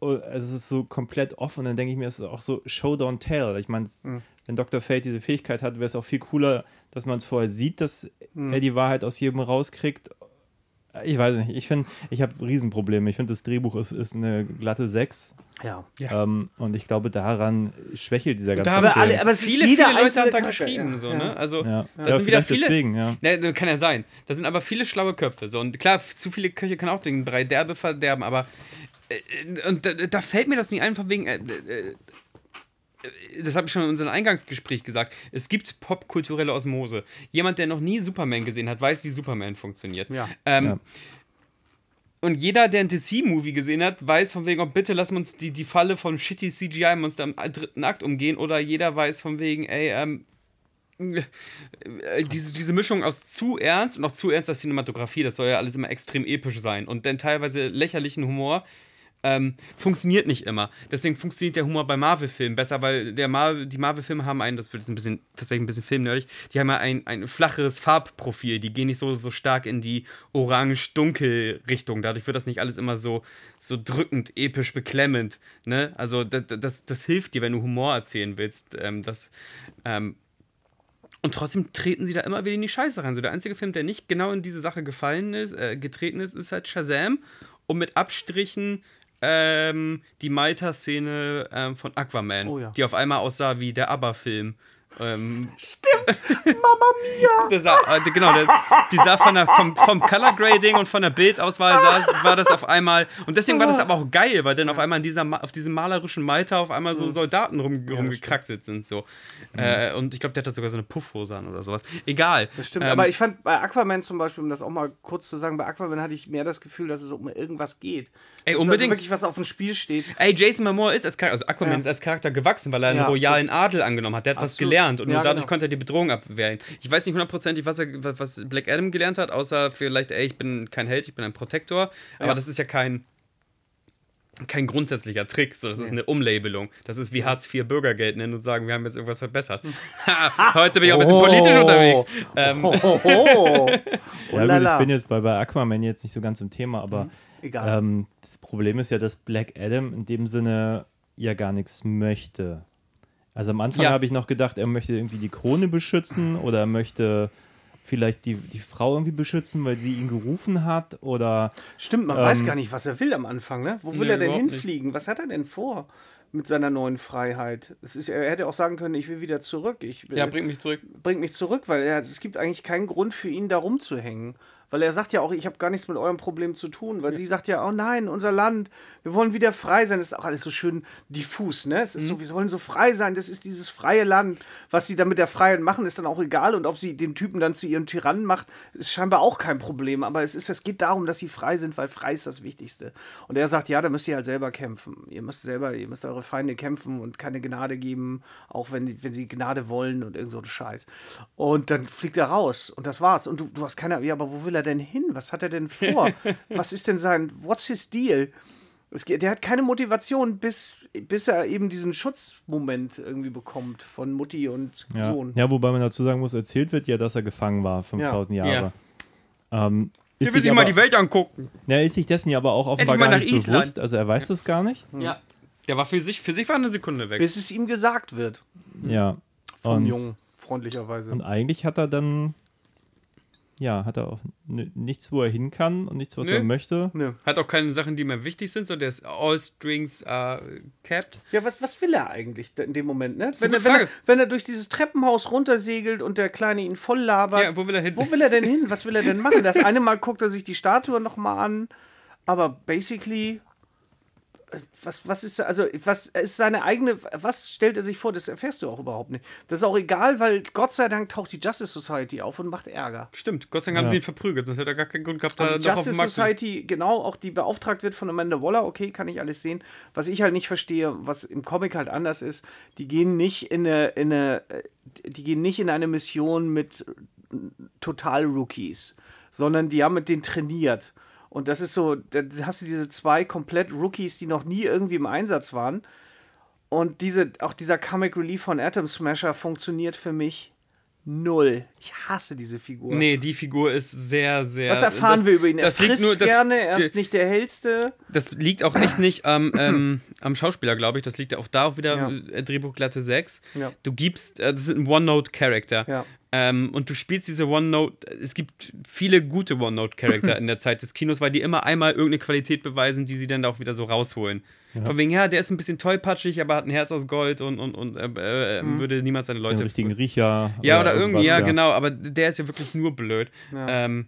Oh, Also es ist so komplett offen und dann denke ich mir, es ist auch so Show, don't tell. Ich meine, es- wenn Dr. Fate diese Fähigkeit hat, wäre es auch viel cooler, dass man es vorher sieht, dass er die Wahrheit aus jedem rauskriegt. Ich weiß nicht, ich finde, ich habe Riesenprobleme. Ich finde, das Drehbuch ist, ist eine glatte 6. Ja. Ja. Ähm, und ich glaube, daran schwächelt dieser ganze Da haben Aber, Film. alle, aber es viele, viele Leute haben da geschrieben, ja. so, ne? Also, ja, da ja sind wieder vielleicht viele. deswegen, ja. Ne, kann ja sein. Da sind aber viele schlaue Köpfe. So. Und klar, zu viele Köche können auch den Brei derbe verderben, aber äh, und da, da fällt mir das nicht einfach wegen. Äh, äh, äh, das habe ich schon in unserem Eingangsgespräch gesagt. Es gibt popkulturelle Osmose. Jemand, der noch nie Superman gesehen hat, weiß, wie Superman funktioniert. Ja. Ähm, Ja. Und jeder, der ein DC-Movie gesehen hat, weiß von wegen, oh, bitte lass uns die, die Falle von shitty CGI-Monster im dritten Akt umgehen. Oder jeder weiß von wegen, ey, ähm, äh, diese, diese Mischung aus zu ernst und auch zu ernster Cinematografie, das soll ja alles immer extrem episch sein. Und dann teilweise lächerlichen Humor ähm, funktioniert nicht immer. Deswegen funktioniert der Humor bei Marvel-Filmen besser, weil der Mar die Marvel-Filme haben ein, das wird jetzt ein bisschen, tatsächlich ein bisschen filmnerdig, die haben ja ein, ein flacheres Farbprofil. Die gehen nicht so, so stark in die orange-dunkel-Richtung. Dadurch wird das nicht alles immer so, so drückend, episch, beklemmend. Ne? Also das, das, das hilft dir, wenn du Humor erzählen willst. Ähm, das, ähm, und trotzdem treten sie da immer wieder in die Scheiße rein. So der einzige Film, der nicht genau in diese Sache gefallen ist, äh, getreten ist, ist halt Shazam. Und mit Abstrichen ähm, die Malta-Szene ähm, von Aquaman, Oh ja. die auf einmal aussah wie der ABBA-Film. Ähm, Mama Mia! der sah, äh, genau, der, die sah von der, vom, vom Color Grading und von der Bildauswahl sah, war das auf einmal. Und deswegen war das aber auch geil, weil dann auf einmal in dieser, auf diesem malerischen Malta auf einmal so Soldaten rum, rumgekraxelt sind. So. Äh, und ich glaube, der hatte sogar so eine Puffhose an oder sowas. Egal. Das stimmt, Ähm, aber ich fand bei Aquaman zum Beispiel, um das auch mal kurz zu sagen, bei Aquaman hatte ich mehr das Gefühl, dass es um irgendwas geht. Ey, Dass unbedingt. Also wirklich was auf dem Spiel steht. Ey, Jason Momoa ist als Charakter, also Aquaman Ja. ist als Charakter gewachsen, weil er einen Ja, royalen Adel angenommen hat. Der hat was Absolut. Gelernt und Ja, nur dadurch genau. konnte er die Bedrohung abwehren. Ich weiß nicht hundertprozentig, was, er, was- Black Adam gelernt hat, außer vielleicht, ey, ich bin kein Held, ich bin ein Protektor. Aber Ja. das ist ja kein, kein grundsätzlicher Trick, so, das ist eine Umlabelung. Das ist wie Hartz IV Bürgergeld nennen und sagen, wir haben jetzt irgendwas verbessert. Ha, Heute bin ich auch ein bisschen Oh. politisch unterwegs. Ähm! Ja, Oh gut, ich bin jetzt bei, bei Aquaman jetzt nicht so ganz im Thema, aber Egal. ähm, das Problem ist ja, dass Black Adam in dem Sinne ja gar nichts möchte. Also am Anfang Ja. habe ich noch gedacht, er möchte irgendwie die Krone beschützen oder er möchte vielleicht die, die Frau irgendwie beschützen, weil sie ihn gerufen hat oder Stimmt, man ähm, weiß gar nicht, was er will am Anfang, ne? Wo will Nö, er denn überhaupt nicht. hinfliegen? Was hat er denn vor mit seiner neuen Freiheit? Es ist, er hätte auch sagen können, ich will wieder zurück. Ich will, ja, bring mich zurück. bringt mich zurück, weil er, es gibt eigentlich keinen Grund für ihn, da rumzuhängen. Weil er sagt ja auch, ich habe gar nichts mit eurem Problem zu tun. Weil sie sagt ja, oh nein, unser Land, wir wollen wieder frei sein. Das ist auch alles so schön diffus, ne? Es ist Mhm. so, wir wollen so frei sein, das ist dieses freie Land. Was sie dann mit der Freiheit machen, ist dann auch egal. Und ob sie den Typen dann zu ihrem Tyrannen macht, ist scheinbar auch kein Problem. Aber es, ist, es geht darum, dass sie frei sind, weil frei ist das Wichtigste. Und er sagt, ja, da müsst ihr halt selber kämpfen. Ihr müsst selber, ihr müsst eure Feinde kämpfen und keine Gnade geben, auch wenn, wenn sie Gnade wollen und irgend so ein Scheiß. Und dann fliegt er raus und das war's. Und du, du hast keine, ja, aber wo will er denn hin? Was hat er denn vor? Was ist denn sein, what's his deal? Es, geht- der hat keine Motivation, bis, bis er eben diesen Schutzmoment irgendwie bekommt von Mutti und ja. Sohn. ja, wobei man dazu sagen muss, erzählt wird ja, dass er gefangen war, 5000 Ja. Jahre. Ähm, Der will sich aber, mal die Welt angucken. Na, er ist sich dessen ja aber auch offenbar mal gar nach nicht Island. bewusst. Also er weiß das gar nicht. Ja. Der war für sich, für sich war eine Sekunde weg. Bis es ihm gesagt wird. Ja. Vom Und, Jungen, freundlicherweise. und eigentlich hat er dann, ja, hat er auch nichts, wo er hin kann und nichts, was Nö. er möchte. Nö. Hat auch keine Sachen, die mehr wichtig sind, sondern der ist all strings are capped. Ja, was, was will er eigentlich in dem Moment, ne? Wenn er, wenn, er, wenn er durch dieses Treppenhaus runtersegelt und der Kleine ihn voll labert. Ja, wo will er hin? Wo will er denn hin? Was will er denn machen? Das eine Mal guckt er sich die Statue nochmal an, aber basically. Was, was ist also was ist seine eigene was stellt er sich vor das erfährst du auch überhaupt nicht das ist auch egal weil Gott sei Dank taucht die Justice Society auf und macht Ärger Stimmt, Gott sei Dank haben Ja. sie ihn verprügelt, sonst hätte er gar keinen Grund gehabt, da die noch auf Justice Society, genau, auch die beauftragt wird von Amanda Waller, okay, kann ich alles sehen. Was ich halt nicht verstehe, was im Comic halt anders ist, die gehen nicht in eine, in eine äh, die gehen nicht in eine Mission mit äh, Total-Rookies, sondern die haben mit denen trainiert. Und das ist so, da hast du diese zwei komplett Rookies, die noch nie irgendwie im Einsatz waren. Und diese, auch dieser Comic Relief von Atom Smasher funktioniert für mich null. Ich hasse diese Figur. Nee, die Figur ist sehr, sehr. Was erfahren das, wir über ihn? Er Das liegt frisst nur, das, gerne, er ist nicht der hellste. das liegt auch echt nicht am, ähm, am Schauspieler, glaube ich. Das liegt auch da auch wieder Ja. äh, Drehbuchglatte 6. Ja. Du gibst, äh, das ist ein One-Note-Character. Ja. Ähm, und du spielst diese One-Note, es gibt viele gute One-Note-Charakter in der Zeit des Kinos, weil die immer einmal irgendeine Qualität beweisen, die sie dann auch wieder so rausholen. Von wegen, ja, der ist ein bisschen tollpatschig, aber hat ein Herz aus Gold und, und, und äh, äh, würde niemals seine Den Leute richtigen Riecher. Ja, oder, irgendwie, irgendwas, ja, genau, aber der ist ja wirklich nur blöd. Ja. Ähm,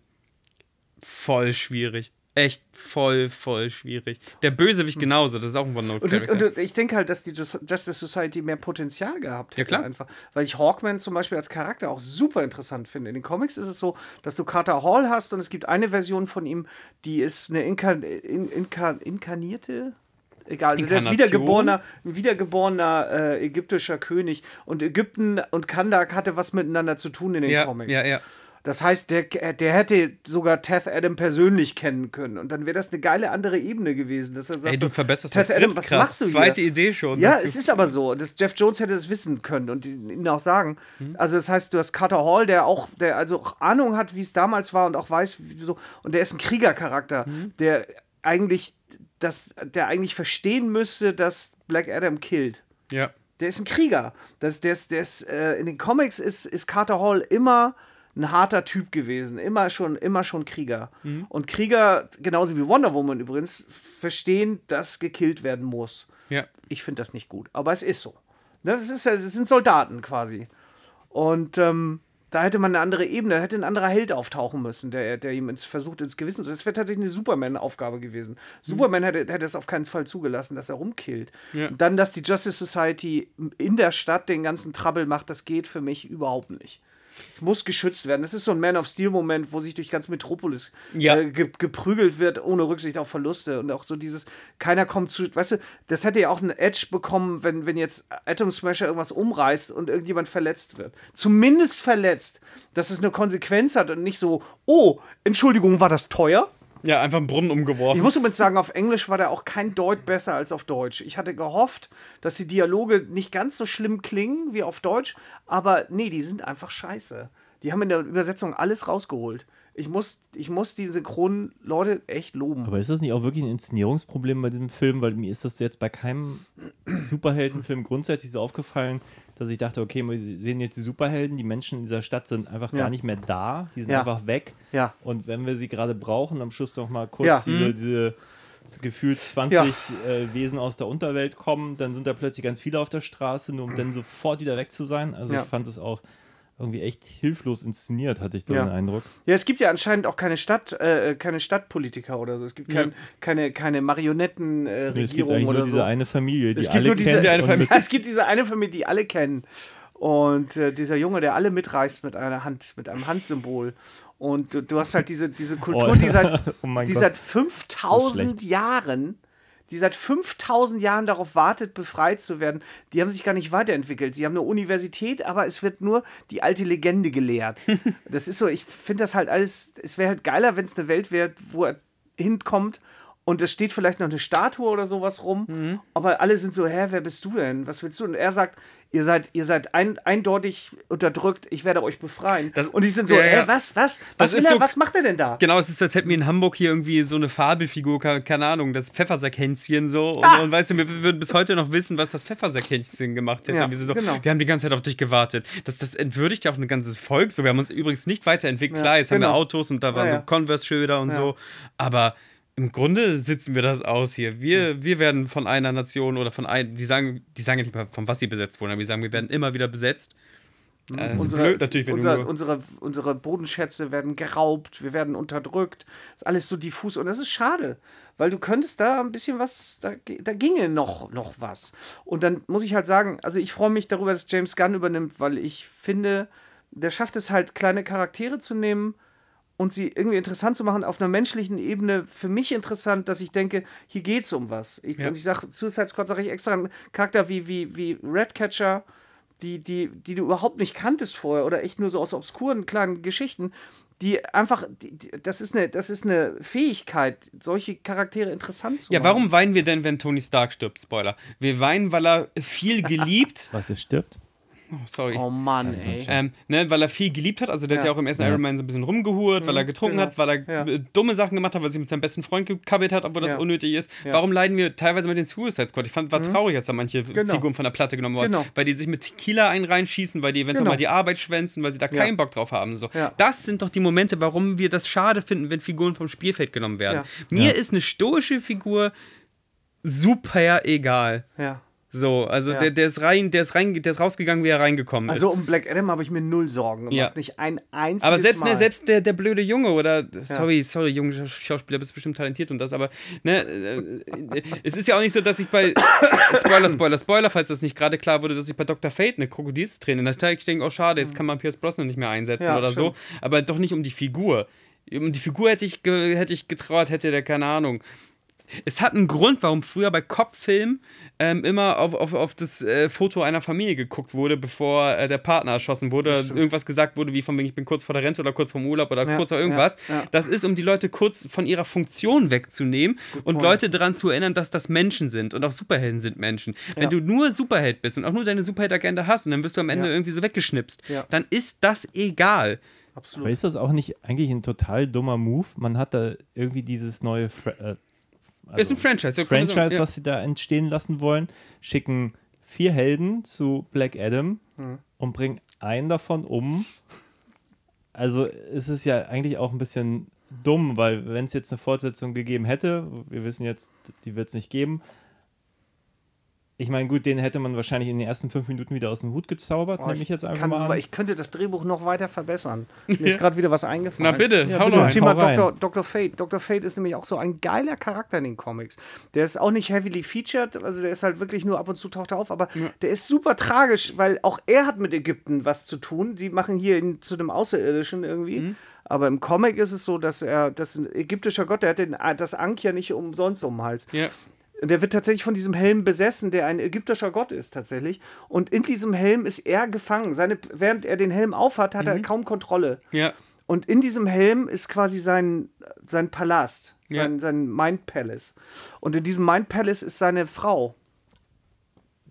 voll schwierig. Echt voll, voll schwierig. Der Bösewicht genauso, das ist auch ein Und, One-Note-Character. und ich denke halt, dass die Jus- Justice Society mehr Potenzial gehabt hätte. Ja, klar. Einfach. Weil ich Hawkman zum Beispiel als Charakter auch super interessant finde. In den Comics ist es so, dass du Carter Hall hast und es gibt eine Version von ihm, die ist eine Inka in, Inka inkarnierte. Egal, also der ist wiedergeborener, ein wiedergeborener äh, ägyptischer König. Und Ägypten und Kandak hatte was miteinander zu tun in den ja, Comics. ja, ja. Das heißt, der, der hätte sogar Teth Adam persönlich kennen können. Und dann wäre das eine geile andere Ebene gewesen. Dass er sagt, Ey, du verbesserst Teth das Adam, was krass. machst du hier? Zweite Idee schon. Ja, es ist aber so. Das Jeff Jones hätte es wissen können und ihnen auch sagen. Mhm. Also das heißt, du hast Carter Hall, der auch, der also auch Ahnung hat, wie es damals war und auch weiß, wie so. Und der ist ein Kriegercharakter, Mhm. der eigentlich, das, der eigentlich verstehen müsste, dass Black Adam killt. ja. Der ist ein Krieger. Das, der ist, der ist, äh, in den Comics ist, ist Carter Hall immer ein harter Typ gewesen. Immer schon, immer schon Krieger. Mhm. Und Krieger, genauso wie Wonder Woman übrigens, verstehen, dass gekillt werden muss. ja. Ich finde das nicht gut. Aber es ist so. Ne? Das, ist, ja- das sind Soldaten quasi. Und ähm, da hätte man eine andere Ebene, da hätte ein anderer Held auftauchen müssen, der, der ihm ins, versucht, ins Gewissen zu. Das wäre tatsächlich eine Superman-Aufgabe gewesen. Superman hätte, hätte es auf keinen Fall zugelassen, dass er rumkillt. Ja. Dann, dass die Justice Society in der Stadt den ganzen Trouble macht, das geht für mich überhaupt nicht. Es muss geschützt werden. Das ist so ein Man of Steel-Moment, wo sich durch ganz Metropolis Ja. äh, ge geprügelt wird, ohne Rücksicht auf Verluste. Und auch so dieses, keiner kommt zu. Weißt du, das hätte ja auch einen Edge bekommen, wenn, wenn jetzt Atom Smasher irgendwas umreißt und irgendjemand verletzt wird. Zumindest verletzt, dass es eine Konsequenz hat und nicht so, oh, Entschuldigung, war das teuer? Ja, einfach einen Brunnen umgeworfen. Ich muss übrigens sagen, auf Englisch war der auch kein Deut besser als auf Deutsch. Ich hatte gehofft, dass die Dialoge nicht ganz so schlimm klingen wie auf Deutsch, aber nee, die sind einfach scheiße. Die haben in der Übersetzung alles rausgeholt. Ich muss, ich muss die synchronen Leute echt loben. Aber ist das nicht auch wirklich ein Inszenierungsproblem bei diesem Film? Weil mir ist das jetzt bei keinem Superheldenfilm grundsätzlich so aufgefallen, dass ich dachte, okay, wir sehen jetzt die Superhelden, die Menschen in dieser Stadt sind einfach Ja. gar nicht mehr da, die sind Ja. einfach weg. Ja. Und wenn wir sie gerade brauchen, am Schluss noch mal kurz diese, diese das Gefühl 20 äh, Wesen aus der Unterwelt kommen, dann sind da plötzlich ganz viele auf der Straße, nur um dann sofort wieder weg zu sein. Also ich fand es auch irgendwie echt hilflos inszeniert, hatte ich so Ja. den Eindruck. Ja, es gibt ja anscheinend auch keine Stadt, äh, keine Stadtpolitiker oder so. Es gibt kein, Ja. keine, keine Marionettenregierung äh, Nee, es gibt oder nur so. diese eine Familie, die es gibt alle nur diese kennt. eine Familie. es gibt diese eine Familie, die alle kennen. Und äh, dieser Junge, der alle mitreißt mit einer Hand, mit einem Handsymbol. Und du, du hast halt diese, diese Kultur, Oh. die seit, Oh die Gott. seit So 5000 schlecht. Jahren, die seit 5000 Jahren darauf wartet, befreit zu werden, die haben sich gar nicht weiterentwickelt. Sie haben eine Universität, aber es wird nur die alte Legende gelehrt. das ist so, ich finde das halt alles, es wäre halt geiler, wenn es eine Welt wäre, wo er hinkommt und es steht vielleicht noch eine Statue oder sowas rum, Mhm. aber alle sind so, hä, wer bist du denn? Was willst du? Und er sagt, ihr seid, ihr seid ein, eindeutig unterdrückt, ich werde euch befreien. Das- und die sind so, Ja, ja. hä, was, was? Was, er, so- was macht er denn da? Genau, es ist, so, als hätten wir in Hamburg hier irgendwie so eine Fabelfigur, ke- keine Ahnung, das Pfeffersackhänzchen so. Und, Ah! und weißt du, wir würden bis heute noch wissen, was das Pfeffersackhänzchen gemacht hätte. Ja, wir sind so, genau. wir haben die ganze Zeit auf dich gewartet. Das, das entwürdigt ja auch ein ganzes Volk. So, wir haben uns übrigens nicht weiterentwickelt. Klar, jetzt haben wir genau. Autos und da waren so Converse-Schilder und so. Aber im Grunde sitzen wir das aus hier. Wir, wir werden von einer Nation oder von ein, die sagen, die sagen ja nicht mal, von was sie besetzt wurden, aber die sagen, wir werden immer wieder besetzt. Äh, ist blöd natürlich, wenn unser, unsere, unsere Bodenschätze werden geraubt, wir werden unterdrückt. Ist alles so diffus und das ist schade, weil du könntest da ein bisschen was, da, da ginge noch, noch was. Und dann muss ich halt sagen, also ich freue mich darüber, dass James Gunn übernimmt, weil ich finde, der schafft es halt, kleine Charaktere zu nehmen und sie irgendwie interessant zu machen, auf einer menschlichen Ebene für mich interessant, dass ich denke, hier geht's um was. Ich, Ja. Und ich sage, Suicide Squad sage ich extra, einen Charakter wie, wie, wie Redcatcher, die, die, die du überhaupt nicht kanntest vorher oder echt nur so aus obskuren kleinen Geschichten, die einfach, die, die, das, ist eine, das ist eine Fähigkeit, solche Charaktere interessant zu Ja, machen. warum weinen wir denn, wenn Tony Stark stirbt? Spoiler. Wir weinen, weil er viel geliebt. Was es stirbt? Oh, sorry. Oh Mann, ey. Ähm, ne, weil er viel geliebt hat, also der hat Ja. ja auch im ersten Ja. Iron Man so ein bisschen rumgehurt, weil er getrunken genau. hat, weil er Ja. äh, dumme Sachen gemacht hat, weil er sich mit seinem besten Freund gekabbelt hat, obwohl das Ja. unnötig ist. Ja. Warum leiden wir teilweise mit den Suicide Squad? Ich fand, war traurig, als da manche Genau. Figuren von der Platte genommen wurden, Genau. weil die sich mit Tequila einen reinschießen, weil die eventuell Genau. mal die Arbeit schwänzen, weil sie da Ja. keinen Bock drauf haben. So. Ja. Das sind doch die Momente, warum wir das schade finden, wenn Figuren vom Spielfeld genommen werden. Ja. Mir Ja. ist eine stoische Figur super egal. Ja. So, also Ja. der, der ist rein, der ist rein, der ist rausgegangen, wie er reingekommen ist. Also um Black Adam habe ich mir null Sorgen gemacht. Ja. Nicht ein einziges Aber selbst, Mal. ne, selbst der, der blöde Junge oder, sorry, sorry, junge Scha- Schauspieler, bist bestimmt talentiert und das, aber, ne, äh, es ist ja auch nicht so, dass ich bei, Spoiler, Spoiler, Spoiler, falls das nicht gerade klar wurde, dass ich bei Dr. Fate eine Krokodilsträne, natürlich ich denke, oh schade, jetzt kann man Pierce Brosnan nicht mehr einsetzen Ja, oder so, stimmt. aber doch nicht um die Figur. Um die Figur hätte ich, hätte ich getraut, hätte der, keine Ahnung. Es hat einen Grund, warum früher bei Cop-Filmen ähm, immer auf, auf, auf das äh, Foto einer Familie geguckt wurde, bevor äh, der Partner erschossen wurde. Irgendwas gesagt wurde, wie von wegen, ich bin kurz vor der Rente oder kurz vorm Urlaub oder Ja, kurz vor irgendwas. ja, ja. Das ist, um die Leute kurz von ihrer Funktion wegzunehmen und point. Leute daran zu erinnern, dass das Menschen sind und auch Superhelden sind Menschen. Wenn Ja. du nur Superheld bist und auch nur deine Superheld-Agenda hast und dann wirst du am Ende Ja. irgendwie so weggeschnipst, Ja. dann ist das egal. Absolut. Aber ist das auch nicht eigentlich ein total dummer Move? Man hat da irgendwie dieses neue Fra äh, also ist ein Franchise. ja, Franchise, was sie da entstehen lassen wollen, schicken vier Helden zu Black Adam Hm. und bringen einen davon um. Also es ist ja eigentlich auch ein bisschen dumm, weil wenn es jetzt eine Fortsetzung gegeben hätte, wir wissen jetzt, die wird es nicht geben. Ich meine, gut, den hätte man wahrscheinlich in den ersten fünf Minuten wieder aus dem Hut gezaubert, Oh, nehme ich jetzt einfach kann mal so, an. ich könnte das Drehbuch noch weiter verbessern. Mir ist gerade wieder was eingefallen. Na bitte, Ja, hau bitte. Zum rein. Thema hau rein. Dr. Dr. Fate. Dr. Fate ist nämlich auch so ein geiler Charakter in den Comics. Der ist auch nicht heavily featured, also der ist halt wirklich nur ab und zu taucht er auf, aber der ist super tragisch, weil auch er hat mit Ägypten was zu tun. Die machen hier ihn zu einem Außerirdischen irgendwie. Mhm. Aber im Comic ist es so, dass er, das ist ein ägyptischer Gott, der hat den, das Ankh ja nicht umsonst um den Hals. Ja. Und der wird tatsächlich von diesem Helm besessen, der ein ägyptischer Gott ist tatsächlich. Und in diesem Helm ist er gefangen. Seine, während er den Helm aufhat, hat er Mhm. kaum Kontrolle. Ja. Und in diesem Helm ist quasi sein, sein Palast, Ja. sein, sein Mind Palace. Und in diesem Mind Palace ist seine Frau,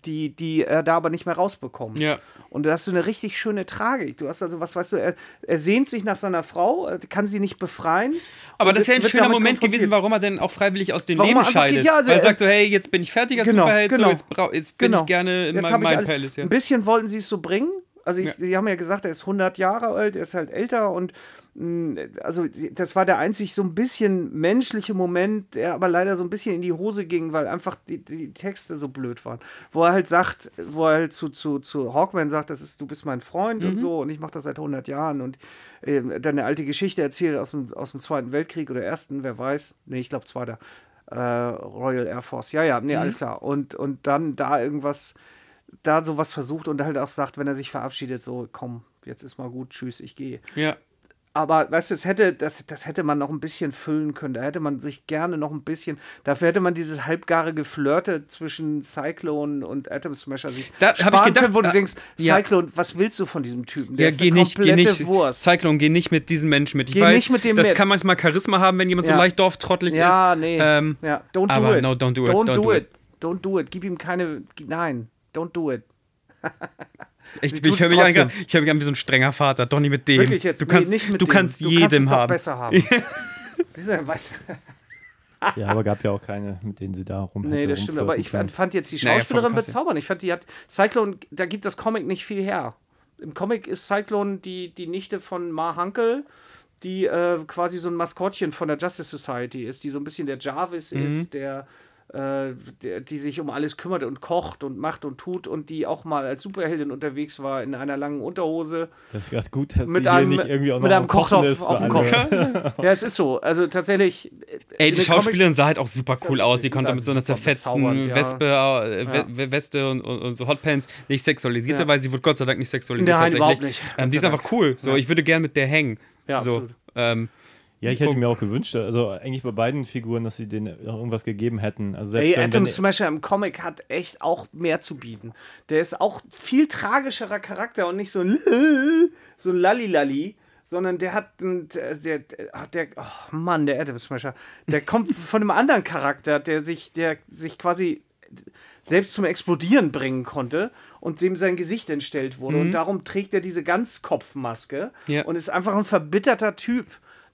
die, die er da aber nicht mehr rausbekommt. Ja. Und das ist so eine richtig schöne Tragik. Du hast also, was weißt du, er, er sehnt sich nach seiner Frau, er kann sie nicht befreien. Aber das ist ja ein schöner Moment gewesen, warum er denn auch freiwillig aus dem Warum Leben einfach geht, scheidet. ja, also Weil er sagt so, hey, jetzt bin ich fertig als Genau, Superheld, genau. so, jetzt, jetzt bin Genau. ich gerne in Jetzt meinem alles- Palace. Ja. Ein bisschen wollten sie es so bringen. Also, ich, Ja. sie haben ja gesagt, er ist 100 Jahre alt, er ist halt älter und mh, also das war der einzig so ein bisschen menschliche Moment, der aber leider so ein bisschen in die Hose ging, weil einfach die, die Texte so blöd waren. Wo er halt sagt, wo er halt zu, zu, zu Hawkman sagt, das ist, du bist mein Freund Mhm. und so und ich mache das seit 100 Jahren und äh, dann eine alte Geschichte erzählt aus dem, aus dem Zweiten Weltkrieg oder Ersten, wer weiß. Nee, ich glaube Zweiter. Äh, Royal Air Force. Ja, ja, nee, Mhm. alles klar. Und, und dann da irgendwas da sowas versucht und halt auch sagt, wenn er sich verabschiedet, so, komm, jetzt ist mal gut, tschüss, ich gehe. ja. aber weißt du, das hätte, das, das hätte man noch ein bisschen füllen können. Da hätte man sich gerne noch ein bisschen. Dafür hätte man dieses halbgare Geflirte zwischen Cyclone und Atom Smasher sich Da hab ich sparen gedacht, können, wo du äh, denkst, ja. Cyclone, was willst du von diesem Typen? Der Ja, ist geh eine nicht, geh nicht, Wurst. Cyclone, geh nicht mit diesen Menschen mit. Ich Geh weiß, nicht mit dem das mit. kann manchmal Charisma haben, wenn jemand so Ja. leicht dorftrottelig ja, ist. nee. Ähm, ja, don't do aber it. no, don't do it, Don't, don't do, do it. Don't do it. Gib ihm keine. Nein, don't do it. Ich, ich höre mich, an- ich hör mich an wie so ein strenger Vater. Doch nicht mit dem. Wirklich jetzt. Du nee, kannst, nicht mit du dem. kannst du jedem kannst es doch haben. besser haben. Siehst du, weißt, Ja, aber gab ja auch keine, mit denen sie da rum Nee, das stimmt, aber ich fand, fand jetzt die Naja, Schauspielerin voll krass, ja. bezaubernd. Ich fand, die hat Cyclone, da gibt das Comic nicht viel her. Im Comic ist Cyclone die, die Nichte von Ma Hunkel, die äh, quasi so ein Maskottchen von der Justice Society ist, die so ein bisschen der Jarvis Mhm. ist, der, äh, die sich um alles kümmert und kocht und macht und tut und die auch mal als Superheldin unterwegs war in einer langen Unterhose. Das ist gerade gut, dass Mit sie hier einem- nicht irgendwie auch noch mit einem Kochtopf auf dem alle. ja, es ist so. Also tatsächlich. Ey, in die Schauspielerin sah halt auch super cool aus. Die konnte mit so einer zerfetzten ja. Wespe, äh, We- We- Weste und, und, und so Hotpants nicht sexualisierte, Ja. weil sie wurde Gott sei Dank nicht sexualisiert. Nein, tatsächlich. überhaupt nicht. Ähm, die ist einfach cool. So, Ja. ich würde gern mit der hängen. Ja, so, absolut. ähm, Ja, ich hätte mir auch gewünscht, also eigentlich bei beiden Figuren, dass sie denen irgendwas gegeben hätten. Also Ey, selbst wenn, Atom wenn, Smasher im Comic hat echt auch mehr zu bieten. Der ist auch viel tragischerer Charakter und nicht so ein so ein Lalli-Lalli, sondern der hat einen, der, der, der oh Mann, der Atom Smasher, der kommt von einem anderen Charakter, der sich, der sich quasi selbst zum Explodieren bringen konnte und dem sein Gesicht entstellt wurde. Und darum trägt er diese Ganzkopfmaske Ja. und ist einfach ein verbitterter Typ.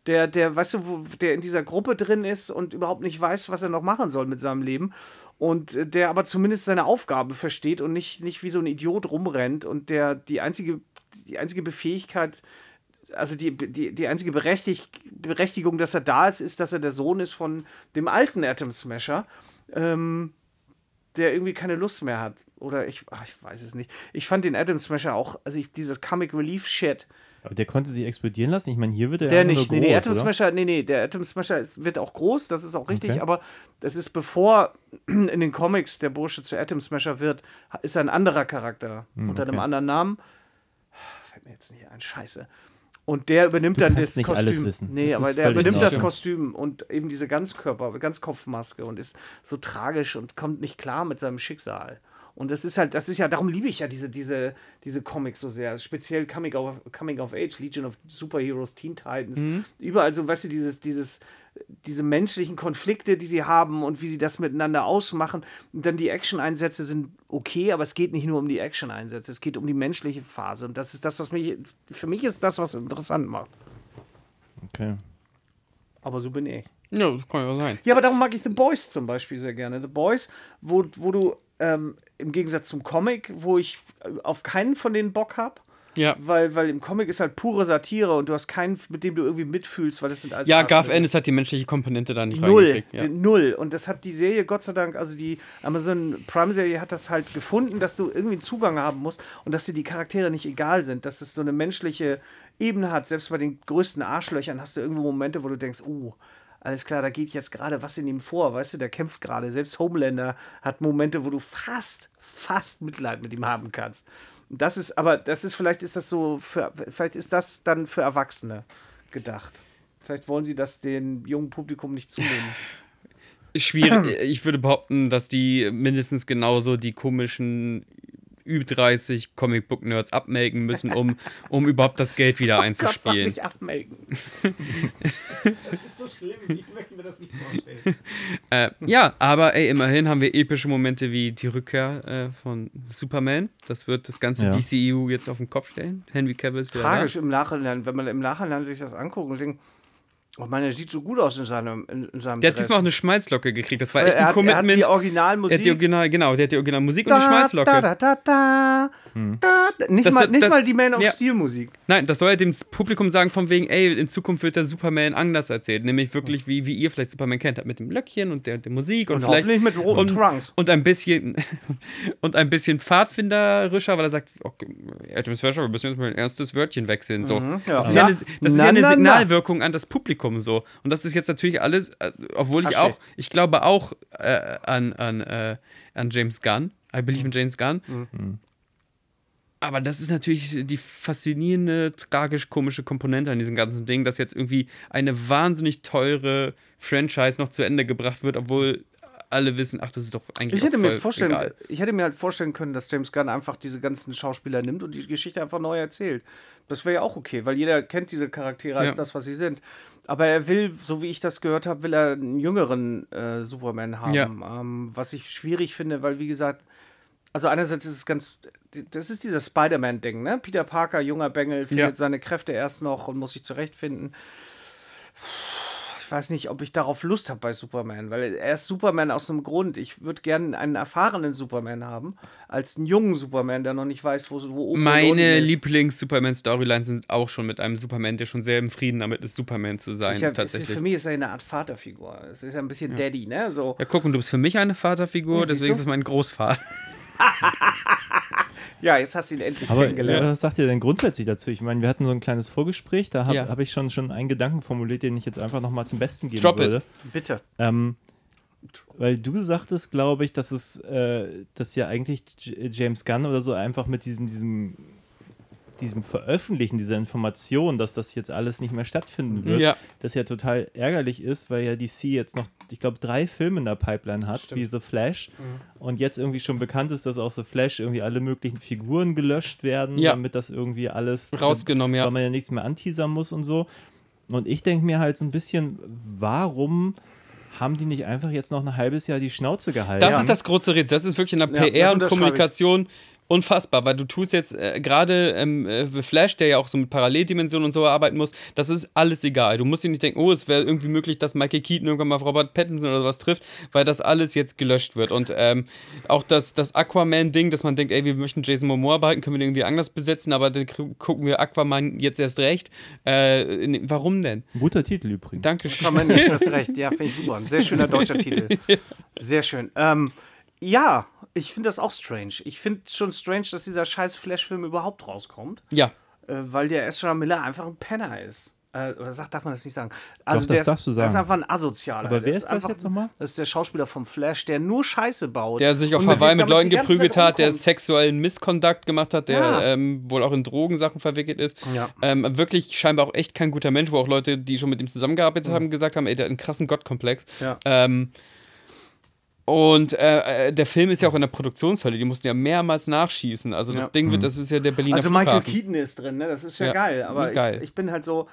Der, der, weißt du, der in dieser Gruppe drin ist und überhaupt nicht weiß, was er noch machen soll mit seinem Leben. Und äh, der aber zumindest seine Aufgabe versteht und nicht, nicht wie so ein Idiot rumrennt und der die einzige, die einzige Befähigkeit, also die, die, die einzige Berechtig Berechtigung, dass er da ist, ist, dass er der Sohn ist von dem alten Atom Smasher. Ähm, der irgendwie keine Lust mehr hat. Oder ich, ach, ich weiß es nicht. Ich fand den Atom Smasher auch, also ich, dieses Comic Relief Shit, aber der konnte sie explodieren lassen. Ich meine, hier wird er der ja nicht. Nee, groß, nee, Atom oder? Smasher, nee, nee, der Atom Smasher ist, wird auch groß, das ist auch richtig, Okay. aber das ist bevor in den Comics der Bursche zu Atom Smasher wird, ist er ein anderer Charakter unter einem Hm, okay. anderen Namen. Fällt mir jetzt nicht ein, scheiße. Und der übernimmt Du dann das nicht Kostüm. alles wissen. Nee, Das aber der übernimmt das. Kostüm und eben diese Ganzkörper, Ganzkopfmaske und ist so tragisch und kommt nicht klar mit seinem Schicksal. Und das ist halt, das ist ja, darum liebe ich ja diese, diese, diese Comics so sehr. Speziell Coming of, Coming of Age, Legion of Superheroes, Teen Titans. Mhm. Überall so, weißt du, dieses, dieses, diese menschlichen Konflikte, die sie haben und wie sie das miteinander ausmachen. Und dann die Action-Einsätze sind okay, aber es geht nicht nur um die Action-Einsätze, es geht um die menschliche Phase. Und das ist das, was mich, für mich ist das, was interessant macht. Okay. Aber so bin ich. ja, das kann ja sein. Ja, aber darum mag ich The Boys zum Beispiel sehr gerne. The Boys, wo, wo du ähm, im Gegensatz zum Comic, wo ich äh, auf keinen von denen Bock habe, Ja. weil, weil im Comic ist halt pure Satire und du hast keinen, mit dem du irgendwie mitfühlst, weil das sind alles Ja, Garth Arschlöcher. Ennis hat die menschliche Komponente da nicht Null. Ja. null. Und das hat die Serie, Gott sei Dank, also die Amazon Prime-Serie hat das halt gefunden, dass du irgendwie einen Zugang haben musst und dass dir die Charaktere nicht egal sind, dass es so eine menschliche Ebene hat. Selbst bei den größten Arschlöchern hast du irgendwo Momente, wo du denkst, uh, alles klar, da geht jetzt gerade was in ihm vor, weißt du, der kämpft gerade. Selbst Homelander hat Momente, wo du fast, fast Mitleid mit ihm haben kannst. Das ist, aber das ist, vielleicht ist das so, für, vielleicht ist das dann für Erwachsene gedacht. Vielleicht wollen sie das dem jungen Publikum nicht zunehmen. Schwierig. Ich würde behaupten, dass die mindestens genauso die komischen Ü30 Comic-Book-Nerds abmelken müssen, um, um überhaupt das Geld wieder Oh Gott, sag einzuspielen. nicht abmelken. das ist so schlimm, ich möchte mir das nicht vorstellen. Äh, ja, aber ey, immerhin haben wir epische Momente wie die Rückkehr äh, von Superman. Das wird das ganze Ja. DCEU jetzt auf den Kopf stellen. Henry Cavill ist Tragisch im Nachhinein, wenn man im Nachhinein sich das anguckt und denkt, oh Mann, er sieht so gut aus in seinem, in, in seinem. Der hat Dress. diesmal auch eine Schmalzlocke gekriegt. Das war echt er, ein hat, er hat Commitment. die Er Originalmusik. hat die Original, genau, der hat die Originalmusik und eine da, Schmalzlocke. da, da, da, da, da. Nicht, Das- mal, nicht das- mal die Man of ja. Steel Musik. Nein, das soll ja dem Publikum sagen, von wegen, ey, in Zukunft wird der Superman anders erzählt. Nämlich wirklich, wie, wie ihr vielleicht Superman kennt, mit dem Löckchen und der, der Musik und, Und vielleicht. hoffentlich mit roten und, Trunks. Und ein bisschen und ein bisschen pfadfinderischer, weil er sagt, okay, Atom Smasher, wir müssen jetzt mal ein ernstes Wörtchen wechseln. So. ja. Das ist ja Na, eine, das ist na, ja eine na, na. Signalwirkung an das Publikum so. Und das ist jetzt natürlich alles, äh, obwohl ich Asche. auch, ich glaube auch äh, an, an, äh, an James Gunn. I believe in James Gunn. Aber das ist natürlich die faszinierende, tragisch-komische Komponente an diesem ganzen Ding, dass jetzt irgendwie eine wahnsinnig teure Franchise noch zu Ende gebracht wird, obwohl alle wissen, ach, das ist doch eigentlich Ich hätte, mir vorstellen, egal. ich hätte mir halt vorstellen können, dass James Gunn einfach diese ganzen Schauspieler nimmt und die Geschichte einfach neu erzählt. Das wäre ja auch okay, weil jeder kennt diese Charaktere als Ja. das, was sie sind. Aber er will, so wie ich das gehört habe, will er einen jüngeren äh, Superman haben. Ja. Ähm, was ich schwierig finde, weil, wie gesagt, also einerseits ist es ganz, das ist dieses Spider-Man-Ding, ne? Peter Parker, junger Bengel, findet Ja. seine Kräfte erst noch und muss sich zurechtfinden. Ich weiß nicht, ob ich darauf Lust habe bei Superman, weil er ist Superman aus einem Grund. Ich würde gerne einen erfahrenen Superman haben, als einen jungen Superman, der noch nicht weiß, wo, wo oben Meine. Lieblings-Superman-Storylines sind auch schon mit einem Superman, der schon sehr im Frieden damit ist, Superman zu sein, hab, es ist, tatsächlich. für mich ist er eine Art Vaterfigur. Es ist ja ein bisschen Daddy, ne? So. Ja, guck, und du bist für mich eine Vaterfigur, Ja, deswegen ist es mein Großvater. Ja, jetzt hast du ihn endlich Aber kennengelernt. was sagt ihr denn grundsätzlich dazu? Ich meine, wir hatten so ein kleines Vorgespräch, da habe Ja. hab ich schon, schon einen Gedanken formuliert, den ich jetzt einfach nochmal zum Besten geben Drop it. würde. Bitte. Ähm, weil du sagtest, glaube ich, dass es, äh, dass ja eigentlich J James Gunn oder so einfach mit diesem, diesem, diesem Veröffentlichen dieser Information, dass das jetzt alles nicht mehr stattfinden wird, Ja. das ja total ärgerlich ist, weil ja DC jetzt noch, ich glaube, drei Filme in der Pipeline hat, wie The Flash. Und jetzt irgendwie schon bekannt ist, dass aus The Flash irgendwie alle möglichen Figuren gelöscht werden, Ja. damit das irgendwie alles Rausgenommen, ja. weil man ja nichts mehr anteasern muss und so. Und ich denke mir halt so ein bisschen, warum haben die nicht einfach jetzt noch ein halbes Jahr die Schnauze gehalten? Das ist das große Rätsel. Das ist wirklich in der Ja, PR und. Kommunikation unfassbar, weil du tust jetzt äh, gerade ähm, äh, The Flash, der ja auch so mit Paralleldimensionen und so arbeiten muss, das ist alles egal. Du musst dir nicht denken, oh, es wäre irgendwie möglich, dass Michael Keaton irgendwann mal auf Robert Pattinson oder sowas trifft, weil das alles jetzt gelöscht wird. Und ähm, auch das, das Aquaman-Ding, dass man denkt, ey, wir möchten Jason Momoa behalten, können wir den irgendwie anders besetzen, aber dann gucken wir Aquaman jetzt erst recht. Äh, nee, warum denn? Guter Titel übrigens. Dankeschön. Kann man jetzt hast recht. Ja, finde ich super. Ein sehr schöner deutscher Titel. Sehr schön. Ähm, ja, ich finde das auch strange. Ich finde schon strange, dass dieser scheiß Flash-Film überhaupt rauskommt, Ja. äh, weil der Ezra Miller einfach ein Penner ist. Äh, oder sagt, darf man das nicht sagen? Also das der ist, darfst du Der ist sagen. einfach ein Asozialer. Aber wer ist das einfach, jetzt nochmal? Das ist der Schauspieler vom Flash, der nur Scheiße baut. Der sich auf Hawaii mit Leuten geprügelt hat, der sexuellen Misskontakt gemacht hat, der Ja. ähm, wohl auch in Drogensachen verwickelt ist. Ja. Ähm, wirklich scheinbar auch echt kein guter Mensch, wo auch Leute, die schon mit ihm zusammengearbeitet haben, gesagt haben, ey, der hat einen krassen Gottkomplex. Ja. Ähm, und äh, äh, der Film ist ja auch in der Produktionshölle, die mussten ja mehrmals nachschießen. Also das Ja. Ding wird, das ist ja der Berliner Also Michael Flughafen. Keaton ist drin, ne? Das ist ja, Ja, geil. Aber ist geil. Ich, ich bin halt so.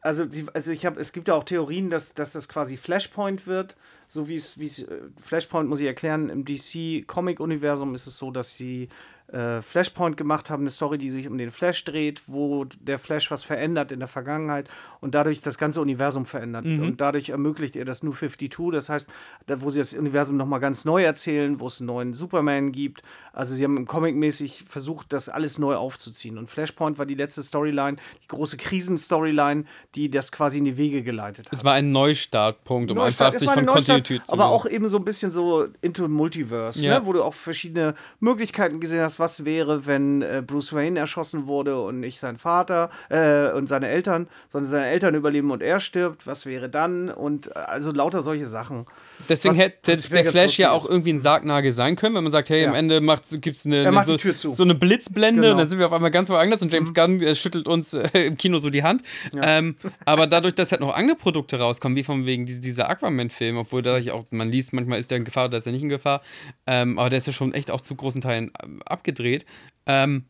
Also, sie, also ich habe, es gibt ja auch Theorien, dass, dass das quasi Flashpoint wird. So wie es, wie es, äh, Flashpoint muss ich erklären, im DC-Comic-Universum ist es so, dass sie äh, Flashpoint gemacht haben, eine Story, die sich um den Flash dreht, wo der Flash was verändert in der Vergangenheit und dadurch das ganze Universum verändert. Und dadurch ermöglicht er das New 52, das heißt, da, wo sie das Universum nochmal ganz neu erzählen, wo es einen neuen Superman gibt. Also sie haben Comic-mäßig versucht, das alles neu aufzuziehen. Und Flashpoint war die letzte Storyline, die große Krisen-Storyline, die das quasi in die Wege geleitet hat. Es war ein Neustartpunkt, um Neustart, einfach sich von Neustart, Kontinuität zu Aber lösen. auch eben so ein bisschen so into Multiverse, Ja. ne? wo du auch verschiedene Möglichkeiten gesehen hast, was wäre, wenn äh, Bruce Wayne erschossen wurde und nicht sein Vater äh, und seine Eltern, sondern seine Eltern überleben und er stirbt, was wäre dann? Und äh, also lauter solche Sachen. Deswegen Was hätte der, Flash ja auch irgendwie ein Sargnagel sein können, wenn man sagt, hey, am Ja. Ende gibt es eine, eine so, so eine Blitzblende Genau. Mhm. und dann sind wir auf einmal ganz woanders und James Gunn äh, schüttelt uns äh, im Kino so die Hand. Ähm, aber dadurch, dass halt noch andere Produkte rauskommen, wie von wegen die, dieser Aquaman-Film, obwohl da auch, man liest, manchmal ist der in Gefahr oder ist er nicht in Gefahr, ähm, aber der ist ja schon echt auch zu großen Teilen ähm, abgedreht, ähm,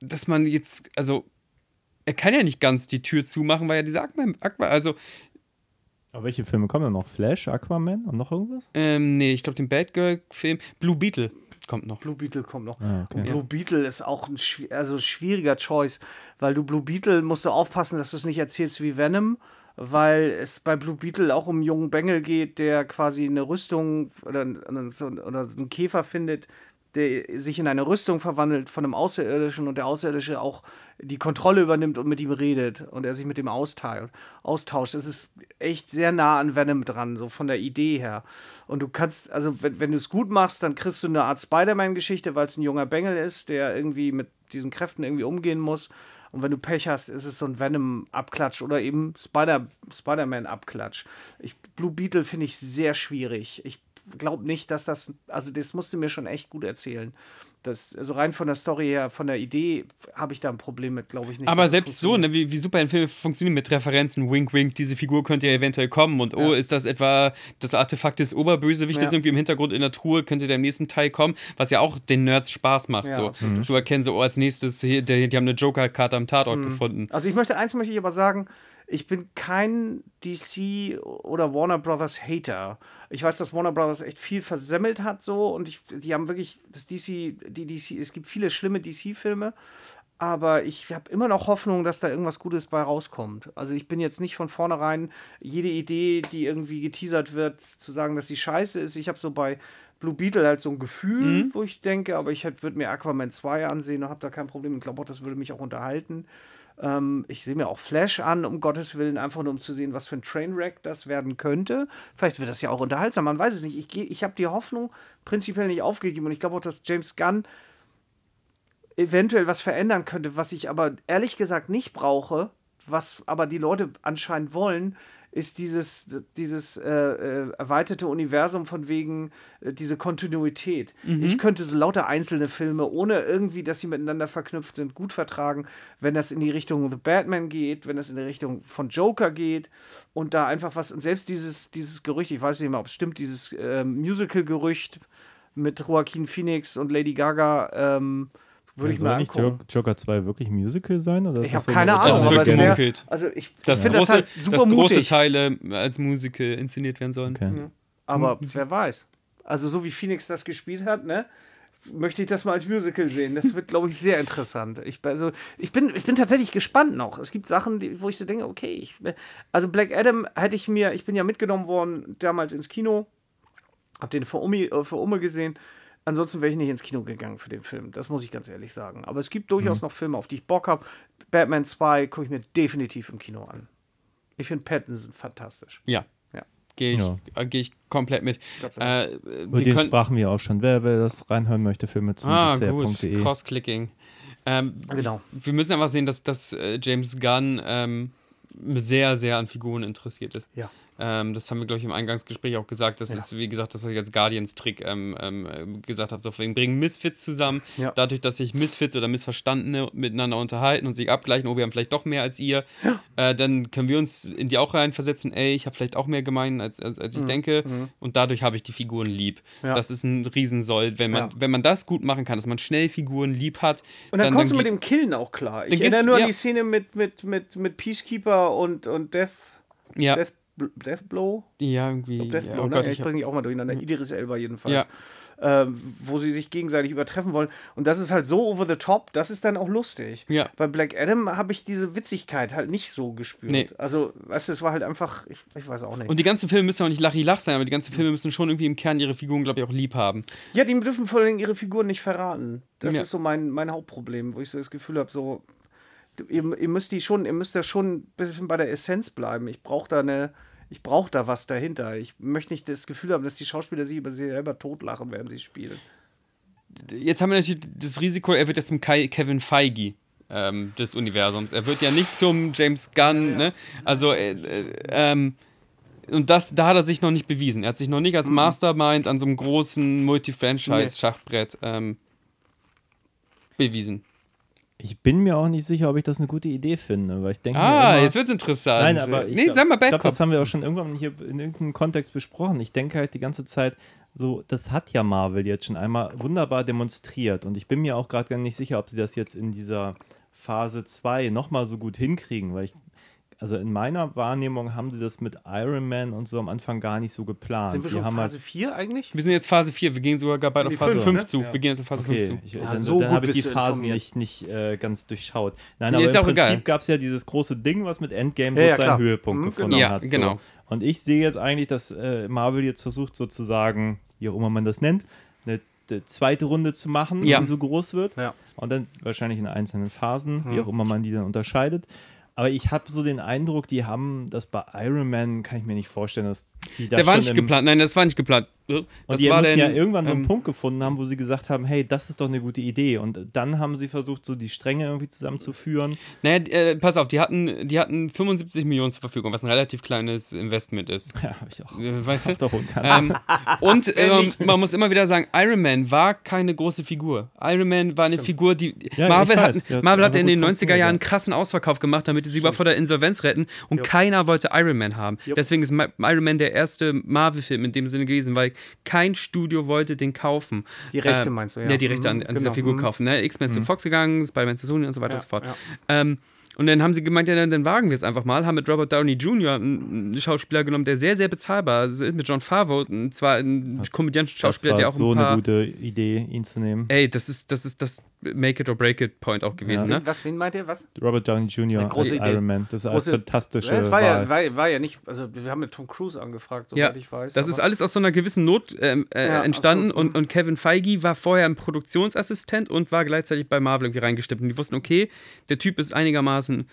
dass man jetzt, also er kann ja nicht ganz die Tür zumachen, weil ja dieser Aquaman, Aqua, also Aber welche Filme kommen denn noch? Flash, Aquaman und noch irgendwas? Ähm, nee, ich glaube, den Batgirl-Film. Blue Beetle kommt noch. Blue Beetle kommt noch. Ah, okay. Blue Beetle ist auch ein also schwieriger Choice, weil du Blue Beetle musst du aufpassen, dass du es nicht erzählst wie Venom, weil es bei Blue Beetle auch um einen jungen Bengel geht, der quasi eine Rüstung oder, oder so einen Käfer findet, der sich in eine Rüstung verwandelt von einem Außerirdischen und der Außerirdische auch die Kontrolle übernimmt und mit ihm redet und er sich mit dem austauscht. Es ist echt sehr nah an Venom dran, so von der Idee her. Und du kannst, also wenn, wenn du es gut machst, dann kriegst du eine Art Spider-Man-Geschichte, weil es ein junger Bengel ist, der irgendwie mit diesen Kräften irgendwie umgehen muss. Und wenn du Pech hast, ist es so ein Venom-Abklatsch oder eben Spider- Spider-Man-Abklatsch. Blue Beetle finde ich sehr schwierig. Ich glaube nicht, dass das, also das musst du mir schon echt gut erzählen. Das, also rein von der Story her, von der Idee habe ich da ein Problem mit, glaube ich nicht. Aber selbst so, funktioniert. ne, wie, wie Superheldenfilme funktionieren mit Referenzen, wink, wink, diese Figur könnte ja eventuell kommen und oh, ist das etwa das Artefakt des Oberbösewichtes Ja. irgendwie im Hintergrund in der Truhe, könnte der im nächsten Teil kommen, was ja auch den Nerds Spaß macht, Ja, so absolut. zu erkennen, so oh, als nächstes, hier, die, die haben eine Joker-Karte am Tatort gefunden. Also ich möchte, eins möchte ich aber sagen, ich bin kein DC oder Warner Brothers Hater. Ich weiß, dass Warner Brothers echt viel versemmelt hat so und ich, die haben wirklich, das DC, die DC, es gibt viele schlimme DC-Filme, aber ich habe immer noch Hoffnung, dass da irgendwas Gutes bei rauskommt. Also ich bin jetzt nicht von vornherein jede Idee, die irgendwie geteasert wird, zu sagen, dass sie scheiße ist. Ich habe so bei Blue Beetle halt so ein Gefühl, wo ich denke, aber ich würde mir Aquaman 2 ansehen und habe da kein Problem. Ich glaube auch, das würde mich auch unterhalten. Ähm, ich sehe mir auch Flash an, um Gottes Willen, einfach nur um zu sehen, was für ein Trainwreck das werden könnte. Vielleicht wird das ja auch unterhaltsam, man weiß es nicht. Ich, ich habe die Hoffnung prinzipiell nicht aufgegeben und ich glaube auch, dass James Gunn eventuell was verändern könnte, was ich aber ehrlich gesagt nicht brauche, was aber die Leute anscheinend wollen, ist dieses, dieses äh, äh, erweiterte Universum von wegen äh, diese Kontinuität. Ich könnte so lauter einzelne Filme, ohne irgendwie, dass sie miteinander verknüpft sind, gut vertragen, wenn das in die Richtung The Batman geht, wenn das in die Richtung von Joker geht und da einfach was, und selbst dieses, dieses Gerücht, ich weiß nicht mehr, ob es stimmt, dieses äh, Musical-Gerücht mit Joaquin Phoenix und Lady Gaga, ähm, würde ich mal nicht angucken. Jo- Joker 2 wirklich ein Musical sein? Oder Ich das habe so keine eine Ahnung, Das ist aber wirklich es wäre, gemunkelt. also ich, Dass, ich finde große, das halt super dass große mutig. Teile als Musical inszeniert werden sollen. Okay. Aber wer weiß. Also so wie Phoenix das gespielt hat, ne? Möchte ich das mal als Musical sehen. Das wird, glaube ich, sehr interessant. Ich, also, ich, bin, ich bin tatsächlich gespannt noch. Es gibt Sachen, die, wo ich so denke, okay, ich, also Black Adam hätte ich mir, ich bin ja mitgenommen worden damals ins Kino, hab den für Omi, für Ome gesehen. Ansonsten wäre ich nicht ins Kino gegangen für den Film. Das muss ich ganz ehrlich sagen. Aber es gibt durchaus noch Filme, auf die ich Bock habe. Batman 2 gucke ich mir definitiv im Kino an. Ich finde Pattinson fantastisch. Ja. Ja. Gehe ich, Ja. äh, geh ich komplett mit. Äh, Über den können- sprachen wir auch schon. Wer, wer das reinhören möchte, filme zum Ah, gut. dessert.de. Cross-Clicking. Ähm, Genau. wir müssen einfach sehen, dass, dass äh, James Gunn ähm, sehr, sehr an Figuren interessiert ist. Ja. Ähm, das haben wir, glaube ich, im Eingangsgespräch auch gesagt. Das Ja. ist, wie gesagt, das, was ich als Guardians-Trick ähm, ähm, äh, gesagt habe. So, wegen bringen Misfits zusammen. Ja. Dadurch, dass sich Misfits oder Missverstandene miteinander unterhalten und sich abgleichen, oh, wir haben vielleicht doch mehr als ihr, äh, dann können wir uns in die auch reinversetzen, ey, ich habe vielleicht auch mehr gemein, als, als, als ich denke. Und dadurch habe ich die Figuren lieb. Mhm. Ja. Das ist ein Riesensoll. Wenn man, Ja. wenn man das gut machen kann, dass man schnell Figuren lieb hat. Und dann, kommst du geht- mit dem Killen auch klar. Ich Dann erinnere nur ja. an die Szene mit, mit, mit, mit Peacekeeper und, und Death, Ja, Death, Death Blow. ja irgendwie. Death ja, oh ne? Gott, ich ich, bringe die auch mal durcheinander. Idris Elba jedenfalls. Ja. Ähm, wo sie sich gegenseitig übertreffen wollen. Und das ist halt so over the top, das ist dann auch lustig. Ja. Bei Black Adam habe ich diese Witzigkeit halt nicht so gespürt. Nee. Also, weißt du, es war halt einfach, ich, ich weiß auch nicht. und die ganzen Filme müssen auch nicht lachi-lach sein, aber die ganzen Filme müssen schon irgendwie im Kern ihre Figuren, glaube ich, auch lieb haben. Ja, die dürfen vor allem ihre Figuren nicht verraten. Das Ja. ist so mein, mein Hauptproblem, wo ich so das Gefühl habe, so, ihr, ihr müsst die schon, ihr müsst da schon ein bisschen bei der Essenz bleiben. Ich brauche da eine, ich brauche da was dahinter. Ich möchte nicht das Gefühl haben, dass die Schauspieler sich über sich selber totlachen, während sie spielen. Jetzt haben wir natürlich das Risiko, er wird jetzt zum Kevin Feige ähm, des Universums. Er wird ja nicht zum James Gunn, ne? Also, äh, äh, ähm, und das, da hat er sich noch nicht bewiesen. Er hat sich noch nicht als Mastermind an so einem großen Multi-Franchise-Schachbrett ähm, bewiesen. Ich bin mir auch nicht sicher, ob ich das eine gute Idee finde, weil ich denke Ah, immer, jetzt wird's interessant. Nein, aber ich nee, glaub- sag mal Bad das Cop. haben wir auch schon irgendwann hier in irgendeinem Kontext besprochen. Ich denke halt die ganze Zeit, so, das hat ja Marvel jetzt schon einmal wunderbar demonstriert. Und ich bin mir auch gerade gar nicht sicher, ob sie das jetzt in dieser Phase 2 nochmal so gut hinkriegen, weil ich, also in meiner Wahrnehmung haben sie das mit Iron Man und so am Anfang gar nicht so geplant. Sind wir Die schon haben Phase 4 eigentlich? Wir sind jetzt Phase 4, wir gehen sogar bald auf Die Phase fünf, 5 ne? zu. Ja. Wir gehen jetzt auf Phase Okay, 5 zu. ich, Ja, dann, so dann habe ich die Phasen informiert. nicht, nicht äh, ganz durchschaut. Nein, Nee, aber ist im. Prinzip gab es ja dieses große Ding, was mit Endgame Ja, ja, so seinen klar. Höhepunkt Mhm, gefunden genau. Ja, hat. So. genau. Und ich sehe jetzt eigentlich, dass äh, Marvel jetzt versucht sozusagen, wie auch immer man das nennt, eine, eine zweite Runde zu machen, Ja. die so groß wird. Ja. Und dann wahrscheinlich in einzelnen Phasen, Mhm. wie auch immer man die dann unterscheidet. Aber ich habe so den Eindruck, die haben das bei Iron Man, kann ich mir nicht vorstellen, dass die das Der war nicht geplant. Nein, das war nicht geplant. Das Und die war müssen dann, ja irgendwann so einen ähm, Punkt gefunden haben, wo sie gesagt haben, hey, das ist doch eine gute Idee. Und dann haben sie versucht, so die Stränge irgendwie zusammenzuführen. Naja, äh, pass auf, die hatten, die hatten 75 Millionen zur Verfügung, was ein relativ kleines Investment ist. Ja, habe ich auch Äh, Weißt du? auf Kante. Ähm, und ähm, man muss immer wieder sagen, Iron Man war keine große Figur. Iron Man war eine Figur, die Ja, Marvel, hat. Ja, Marvel hat in den 90er funktioniert, Jahren ja. einen krassen Ausverkauf gemacht, damit sie über vor der Insolvenz retten und keiner wollte Iron Man haben. Deswegen ist Iron Man der erste Marvel-Film in dem Sinne gewesen, weil kein Studio wollte den kaufen. Die Rechte Ähm, meinst du, ja. Ja, die Rechte an, Mhm, an dieser genau. Figur Mhm. kaufen. Ne? X-Men ist zu Fox gegangen, Spider-Man zu Sony und so weiter Ja, und so fort. ja. Ähm, und dann haben sie gemeint, ja, dann, dann wagen wir es einfach mal, haben mit Robert Downey Jr. einen Schauspieler genommen, der sehr, sehr bezahlbar ist, mit John Favreau, und zwar ein komödiantischer das Schauspieler, war der auch so ein paar... eine gute Idee, ihn zu nehmen. Ey, das ist, das ist das Make it or break it Point auch gewesen, Ja. ne? Was, wen meint ihr? Was? Robert Downey Jr. Eine große als Idee. Iron Man. Das ist eine Große- fantastische Ja, es war Wahl. ja, war, war ja nicht, also wir haben mit Tom Cruise angefragt, soweit Ja, ich weiß. das ist alles aus so einer gewissen Not ähm, äh, Ja, entstanden und, und Kevin Feige war vorher ein Produktionsassistent und war gleichzeitig bei Marvel irgendwie reingestimmt. Und die wussten, okay, der Typ ist einigermaßen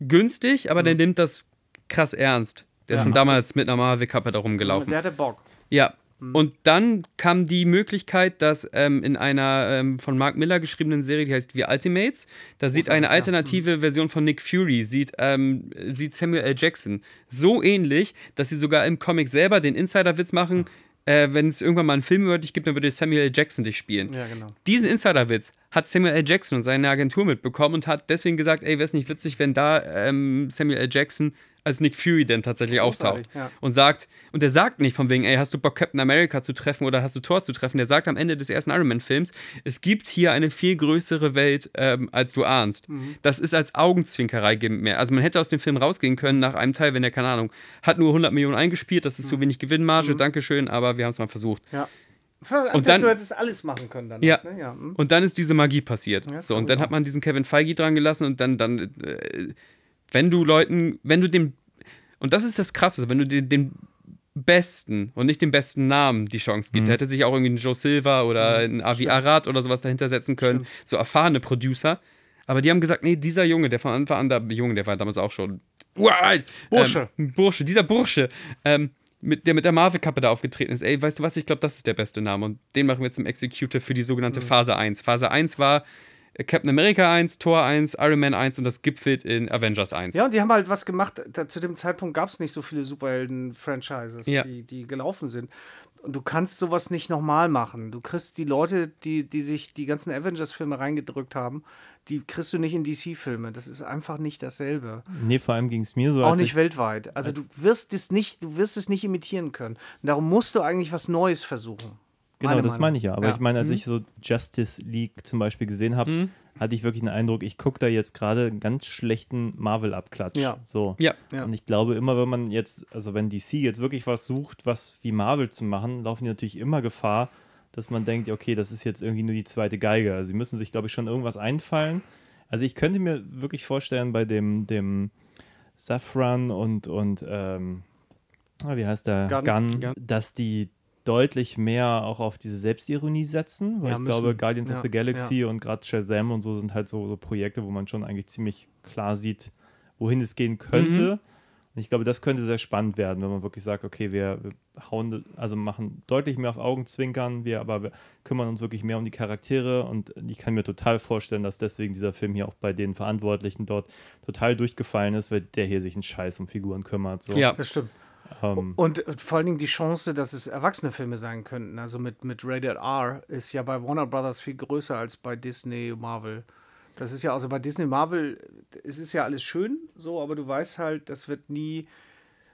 günstig, aber der nimmt das krass ernst. Der ist schon damals mit einer Marvel-Kappe da rumgelaufen. Der hatte Bock. Ja. Mhm. Und dann kam die Möglichkeit, dass ähm, in einer ähm, von Mark Miller geschriebenen Serie, die heißt The Ultimates, da sieht eine ja. alternative Version von Nick Fury, sieht, ähm, sieht Samuel L. Jackson so ähnlich, dass sie sogar im Comic selber den Insider-Witz machen, äh, wenn es irgendwann mal einen Film über dich gibt, dann würde Samuel L. Jackson dich spielen. Ja, genau. Diesen Insider-Witz hat Samuel L. Jackson und seine Agentur mitbekommen und hat deswegen gesagt, ey, wäre es nicht witzig, wenn da ähm, Samuel L. Jackson als Nick Fury denn tatsächlich auftaucht ja. und sagt, und der sagt nicht von wegen, ey, hast du Bock, Captain America zu treffen oder hast du Thor zu treffen? Der sagt am Ende des ersten Iron Man-Films, es gibt hier eine viel größere Welt, ähm, als du ahnst. Mhm. Das ist als Augenzwinkerei mehr. Also man hätte aus dem Film rausgehen können nach einem Teil, wenn der, keine Ahnung, hat nur 100 Millionen eingespielt, das ist Mhm. zu wenig Gewinnmarge, Dankeschön, aber wir haben es mal versucht. Ja. Und dann- du hättest alles machen können dann. Ja. Ne? ja. hm. Und dann ist diese Magie passiert. Ja, so, und dann ja. hat man diesen Kevin Feige dran gelassen und dann, dann äh, wenn du Leuten, wenn du dem, und das ist das Krasse, wenn du den, den Besten und nicht den besten Namen die Chance gibt, hätte sich auch irgendwie ein Joe Silva oder ein Avi Arad oder sowas dahinter setzen können, so erfahrene Producer. Aber die haben gesagt, nee, dieser Junge, der von Anfang an, der Junge, der war damals auch schon, Wild, Bursche. Ähm, Bursche, dieser Bursche, ähm, mit, der mit der Marvel-Kappe da aufgetreten ist. Ey, weißt du was, ich glaube, das ist der beste Name. Und den machen wir jetzt im Executive für die sogenannte Phase 1. Phase 1 war Captain America 1, Thor 1, Iron Man 1 und das gipfelt in Avengers 1. Ja, und die haben halt was gemacht. Da, zu dem Zeitpunkt gab es nicht so viele Superhelden-Franchises, Ja. die, die gelaufen sind. Und du kannst sowas nicht nochmal machen. Du kriegst die Leute, die, die sich die ganzen Avengers-Filme reingedrückt haben, die kriegst du nicht in DC-Filme. Das ist einfach nicht dasselbe. Nee, vor allem ging es mir so, Auch als nicht ich, weltweit. Also du wirst es nicht, du wirst es nicht imitieren können. Und darum musst du eigentlich was Neues versuchen. Genau, Meine das meine ich ja. Aber Ja. ich meine, als Mhm. ich so Justice League zum Beispiel gesehen habe, hatte ich wirklich den Eindruck, ich gucke da jetzt gerade einen ganz schlechten Marvel-Abklatsch. Ja. So. Ja. Ja. Und ich glaube immer, wenn man jetzt, also wenn DC jetzt wirklich was sucht, was wie Marvel zu machen, laufen die natürlich immer Gefahr, dass man denkt, okay, das ist jetzt irgendwie nur die zweite Geige. Also sie müssen sich, glaube ich, schon irgendwas einfallen. Also ich könnte mir wirklich vorstellen, bei dem, dem Safran und, und ähm, ah, wie heißt der? Gunn, Gunn. dass die deutlich mehr auch auf diese Selbstironie setzen, weil Ja, ich müssen. glaube, Guardians Ja, of the Galaxy und gerade Shazam und so sind halt so, so Projekte, wo man schon eigentlich ziemlich klar sieht, wohin es gehen könnte. Und ich glaube, das könnte sehr spannend werden, wenn man wirklich sagt, okay, wir, wir hauen, also machen deutlich mehr auf Augenzwinkern, wir aber wir kümmern uns wirklich mehr um die Charaktere und ich kann mir total vorstellen, dass deswegen dieser Film hier auch bei den Verantwortlichen dort total durchgefallen ist, weil der hier sich einen Scheiß um Figuren kümmert. So. Ja. Das stimmt. Ähm, Und vor allen Dingen die Chance, dass es erwachsene Filme sein könnten. Also mit, mit Rated R ist ja bei Warner Brothers viel größer als bei Disney, Marvel. Das ist ja, also bei Disney, Marvel, es ist ja alles schön so, aber du weißt halt, das wird nie,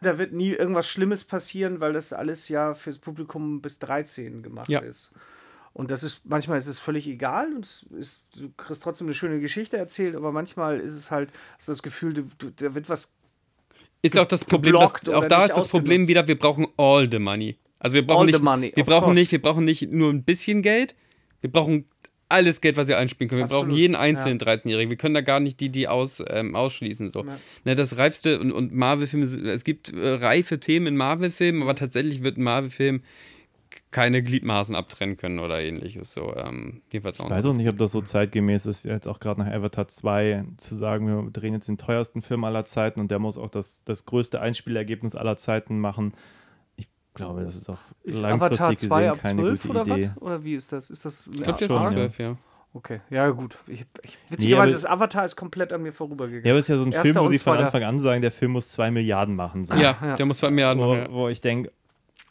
da wird nie irgendwas Schlimmes passieren, weil das alles ja fürs Publikum bis 13 gemacht Ja. ist. Und das ist, manchmal ist es völlig egal und es ist, du kriegst trotzdem eine schöne Geschichte erzählt, aber manchmal ist es halt, hast du das Gefühl, du, du, da wird was Ist auch das Problem, dass, auch da ist das Problem wieder, wir brauchen all the money. Also wir brauchen All nicht, money, wir brauchen course. nicht, wir brauchen nicht nur ein bisschen Geld, wir brauchen alles Geld, was wir einspielen können. Wir brauchen Absolut, jeden einzelnen ja. 13-Jährigen. Wir können da gar nicht die, die aus, ähm, ausschließen. So. Ja. Ne, das reifste und, und Marvel-Filme, es gibt äh, reife Themen in Marvel-Filmen, aber tatsächlich wird ein Marvel-Film keine Gliedmaßen abtrennen können oder ähnliches. So, ähm, jedenfalls auch Ich weiß auch nicht, ob das so zeitgemäß ist, jetzt auch gerade nach Avatar 2 zu sagen, wir drehen jetzt den teuersten Film aller Zeiten und der muss auch das, das größte Einspielergebnis aller Zeiten machen. Ich glaube, das ist auch Ist langfristig Avatar 2 gesehen ab keine 12 gute oder Idee. was? Oder wie ist das? Ist das Ich glaube, schon, ab ja. 12, ja. Okay, ja gut. Ich, ich, witzigerweise, aber- das Avatar ist komplett an mir vorübergegangen. Ja, aber es ist ja so ein Erster Film, wo sie von. Anfang an sagen, der Film muss zwei Milliarden machen. Ja, ja. der muss zwei Milliarden Wo, machen. ja. wo ich denke,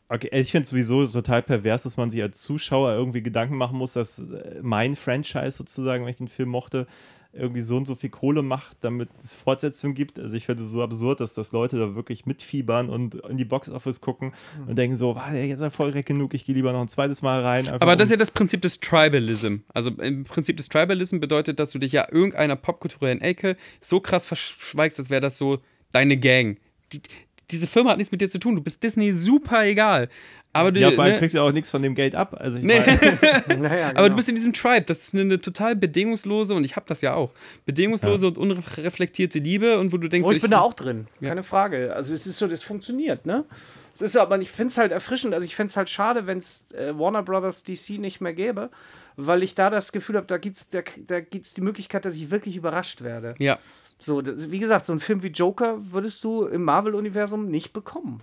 okay, ich finde es sowieso total pervers, dass man sich als Zuschauer irgendwie Gedanken machen muss, dass äh, mein Franchise sozusagen, wenn ich den Film mochte, irgendwie so und so viel Kohle macht, damit es Fortsetzungen gibt. Also ich finde es so absurd, dass das Leute da wirklich mitfiebern und in die Box-Office gucken und denken so, war der jetzt erfolgreich genug, ich gehe lieber noch ein zweites Mal rein. Aber das ist ja das Prinzip des Tribalism. Also im Prinzip des Tribalism bedeutet, dass du dich ja irgendeiner popkulturellen Ecke so krass verschweigst, als wäre das so deine Gang. Die, diese Firma hat nichts mit dir zu tun. Du bist Disney super egal. Aber du, ja, vor allem ne, kriegst du ja auch nichts von dem Geld ab. Also ich Nee. meine, Naja, aber du genau. bist in diesem Tribe. Das ist eine, eine total bedingungslose, und ich habe das ja auch, bedingungslose und unreflektierte Liebe. Und wo du denkst, Oh, ich ich- bin da auch drin, Ja. keine Frage. Also es ist so, das funktioniert, ne? Es ist so, aber ich finde es halt erfrischend. Also ich fände es halt schade, wenn es äh, Warner Brothers DC nicht mehr gäbe, weil ich da das Gefühl habe, da gibt es da, da gibt's die Möglichkeit, dass ich wirklich überrascht werde. Ja, So, das, wie gesagt, so ein Film wie Joker würdest du im Marvel-Universum nicht bekommen.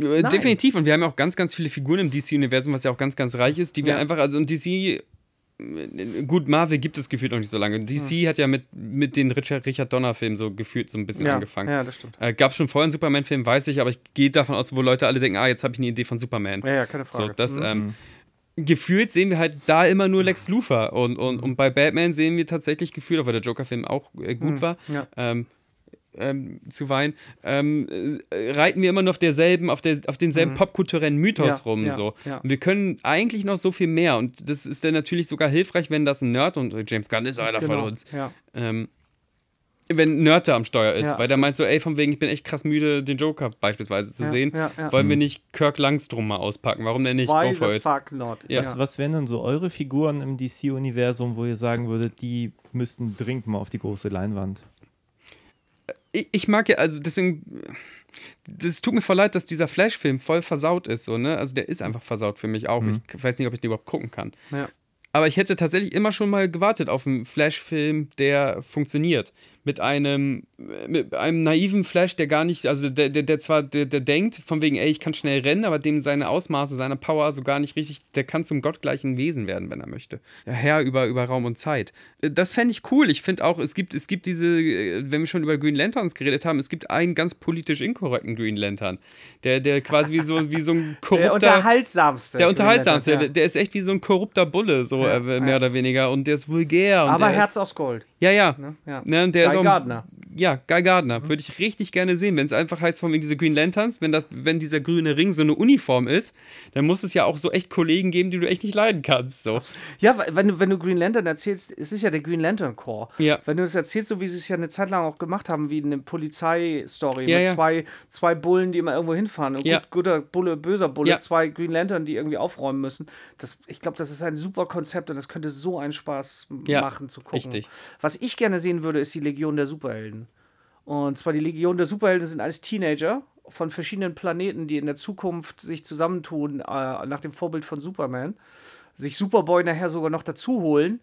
Äh, Definitiv. Und wir haben ja auch ganz, ganz viele Figuren im DC-Universum, was ja auch ganz, ganz reich ist, die wir Ja. einfach, also und DC, äh, gut, Marvel gibt es gefühlt noch nicht so lange. DC hat ja mit, mit den Richard, Richard Donner-Filmen so gefühlt so ein bisschen Ja, angefangen. ja, das stimmt. Äh, Gab schon vorher einen Superman-Film, weiß ich, aber ich gehe davon aus, wo Leute alle denken, ah, jetzt habe ich eine Idee von Superman. Ja, ja, keine So, Frage. das, Mhm. ähm, gefühlt sehen wir halt da immer nur Lex Luthor. Und, und, und bei Batman sehen wir tatsächlich gefühlt, weil der Joker-Film auch äh, gut war, Mhm. ja. ähm, ähm, zu weinen, ähm, äh, reiten wir immer nur auf derselben, auf, der, auf denselben popkulturellen Mythos Mhm. Ja, rum. ja, so. ja. Und wir können eigentlich noch so viel mehr. Und das ist dann natürlich sogar hilfreich, wenn das ein Nerd und äh, James Gunn ist einer von Genau, uns. Ja. Ähm, wenn Nerd da am Steuer ist, Ja, weil der meint so, ey, von wegen, ich bin echt krass müde, den Joker beispielsweise zu Ja, sehen. ja, ja. Wollen wir nicht Kirk Langstrom mal auspacken? Warum denn nicht? Why the fuck not? Ja. was, was wären denn so eure Figuren im DC-Universum, wo ihr sagen würdet, die müssten dringend mal auf die große Leinwand? ich, ich mag ja, also deswegen, das tut mir voll leid, dass dieser Flash-Film voll versaut ist, so, ne? Also der ist einfach versaut für mich auch. Ich weiß nicht, ob ich den überhaupt gucken kann. Ja. Aber ich hätte tatsächlich immer schon mal gewartet auf einen Flash-Film, der funktioniert. Mit einem, mit einem naiven Flash, der gar nicht, also der, der, der zwar, der, der denkt, von wegen, ey, ich kann schnell rennen, aber dem seine Ausmaße, seine Power so gar nicht richtig, der kann zum gottgleichen Wesen werden, wenn er möchte. Der Herr über, über Raum und Zeit. Äh, Das fände ich cool. Ich finde auch, es gibt, es gibt diese, äh, wenn wir schon über Green Lanterns geredet haben, es gibt einen ganz politisch inkorrekten Green Lantern. Der, der quasi wie so, wie so ein korrupter. Der unterhaltsamste. Der unterhaltsamste, Ja. der, ist echt wie so ein korrupter Bulle, so Ja, äh, mehr ja. oder weniger. Und der ist vulgär. Aber Herz aus Gold. Ist, ja, ja. Ne? Ja. Ne, der Guy Gardner. Ja, Guy Gardner. Würde ich richtig gerne sehen. Wenn es einfach heißt, von wegen diese Green Lanterns, wenn, das, wenn dieser grüne Ring so eine Uniform ist, dann muss es ja auch so echt Kollegen geben, die du echt nicht leiden kannst. So. Ja, wenn du, wenn du Green Lantern erzählst, es ist ja der Green Lantern Corps. Ja. Wenn du das erzählst, so wie sie es ja eine Zeit lang auch gemacht haben, wie eine Polizeistory Ja, mit ja. Zwei, zwei Bullen, die immer irgendwo hinfahren. Ein Ja. gut, guter Bulle, böser Bulle, zwei Green Lantern, die irgendwie aufräumen müssen. Das, ich glaube, das ist ein super Konzept und das könnte so einen Spaß machen zu gucken. richtig. Was ich gerne sehen würde, ist die Legion der Superhelden. Und zwar die Legion der Superhelden sind alles Teenager von verschiedenen Planeten, die in der Zukunft sich zusammentun, äh, nach dem Vorbild von Superman. Sich Superboy nachher sogar noch dazu holen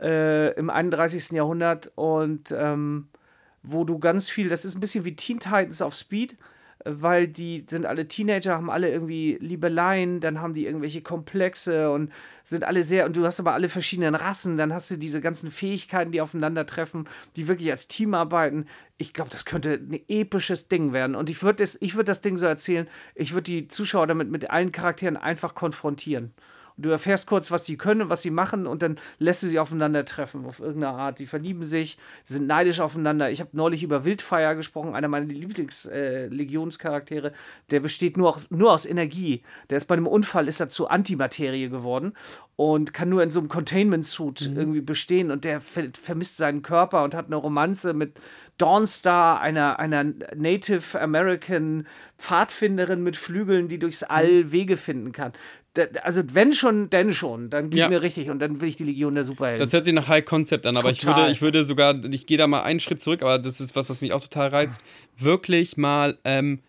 äh, im 31. Jahrhundert und ähm, wo du ganz viel, das ist ein bisschen wie Teen Titans auf Speed, weil die sind alle Teenager, haben alle irgendwie Liebeleien, dann haben die irgendwelche Komplexe und sind alle sehr, und du hast aber alle verschiedenen Rassen, dann hast du diese ganzen Fähigkeiten, die aufeinandertreffen, die wirklich als Team arbeiten. Ich glaube, das könnte ein episches Ding werden. Und ich würde das, würd das Ding so erzählen, ich würde die Zuschauer damit mit allen Charakteren einfach konfrontieren. Und du erfährst kurz, was sie können, was sie machen und dann lässt du sie aufeinandertreffen auf irgendeine Art. Die verlieben sich, sind neidisch aufeinander. Ich habe neulich über Wildfire gesprochen, einer meiner Lieblings-Legionscharaktere. der besteht nur aus, nur aus Energie. Der ist bei einem Unfall, ist er zu Antimaterie geworden und kann nur in so einem Containment-Suit irgendwie bestehen und der ver vermisst seinen Körper und hat eine Romanze mit Dawnstar, einer, einer Native American Pfadfinderin mit Flügeln, die durchs All Wege finden kann. Also wenn schon, denn schon, dann gib Ja. mir richtig und dann will ich die Legion der Superhelden. Das hört sich nach High Concept an, aber ich würde, ich würde sogar, ich gehe da mal einen Schritt zurück, aber das ist was, was mich auch total reizt. Wirklich mal ähm,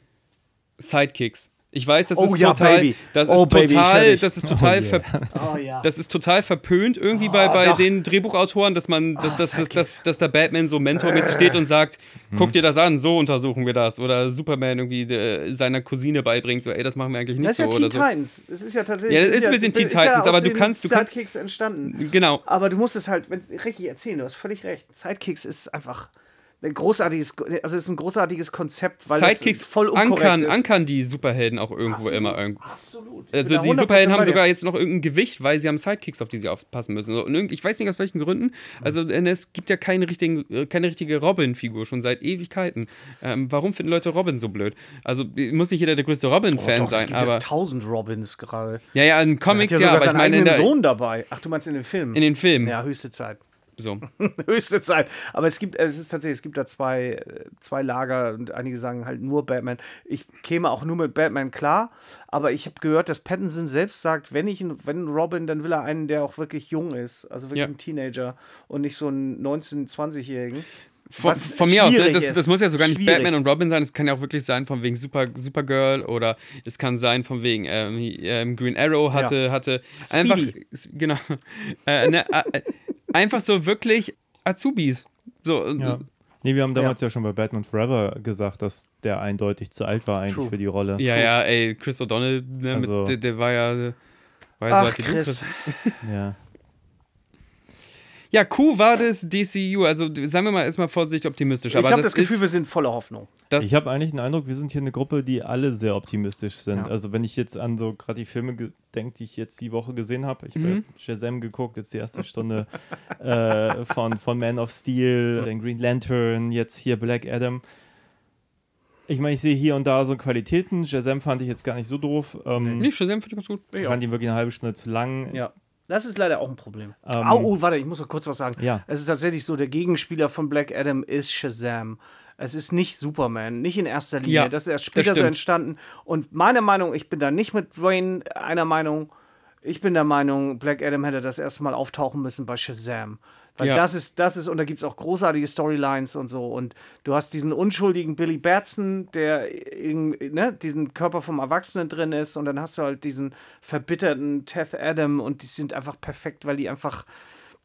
Sidekicks. Ich weiß, das Oh ist ja, total, Baby. das Oh, ist Baby, hör total, das ist total, Oh, yeah. Oh ja. das ist total verpönt irgendwie bei, bei doch. den Drehbuchautoren, dass man, dass, dass, dass, dass, dass der Batman so mentormäßig steht und sagt, guck dir das an, so untersuchen wir das. Oder Superman irgendwie äh, seiner Cousine beibringt, so, ey, das machen wir eigentlich nicht Das ist so ja Teen oder so. Titans. Es ist ja tatsächlich. Ja, das es ist ein bisschen Teen ist ja Titans, aus aber du kannst- du kannst- Sidekicks entstanden. Genau. Aber du musst es halt wenn, richtig erzählen. Du hast völlig recht. Sidekicks ist einfach ein großartiges, also es ist ein großartiges Konzept, weil Sidekicks es voll ankern, ist. ankern die Superhelden auch irgendwo immer irgendwo. Absolut. Also die 100% Superhelden haben sogar jetzt noch irgendein Gewicht, weil sie haben Sidekicks, auf die sie aufpassen müssen. Und ich weiß nicht aus welchen Gründen. Also es gibt ja keine, richtigen, äh, keine richtige Robin-Figur schon seit Ewigkeiten. Ähm, warum finden Leute Robin so blöd? Also äh, muss nicht jeder der größte Oh, Robin-Fan es sein, gibt aber jetzt tausend Robins gerade. ja, ja, in hat Comics ja ja, aber ich meine Sohn dabei. Ach, du meinst in den Filmen? in den Filmen. ja, höchste Zeit. So. höchste Zeit. Aber es gibt, es ist tatsächlich, es gibt da zwei, zwei Lager und einige sagen halt nur Batman. Ich käme auch nur mit Batman klar, aber ich habe gehört, dass Pattinson selbst sagt, wenn ich, einen- wenn Robin, dann will er einen, der auch wirklich jung ist, also wirklich Ja. ein Teenager und nicht so einen 19-, 20-Jährigen. Von, von mir aus, ne? das, das muss ja sogar nicht Schwierig. Batman und Robin sein, es kann ja auch wirklich sein von wegen Super, Supergirl oder es kann sein von wegen ähm, ähm, Green Arrow hatte, hatte einfach, Speedy. s- genau, äh, ne, äh, einfach so wirklich Azubis. So, äh, Ja. Nee, wir haben damals ja. schon bei Batman Forever gesagt, dass der eindeutig zu alt war eigentlich True. für die Rolle. ja, ja, ey, Chris O'Donnell, ne, Also- mit, der, der war ja, war ja so Ach, alt wie du, Chris. Ja. Ja, Q war das DCU, also seien wir mal erstmal vorsichtig optimistisch. Ich habe das, das Gefühl, ist, wir sind voller Hoffnung. Das, Ich habe eigentlich den Eindruck, wir sind hier eine Gruppe, die alle sehr optimistisch sind. Ja. Also wenn ich jetzt an so gerade die Filme denke, die ich jetzt die Woche gesehen habe, ich habe Mhm. Shazam geguckt, jetzt die erste Stunde äh, von, von Man of Steel, den Green Lantern, jetzt hier Black Adam. Ich meine, ich sehe hier und da so Qualitäten. Shazam fand ich jetzt gar nicht so doof. Ähm, nee, Shazam finde ich ganz gut. ich fand ihn wirklich eine halbe Stunde zu lang. Ja. Das ist leider auch ein Problem. Ähm, Au, oh, warte, ich muss noch kurz was sagen. Ja. Es ist tatsächlich so, der Gegenspieler von Black Adam ist Shazam. Es ist nicht Superman, nicht in erster Linie. Ja, das ist erst später so entstanden. Und meine Meinung, ich bin da nicht mit Wayne einer Meinung. Ich bin der Meinung, Black Adam hätte das erste Mal auftauchen müssen bei Shazam. Weil Ja. das ist, das ist, und da gibt es auch großartige Storylines und so. Und du hast diesen unschuldigen Billy Batson, der in, ne, diesen Körper vom Erwachsenen drin ist. Und dann hast du halt diesen verbitterten Teth Adam und die sind einfach perfekt, weil die einfach.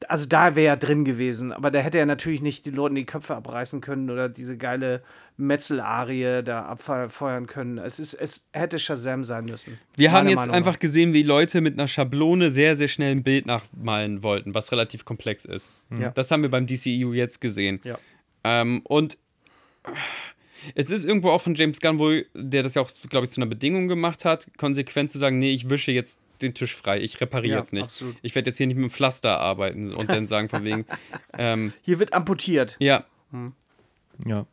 Also da wäre er drin gewesen, aber da hätte er natürlich nicht die Leuten die Köpfe abreißen können oder diese geile Metzelarie da abfeuern können. Es, ist, es hätte Shazam sein müssen. Wir haben jetzt Meinung einfach nach. gesehen, wie Leute mit einer Schablone sehr, sehr schnell ein Bild nachmalen wollten, was relativ komplex ist. Ja. Das haben wir beim DCEU jetzt gesehen. Ja. Ähm, und es ist irgendwo auch von James Gunn wohl, der das ja auch, glaube ich, zu einer Bedingung gemacht hat, konsequent zu sagen, nee, ich wische jetzt den Tisch frei, ich repariere Ja, jetzt nicht. absolut. Ich werde jetzt hier nicht mit dem Pflaster arbeiten und dann sagen von wegen, ähm, Hier wird amputiert. ja, Ja.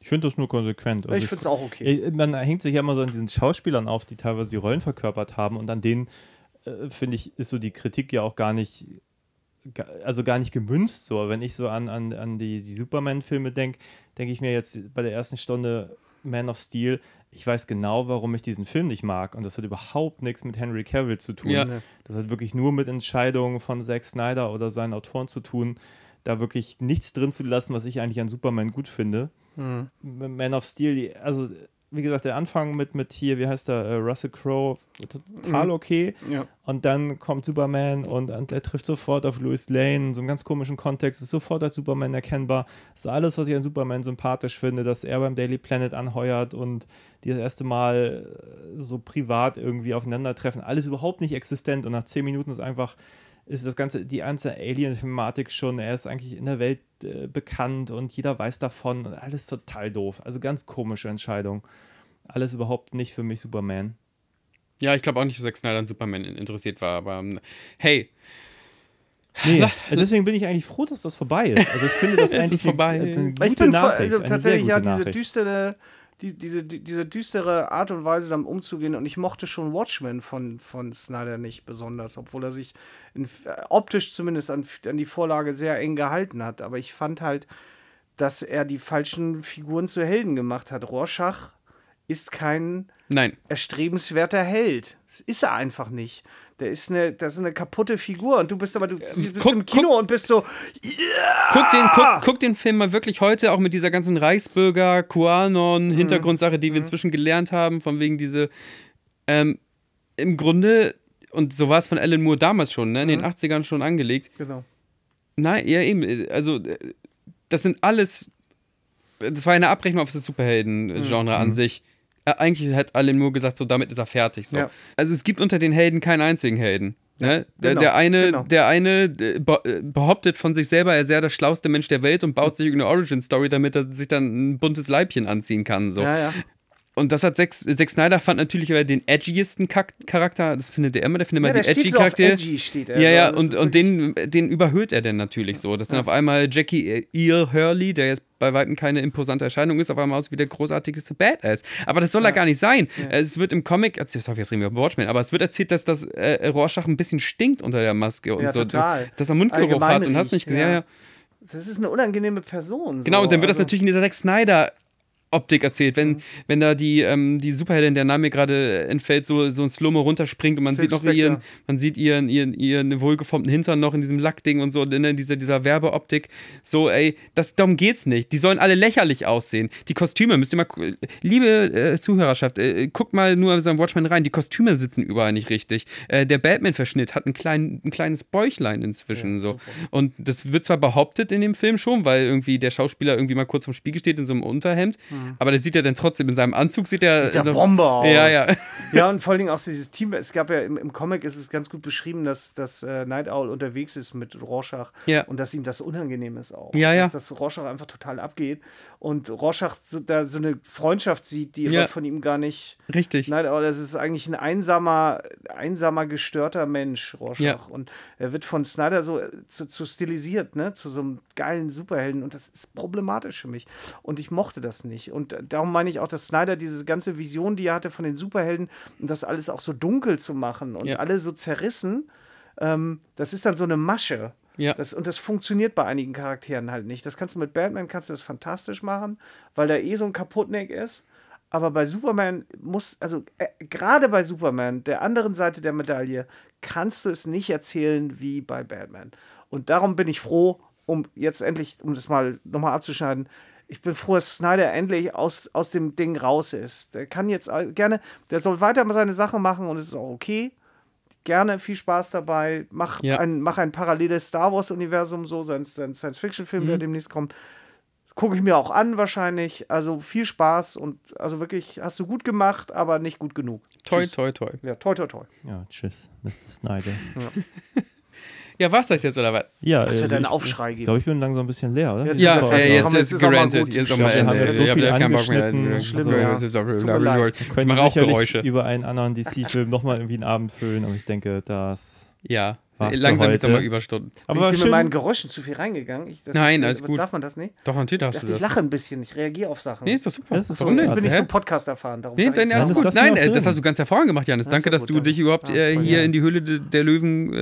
Ich finde das nur konsequent. Also ich finde es auch okay. Man hängt sich ja immer so an diesen Schauspielern auf, die teilweise die Rollen verkörpert haben und an denen, äh, finde ich, ist so die Kritik ja auch gar nicht, also gar nicht gemünzt so. Wenn ich so an, an, an die, die Superman-Filme denke, denke ich mir jetzt bei der ersten Stunde Man of Steel, ich weiß genau, warum ich diesen Film nicht mag und das hat überhaupt nichts mit Henry Cavill zu tun. Ja. Das hat wirklich nur mit Entscheidungen von Zack Snyder oder seinen Autoren zu tun, da wirklich nichts drin zu lassen, was ich eigentlich an Superman gut finde. Man of Steel, die, also wie gesagt, der Anfang mit, mit hier, wie heißt der, äh, Russell Crowe, total okay. Ja. Und dann kommt Superman und, und er trifft sofort auf Louis Lane in so einem ganz komischen Kontext, ist sofort als Superman erkennbar. Das ist alles, was ich an Superman sympathisch finde, dass er beim Daily Planet anheuert und die das erste Mal äh, so privat irgendwie aufeinandertreffen. Alles überhaupt nicht existent und nach zehn Minuten ist einfach ist das ganze, die ganze Alien-Thematik schon, er ist eigentlich in der Welt äh, bekannt und jeder weiß davon und alles total doof. Also ganz komische Entscheidung. Alles überhaupt nicht für mich Superman. ja, ich glaube auch nicht, dass Zack Snyder an Superman in- interessiert war, aber ähm, hey, Nee, äh, deswegen bin ich eigentlich froh, dass das vorbei ist. Also ich finde das Es ist eigentlich vorbei. eine, eine gute ich bin Nachricht, also eine sehr tatsächlich gute ja diese Nachricht. düstere, die, diese, die, diese düstere Art und Weise damit umzugehen und ich mochte schon Watchmen von, von Snyder nicht besonders, obwohl er sich in, äh, optisch zumindest an, an die Vorlage sehr eng gehalten hat. Aber ich fand halt, dass er die falschen Figuren zu Helden gemacht hat. Rorschach ist kein nein, erstrebenswerter Held. Das ist er einfach nicht. Der ist eine, das ist eine kaputte Figur und du bist aber du bist guck- im Kino und bist so, Guck den, guck, guck den Film mal wirklich heute, auch mit dieser ganzen Reichsbürger, QAnon, Hintergrundsache, die wir inzwischen gelernt haben, von wegen diese ähm, im Grunde, und so war es von Alan Moore damals schon, ne, in den Mhm. 80ern schon angelegt. Genau. Nein, ja, eben. Also, das sind alles. Das war eine Abrechnung auf das Superhelden-Genre an sich. Äh, Eigentlich hat Alan Moore gesagt, so damit ist er fertig. So. Ja. Also es gibt unter den Helden keinen einzigen Helden. Ne? Der, genau, der eine, genau. der eine äh, äh, behauptet von sich selber, er sei der schlauste Mensch der Welt und baut sich irgendeine Origin-Story, damit er sich dann ein buntes Leibchen anziehen kann. So. Ja, ja. Und das hat Zack, Zack Snyder fand natürlich den edgiesten Charakter, das findet er immer, der findet ja immer die steht so auf edgy-Charaktere. edgy, steht er. Ja, ja, Das und, und den, den überhöht er dann natürlich so. Dass dann auf einmal Jackie Earl Hurley, der jetzt bei Weitem keine imposante Erscheinung ist, auf einmal aus wie der großartigste Badass. Aber das soll er gar nicht sein. Es wird im Comic, erzählt, sorry, jetzt reden wir über Watchmen, aber es wird erzählt, dass das äh, Rorschach ein bisschen stinkt unter der Maske und Ja, so. total. Dass er Mundgeruch Allgemein hat und hast nicht gesehen. Ja. ja. Ja. Das ist eine unangenehme Person. Genau, so. und dann wird das Also- natürlich in dieser Zack Snyder. Optik erzählt, wenn, wenn da die, ähm, die Superheldin, der Name mir gerade entfällt, so, so ein Slow-Mo runterspringt und man Silk sieht noch Spectre. ihren, man sieht ihren, ihren, ihren wohlgeformten Hintern noch in diesem Lackding und so, in dieser, dieser Werbeoptik. So, ey, das, darum geht's nicht. Die sollen alle lächerlich aussehen. Die Kostüme, müsst ihr mal, liebe äh, Zuhörerschaft, äh, guckt mal nur in so einen Watchmen rein, die Kostüme sitzen überall nicht richtig. Äh, der Batman-Verschnitt hat ein, klein, ein kleines Bäuchlein inzwischen. so. Und das wird zwar behauptet in dem Film schon, weil irgendwie der Schauspieler irgendwie mal kurz vom Spiegel steht in so einem Unterhemd, aber der sieht ja dann trotzdem in seinem Anzug, sieht er. Sieht der noch- Bombe aus. Ja, ja. Ja, und vor allen Dingen auch dieses Team. Es gab ja im, im Comic ist es ganz gut beschrieben, dass, dass äh, Night Owl unterwegs ist mit Rorschach Ja. und dass ihm das unangenehm ist auch. Ja, ja. Dass das Rorschach einfach total abgeht und Rorschach so, da so eine Freundschaft sieht, die Ja. aber von ihm gar nicht. Richtig. Night Owl, das ist eigentlich ein einsamer, einsamer, gestörter Mensch, Rorschach. Ja. Und er wird von Snyder so äh, zu, zu stilisiert, ne? Zu so einem geilen Superhelden. Und das ist problematisch für mich. Und ich mochte das nicht. Und äh, darum meine ich auch, dass Snyder diese ganze Vision, die er hatte von den Superhelden, und das alles auch so dunkel zu machen und Ja. alle so zerrissen, ähm, das ist dann so eine Masche. Ja. Das, und das funktioniert bei einigen Charakteren halt nicht. Das kannst du mit Batman kannst du das fantastisch machen, weil der eh so ein Kaputtneck ist. Aber bei Superman muss, also äh, gerade bei Superman, der anderen Seite der Medaille, kannst du es nicht erzählen wie bei Batman. Und darum bin ich froh, um jetzt endlich, um das mal nochmal abzuschneiden, ich bin froh, dass Snyder endlich aus, aus dem Ding raus ist. Der kann jetzt gerne, der soll weiter mal seine Sache machen und es ist auch okay. Gerne, viel Spaß dabei. Mach, Ja. ein, mach ein paralleles Star Wars-Universum, so sein, sein Science-Fiction-Film, Mhm. der demnächst kommt. Gucke ich mir auch an, wahrscheinlich. Also viel Spaß und also wirklich hast du gut gemacht, aber nicht gut genug. Toi, Tschüss. toi, toi. Ja, toi, toi, toi. Ja, tschüss, Mr. Snyder. Ja, war's das jetzt oder was? Ja, Das wird also einen ich- Aufschrei Ich geben. glaube, ich bin langsam ein bisschen leer, oder? Jetzt Ja, euch? äh, jetzt jetzt ist gut. Jetzt ist Ich wir haben Ende. jetzt so Ich viel ja keinen Bock mehr. angeschnitten. Ich Schlimm, mach- ja. ich. Ich mache auch sicherlich Geräusche. über einen anderen DC-Film nochmal irgendwie einen Abend füllen, aber ich denke, das. Ja, War's für langsam ist heute. aber Überstunden. Aber Bin ich hier mit meinen. Geräuschen zu viel reingegangen? Ich, das, Nein, alles gut. Darf man das nicht? Doch, natürlich Ich darfst dachte, du ich das. lache ein bisschen, ich reagiere auf Sachen. Nee, ist doch super. Das ist Warum nicht? ich bin nicht Hä? so Podcast erfahren. Darum Nee, ich das. alles gut. das Nein, äh, das drin? hast du ganz hervorragend gemacht, Janis. Das Danke, ja dass gut, du dich überhaupt Ja, äh, hier gerne. in die Höhle de- der Löwen. Äh,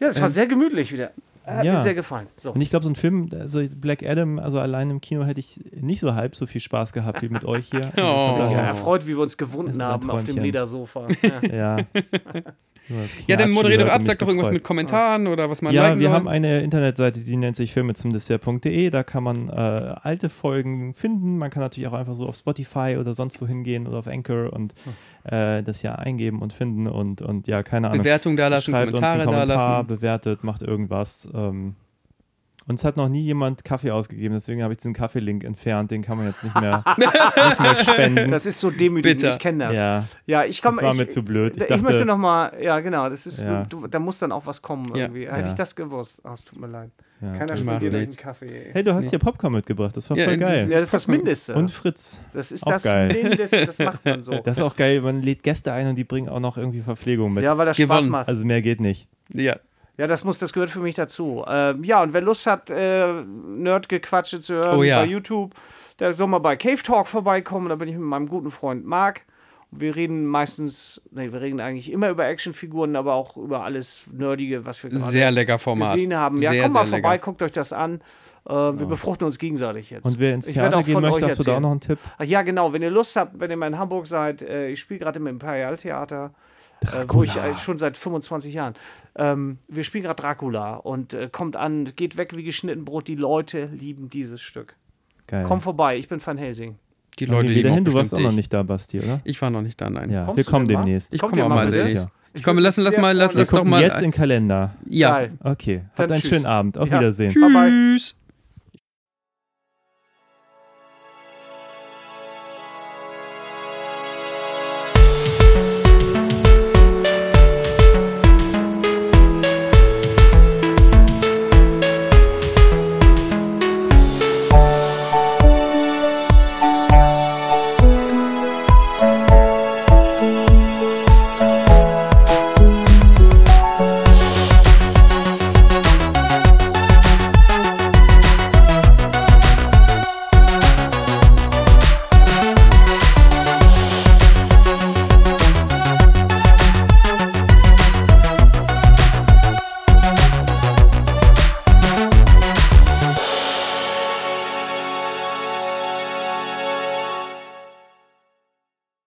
Ja, das war sehr gemütlich wieder. Hat Ja. mir sehr gefallen. So. Und ich glaube, so ein Film, also Black Adam, also allein im Kino hätte ich nicht so halb so viel Spaß gehabt wie mit euch hier. Oh. Ja, daher- erfreut, wie wir uns gewunden haben auf dem. Ledersofa. Ja. Ja. Dann Knatschen moderier doch ab, sag doch irgendwas mit Kommentaren oder was man Ja, wir soll. haben eine Internetseite, die nennt sich filme zum Dessert.de. Da kann man äh, alte Folgen finden. Man kann natürlich auch einfach so auf Spotify oder sonst wo hingehen oder auf Anchor und äh, das ja eingeben und finden und, und ja, keine Ahnung. Bewertung da lassen, Schreibt uns Kommentare einen da Kommentar, lassen. bewertet, macht irgendwas. Ähm, uns hat noch nie jemand Kaffee ausgegeben, deswegen habe ich diesen Kaffee-Link entfernt. Den kann man jetzt nicht mehr, nicht mehr spenden. Das ist so demütigend, Bitter. ich kenne das. ja, Ja, ich komme. das war ich, mir zu blöd. Ich Ich, dachte, möchte noch mal, ja genau, das ist, Ja. du, da muss dann auch was kommen Ja. irgendwie. Hätte Ja. ich das gewusst, oh, es tut mir leid. ja. Keiner euch einen nichts. Kaffee. ey. Hey, du hast hier Popcorn mitgebracht, das war Ja, voll geil. Ja, das ist das Mindeste. Und Fritz. das ist auch das geil. Mindeste, das macht man so. Das ist auch geil, man lädt Gäste ein und die bringen auch noch irgendwie Verpflegung mit. ja, weil das Gewonnen. Spaß macht. Also mehr geht nicht. Ja. Ja, das muss, das gehört für mich dazu. Ähm, ja, und wer Lust hat, äh, Nerdgequatsche zu hören Oh ja. bei YouTube, der soll mal bei Cave Talk vorbeikommen. Da bin ich mit meinem guten Freund Marc. Wir reden meistens, nee, wir reden eigentlich immer über Actionfiguren, aber auch über alles Nerdige, was wir gerade Sehr lecker Format. gesehen haben. Ja, sehr, komm mal vorbei, lecker. guckt euch das an. Äh, wir befruchten uns gegenseitig jetzt. Und wer ins Theater auch gehen von möchte, euch hast du da auch noch einen Tipp? Ach ja, genau. Wenn ihr Lust habt, wenn ihr mal in Hamburg seid, äh, ich spiele gerade im Imperialtheater, äh, wo ich äh, schon seit 25 Jahren. Ähm, wir spielen gerade Dracula und äh, kommt an, geht weg wie geschnitten Brot. Die Leute lieben dieses Stück. Geil. Komm vorbei, ich bin Van Helsing. Die Leute wir lieben dahin. Du warst auch noch nicht da, Basti, oder? Ich war noch nicht da, nein. Ja, Kommst wir kommen demnächst. Ich komme auch mal demnächst. Ich komme, lass, lass mal, lass, lass doch gucken mal. jetzt in den Kalender. ja. Geil. Okay, Dann habt einen tschüss. schönen Abend. Auf Ja. Wiedersehen. Bye bye. Tschüss.